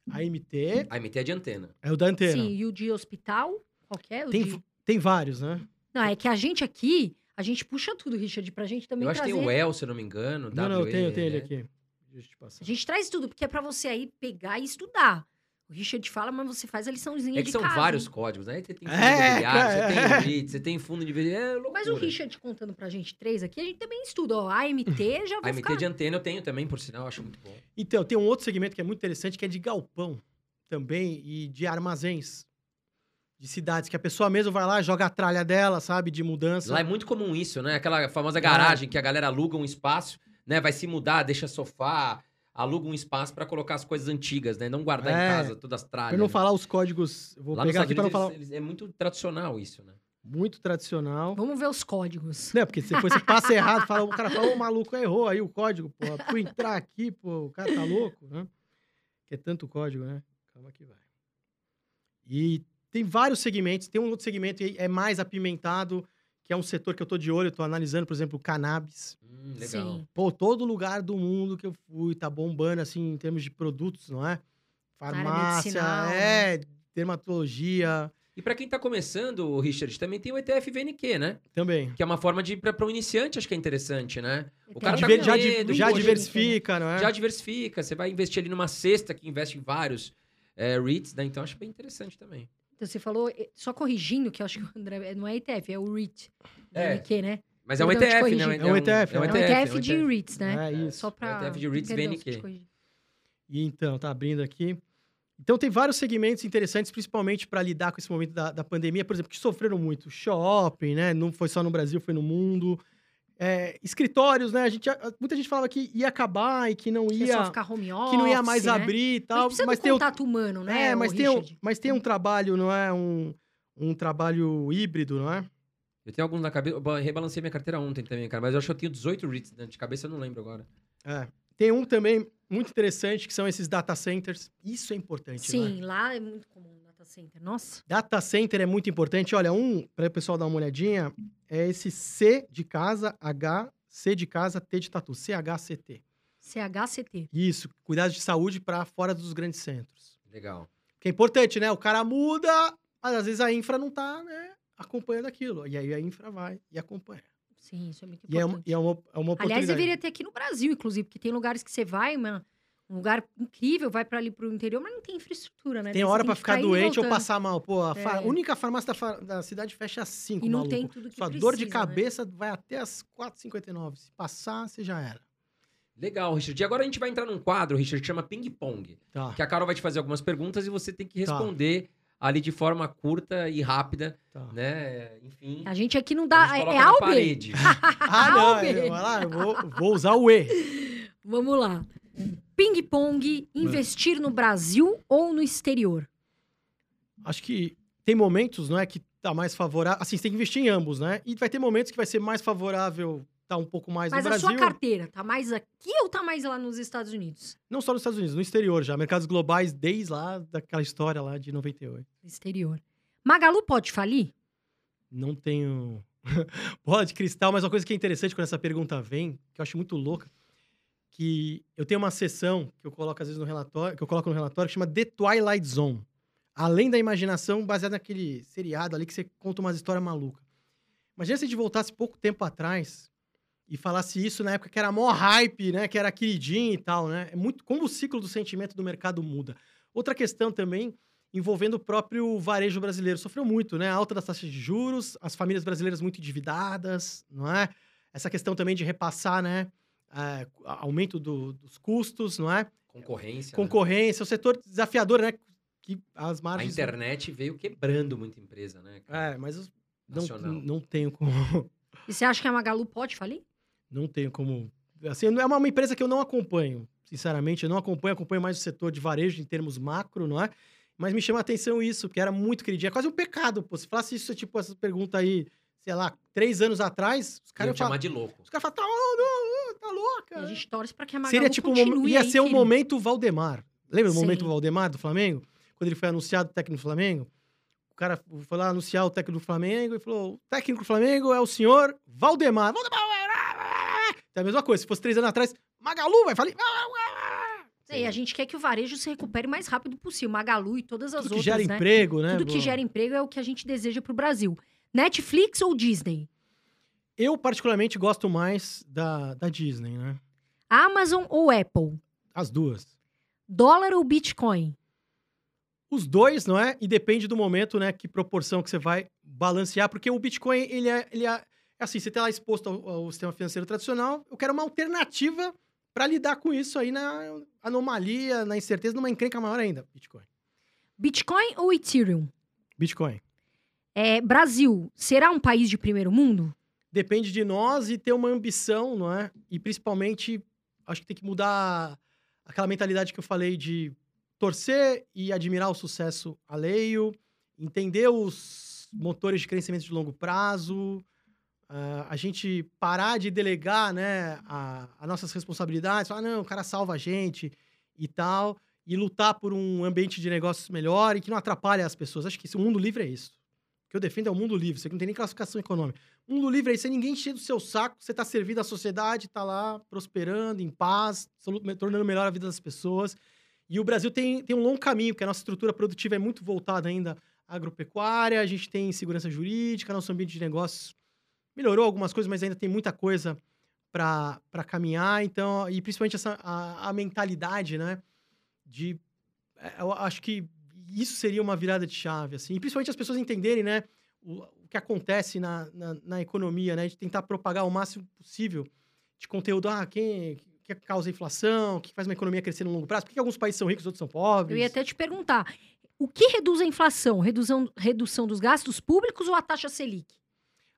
Speaker 3: AMT
Speaker 2: A MT é de antena.
Speaker 3: é o da antena.
Speaker 1: Sim, e o de hospital? Qual que é?
Speaker 3: Tem,
Speaker 1: de...
Speaker 3: tem vários, né?
Speaker 1: Não, é que a gente aqui, a gente puxa tudo, Richard, pra gente também
Speaker 2: Eu acho que
Speaker 1: trazer.
Speaker 2: tem o El, se eu não me engano.
Speaker 3: não, não, eu tenho, eu tenho ele
Speaker 2: né?
Speaker 3: aqui. Deixa eu te passar.
Speaker 1: A gente traz tudo, porque é pra você aí pegar e estudar. O Richard fala, mas você faz a liçãozinha
Speaker 2: É
Speaker 1: de
Speaker 2: que são
Speaker 1: casa.
Speaker 2: vários códigos, né? Você tem fundo
Speaker 3: É,
Speaker 2: imobiliário,
Speaker 3: cara,
Speaker 2: você
Speaker 3: é.
Speaker 2: tem REIT, você tem fundo de... É loucura.
Speaker 1: Mas o Richard contando pra gente três aqui, a gente também estuda. Ó, AMT já
Speaker 2: A
Speaker 1: vai
Speaker 2: MT
Speaker 1: ficar...
Speaker 2: de antena eu tenho também, por sinal, acho muito bom.
Speaker 3: Então, tem um outro segmento que é muito interessante, que é de galpão também e de armazéns de cidades, que a pessoa mesmo vai lá, joga a tralha dela, sabe, de mudança.
Speaker 2: Lá é muito comum isso, né? Aquela
Speaker 3: É.
Speaker 2: famosa garagem que a galera aluga um espaço, né? Vai se mudar, deixa sofá, aluga um espaço pra colocar as coisas antigas, né? Não guardar
Speaker 3: É.
Speaker 2: em casa todas as tralhas.
Speaker 3: Pra não falar os códigos, vou
Speaker 2: Lá
Speaker 3: pegar aqui não
Speaker 2: Unidos
Speaker 3: falar
Speaker 2: eles- é muito tradicional isso, né?
Speaker 3: muito tradicional.
Speaker 1: Vamos ver os códigos.
Speaker 3: Não, porque se você passa errado, fala, o cara fala, o maluco errou aí o código, pô. Fui entrar aqui, pô, o cara tá louco, né? Que é tanto código, né? Calma que vai. E tem vários segmentos, tem um outro segmento que é mais apimentado, que é um setor que eu tô de olho, eu tô analisando, por exemplo, o cannabis.
Speaker 2: Hum, legal.
Speaker 1: Sim.
Speaker 3: Pô, todo lugar do mundo que eu fui tá bombando, assim, em termos de produtos, não é? Farmácia, é, dermatologia
Speaker 2: E pra quem tá começando, Richard, também tem o ETF VNQ, né?
Speaker 3: também.
Speaker 2: Que é uma forma de... Pra um iniciante, acho que é interessante, né? O cara tá
Speaker 3: Diver-
Speaker 2: com
Speaker 3: já,
Speaker 2: medo,
Speaker 3: já
Speaker 2: hoje-
Speaker 3: diversifica, não é?
Speaker 2: Já diversifica. Você vai investir ali numa cesta que investe em vários é, REITs, né? Então, acho bem interessante também.
Speaker 1: Então você falou, eh, só corrigindo, que eu acho que o André não é ETF, é o REIT.
Speaker 2: É.
Speaker 1: VNQ, né?
Speaker 2: Mas é um ETF, né?
Speaker 1: corrigi.
Speaker 3: É um ETF,
Speaker 2: É um
Speaker 3: é
Speaker 1: É
Speaker 3: um
Speaker 1: um
Speaker 2: ETF, é um
Speaker 1: de. REITs, né?
Speaker 3: É isso.
Speaker 1: Só pra...
Speaker 2: É o ETF de REITs VNQ.
Speaker 1: corrigi.
Speaker 3: E então, tá abrindo aqui. Então, tem vários segmentos interessantes, principalmente para lidar com esse momento da, da pandemia, por exemplo, que sofreram muito. Shopping, né? Não foi só no Brasil, foi no mundo. É, escritórios, né? A gente, muita gente falava que ia acabar e que não
Speaker 1: Que é
Speaker 3: ia,
Speaker 1: só ficar home office,
Speaker 3: que não ia mais
Speaker 1: né?
Speaker 3: abrir e
Speaker 1: Mas
Speaker 3: tal.
Speaker 1: precisa
Speaker 3: Mas
Speaker 1: do
Speaker 3: tem, um,
Speaker 1: contato humano, né,
Speaker 3: é, mas, tem um, mas tem um trabalho, não é? Um, um trabalho híbrido, não é?
Speaker 2: Eu tenho alguns na cabeça. Eu rebalancei minha carteira ontem também, cara. Mas eu acho que eu tenho 18 REITs né? de cabeça, eu não lembro agora.
Speaker 3: É. Tem um também muito interessante, que são esses data centers. Isso é importante, né?
Speaker 1: Sim, lá é muito comum center. Nossa,
Speaker 3: Data center é muito importante. Olha, um, para o pessoal dar uma olhadinha, é esse C de casa, H, C de casa, T de tatu, CHCT.
Speaker 1: CHCT.
Speaker 3: Isso, cuidados de saúde para fora dos grandes centros.
Speaker 2: Legal.
Speaker 3: Que é importante, né? O cara muda, mas às vezes a infra não tá, né, acompanhando aquilo. E aí a infra vai e acompanha.
Speaker 1: Sim, isso é muito
Speaker 3: E é,
Speaker 1: importante.
Speaker 3: uma- e é uma, é uma oportunidade.
Speaker 1: Aliás, deveria ter aqui no Brasil, inclusive, porque tem lugares que você vai, mano, um lugar incrível, vai pra ali pro interior, mas não tem infraestrutura, né?
Speaker 3: Tem hora pra ficar
Speaker 1: indo e
Speaker 3: doente ou passar mal. Pô, a fa-
Speaker 1: É.
Speaker 3: única farmácia da, fa- da cidade fecha às 5,
Speaker 1: E não
Speaker 3: maluco.
Speaker 1: tem tudo que
Speaker 3: Sua
Speaker 1: precisa,
Speaker 3: dor de
Speaker 1: né?
Speaker 3: cabeça vai até às 4h59. Se passar, você já era.
Speaker 2: Legal, Richard. E agora a gente vai entrar num quadro, Richard, que chama Ping Pong.
Speaker 3: Tá,
Speaker 2: Que a Carol vai te fazer algumas perguntas e você tem que
Speaker 3: Tá.
Speaker 2: responder ali de forma curta e rápida,
Speaker 3: tá.
Speaker 2: né? Enfim.
Speaker 1: A gente aqui não dá. É,
Speaker 2: coloca
Speaker 1: é
Speaker 2: na
Speaker 1: A ou B?
Speaker 2: parede.
Speaker 3: Ah, não,
Speaker 1: Albe.
Speaker 3: eu, vai lá, eu vou, vou usar o E.
Speaker 1: Vamos lá. Ping-pong, investir no Brasil ou no exterior?
Speaker 3: Acho que tem momentos, não é, que tá mais favorável. Assim, você tem que investir em ambos, né? E vai ter momentos que vai ser mais favorável tá um pouco mais
Speaker 1: Mas
Speaker 3: no
Speaker 1: a
Speaker 3: Brasil.
Speaker 1: sua carteira tá mais aqui ou tá mais lá nos Estados Unidos?
Speaker 3: Não só nos Estados Unidos, no exterior já. Mercados globais desde lá, daquela história lá de 98.
Speaker 1: Exterior. Magalu pode falir?
Speaker 3: Não tenho bola de cristal, mas uma coisa que é interessante quando essa pergunta vem, que eu acho muito louca, que eu tenho uma sessão que eu coloco às vezes no relatório, que eu coloco no relatório, que chama The Twilight Zone. Além da imaginação, baseada naquele seriado ali que você conta umas histórias malucas. Imagina se a gente voltasse pouco tempo atrás e falasse isso na época que era mó hype, né? Que era queridinho e tal, né? É muito como o ciclo do sentimento do mercado muda. Outra questão também envolvendo o próprio varejo brasileiro. Sofreu muito, né? A alta das taxas de juros, as famílias brasileiras muito endividadas, não é? Essa questão também de repassar, né? É, aumento do- dos custos, não é?
Speaker 2: Concorrência. né?
Speaker 3: Concorrência, o setor desafiador, né? Que as
Speaker 2: A
Speaker 3: margens...
Speaker 2: internet veio quebrando muita empresa, né? cara?
Speaker 3: É, mas não, não tenho como...
Speaker 1: E você acha que a Magalu pode falir?
Speaker 3: Não tenho como... Assim, é uma, empresa que eu não acompanho, sinceramente. Eu não acompanho, acompanho mais o setor de varejo em termos macro, não é? Mas me chama a atenção isso, porque era muito queridinho. É quase um pecado, pô. Se falasse isso, tipo, essa pergunta aí, sei lá, três anos atrás, os caras falam...
Speaker 2: chamar de louco.
Speaker 3: Os caras falam, tá,
Speaker 1: E
Speaker 3: cara.
Speaker 1: a gente torce pra que a Magalu
Speaker 3: Seria tipo, um
Speaker 1: continue
Speaker 3: ia
Speaker 1: aí
Speaker 3: ser o
Speaker 1: firme.
Speaker 3: momento Valdemar. Lembra
Speaker 1: Sim.
Speaker 3: o momento Valdemar do Flamengo? Quando ele foi anunciado técnico do Flamengo? O cara foi lá anunciar o técnico do Flamengo e falou: o técnico do Flamengo é o senhor Valdemar. Valdemar! É a mesma coisa. Se fosse três anos atrás, Magalu vai falar.
Speaker 1: E a gente quer que o varejo se recupere o mais rápido possível. Magalu e todas as
Speaker 3: Tudo que
Speaker 1: outras,
Speaker 3: gera
Speaker 1: né?
Speaker 3: emprego, né?
Speaker 1: Tudo que gera emprego é o que a gente deseja pro Brasil. Netflix ou Disney?
Speaker 3: Eu, particularmente, gosto mais da, da Disney, né?
Speaker 1: Amazon ou Apple?
Speaker 3: As duas.
Speaker 1: Dólar ou Bitcoin?
Speaker 3: Os dois, não é? E depende do momento, né? Que proporção que você vai balancear, porque o Bitcoin, ele é, ele é, é assim, você está lá exposto ao, ao sistema financeiro tradicional, eu quero uma alternativa para lidar com isso aí na anomalia, na incerteza, numa encrenca maior ainda. Bitcoin.
Speaker 1: Bitcoin ou Ethereum?
Speaker 3: Bitcoin.
Speaker 1: É, Brasil, será um país de primeiro mundo?
Speaker 3: Depende de nós e ter uma ambição, não é? E principalmente, acho que tem que mudar aquela mentalidade que eu falei de torcer e admirar o sucesso alheio, entender os motores de crescimento de longo prazo, ah, a gente parar de delegar né, as nossas responsabilidades, falar, não, o cara salva a gente e tal, e lutar por um ambiente de negócios melhor e que não atrapalhe as pessoas. Acho que esse, o mundo livre é isso. Que eu defendo é o mundo livre, você não tem nem classificação econômica. Mundo livre é isso, ninguém encher do seu saco, você tá servindo à sociedade, tá lá prosperando, em paz, tornando melhor a vida das pessoas. E o Brasil tem, tem um longo caminho, porque a nossa estrutura produtiva é muito voltada ainda à agropecuária, a gente tem segurança jurídica, nosso ambiente de negócios melhorou algumas coisas, mas ainda tem muita coisa para caminhar. Então, e principalmente essa, a, a mentalidade, né? De. é, Eu acho que isso seria uma virada de chave, assim. E principalmente as pessoas entenderem, né? O, o que acontece na, na, na economia, né? De tentar propagar o máximo possível de conteúdo. Ah, quem que causa a inflação, o que faz uma economia crescer no longo prazo, por que alguns países são ricos, outros são pobres.
Speaker 1: Eu ia até te perguntar. O que reduz a inflação? Redução, redução dos gastos públicos ou a taxa Selic?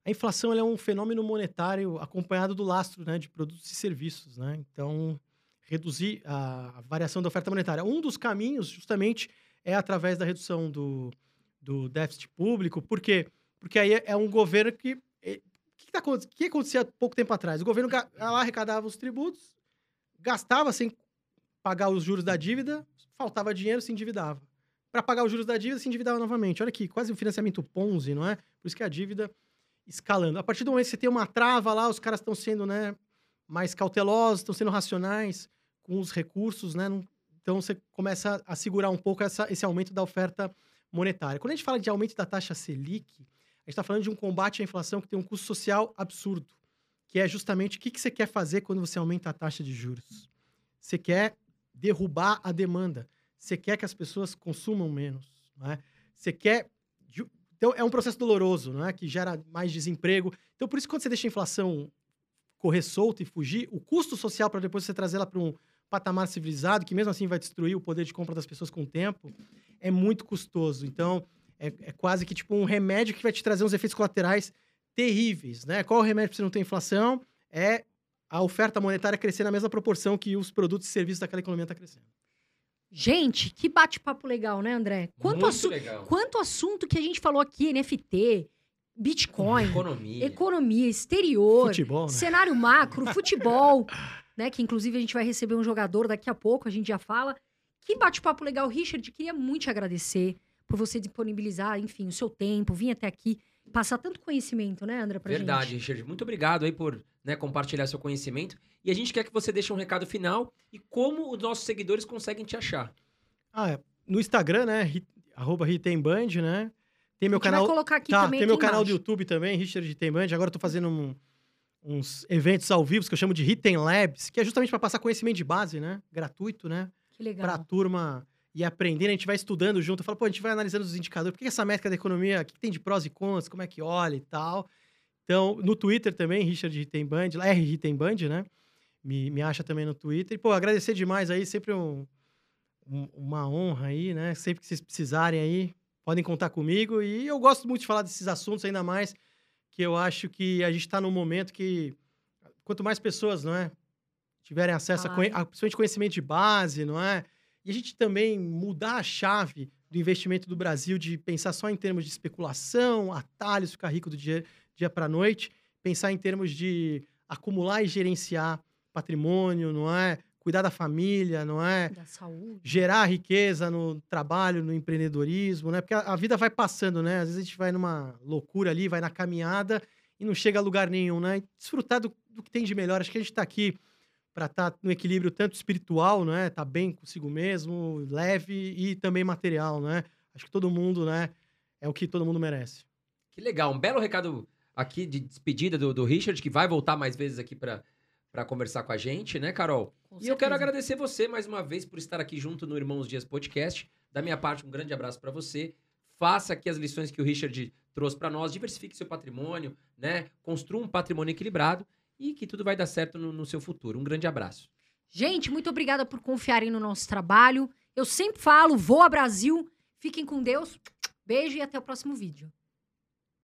Speaker 3: A inflação é um fenômeno monetário acompanhado do lastro né, de produtos e serviços. Né? Então, reduzir a variação da oferta monetária. Um dos caminhos, justamente, é através da redução do, do déficit público. Por quê? Porque aí é um governo que. O que, que, tá, que acontecia há pouco tempo atrás? O governo lá arrecadava os tributos, gastava sem pagar os juros da dívida, faltava dinheiro, se endividava. Para pagar os juros da dívida, se endividava novamente. Olha aqui, quase um financiamento Ponzi, não é? Por isso que a dívida escalando. A partir do momento que você tem uma trava lá, os caras estão sendo né, mais cautelosos, estão sendo racionais com os recursos, né? Não- Então você começa a segurar um pouco essa- esse aumento da oferta monetária. Quando a gente fala de aumento da taxa Selic, a gente está falando de um combate à inflação que tem um custo social absurdo, que é justamente o que, que você quer fazer quando você aumenta a taxa de juros. Você quer derrubar a demanda. Você quer que as pessoas consumam menos. Não é? Você quer então, é um processo doloroso, não é? Que gera mais desemprego. Então, por isso, quando você deixa a inflação correr solta e fugir, o custo social para depois você trazê-la para um patamar civilizado, que mesmo assim vai destruir o poder de compra das pessoas com o tempo, é muito custoso. Então, é, é quase que tipo um remédio que vai te trazer uns efeitos colaterais terríveis, né? Qual o remédio para você não ter inflação? É a oferta monetária crescer na mesma proporção que os produtos e serviços daquela economia está crescendo.
Speaker 1: Gente, que bate-papo legal, né, André? Quanto,
Speaker 2: Muito
Speaker 1: assu-
Speaker 2: legal.
Speaker 1: quanto assunto que a gente falou aqui, NFT, Bitcoin,
Speaker 2: Economia.
Speaker 1: economia, exterior,
Speaker 3: Futebol, né?
Speaker 1: cenário macro, futebol, né? Que inclusive a gente vai receber um jogador daqui a pouco, a gente já fala. Que bate-papo legal, Richard. Queria muito te agradecer por você disponibilizar, enfim, o seu tempo, vir até aqui, passar tanto conhecimento, né, André, pra
Speaker 2: Verdade,
Speaker 1: gente.
Speaker 2: Richard. Muito obrigado aí por né, compartilhar seu conhecimento. E a gente quer que você deixe um recado final e como os nossos seguidores conseguem te achar.
Speaker 3: Ah, é. no Instagram, né? Arroba Ritemband, né? Tem meu
Speaker 1: a gente
Speaker 3: canal.
Speaker 1: vai colocar aqui
Speaker 3: Tá,
Speaker 1: também
Speaker 3: tem
Speaker 1: aqui
Speaker 3: meu canal do
Speaker 1: embaixo.
Speaker 3: YouTube também, Richard Ritemband. Agora eu tô fazendo um- uns eventos ao vivo que eu chamo de Ritem Labs, que é justamente para passar conhecimento de base, né? Gratuito, né?
Speaker 1: Que legal.
Speaker 3: Pra turma ir aprendendo. A gente vai estudando junto. Eu falo, pô, a gente vai analisando os indicadores. Por que essa métrica da economia, o que tem de prós e contras, como é que olha e tal. Então, no Twitter também, Richard Ritemband, lá R Ritemband, né? Me, me acha também no Twitter. E, pô, agradecer demais aí, sempre um, um- uma honra aí, né? Sempre que vocês precisarem aí, podem contar comigo. E eu gosto muito de falar desses assuntos, ainda mais que eu acho que a gente está num momento que quanto mais pessoas, não é? Tiverem acesso a, conhe-
Speaker 1: Falarem.
Speaker 3: a principalmente conhecimento de base, não é? E a gente também mudar a chave do investimento do Brasil de pensar só em termos de especulação, atalhos, ficar rico do dia, dia para noite, pensar em termos de acumular e gerenciar patrimônio, não é? Cuidar da família, não é?
Speaker 1: Da saúde.
Speaker 3: Gerar riqueza no trabalho, no empreendedorismo, né? Porque a, a vida vai passando, né? Às vezes a gente vai numa loucura ali, vai na caminhada e não chega a lugar nenhum, né? E desfrutar do, do que tem de melhor. Acho que a gente tá aqui para estar tá no equilíbrio tanto espiritual, né? Tá bem consigo mesmo, leve e também material, né? Acho que todo mundo, né? É o que todo mundo merece.
Speaker 2: Que legal. Um belo recado aqui de despedida do, do Richard, que vai voltar mais vezes aqui para para conversar com a gente, né, Carol?
Speaker 1: Com
Speaker 2: e eu quero
Speaker 1: certeza.
Speaker 2: agradecer você mais uma vez por estar aqui junto no Irmãos Dias Podcast. Da minha parte, um grande abraço para você. Faça aqui as lições que o Richard trouxe para nós, diversifique seu patrimônio, né? Construa um patrimônio equilibrado e que tudo vai dar certo no, no seu futuro. Um grande abraço.
Speaker 1: Gente, muito obrigada por confiarem no nosso trabalho. Eu sempre falo, voa Brasil. Fiquem com Deus. Beijo e até o próximo vídeo.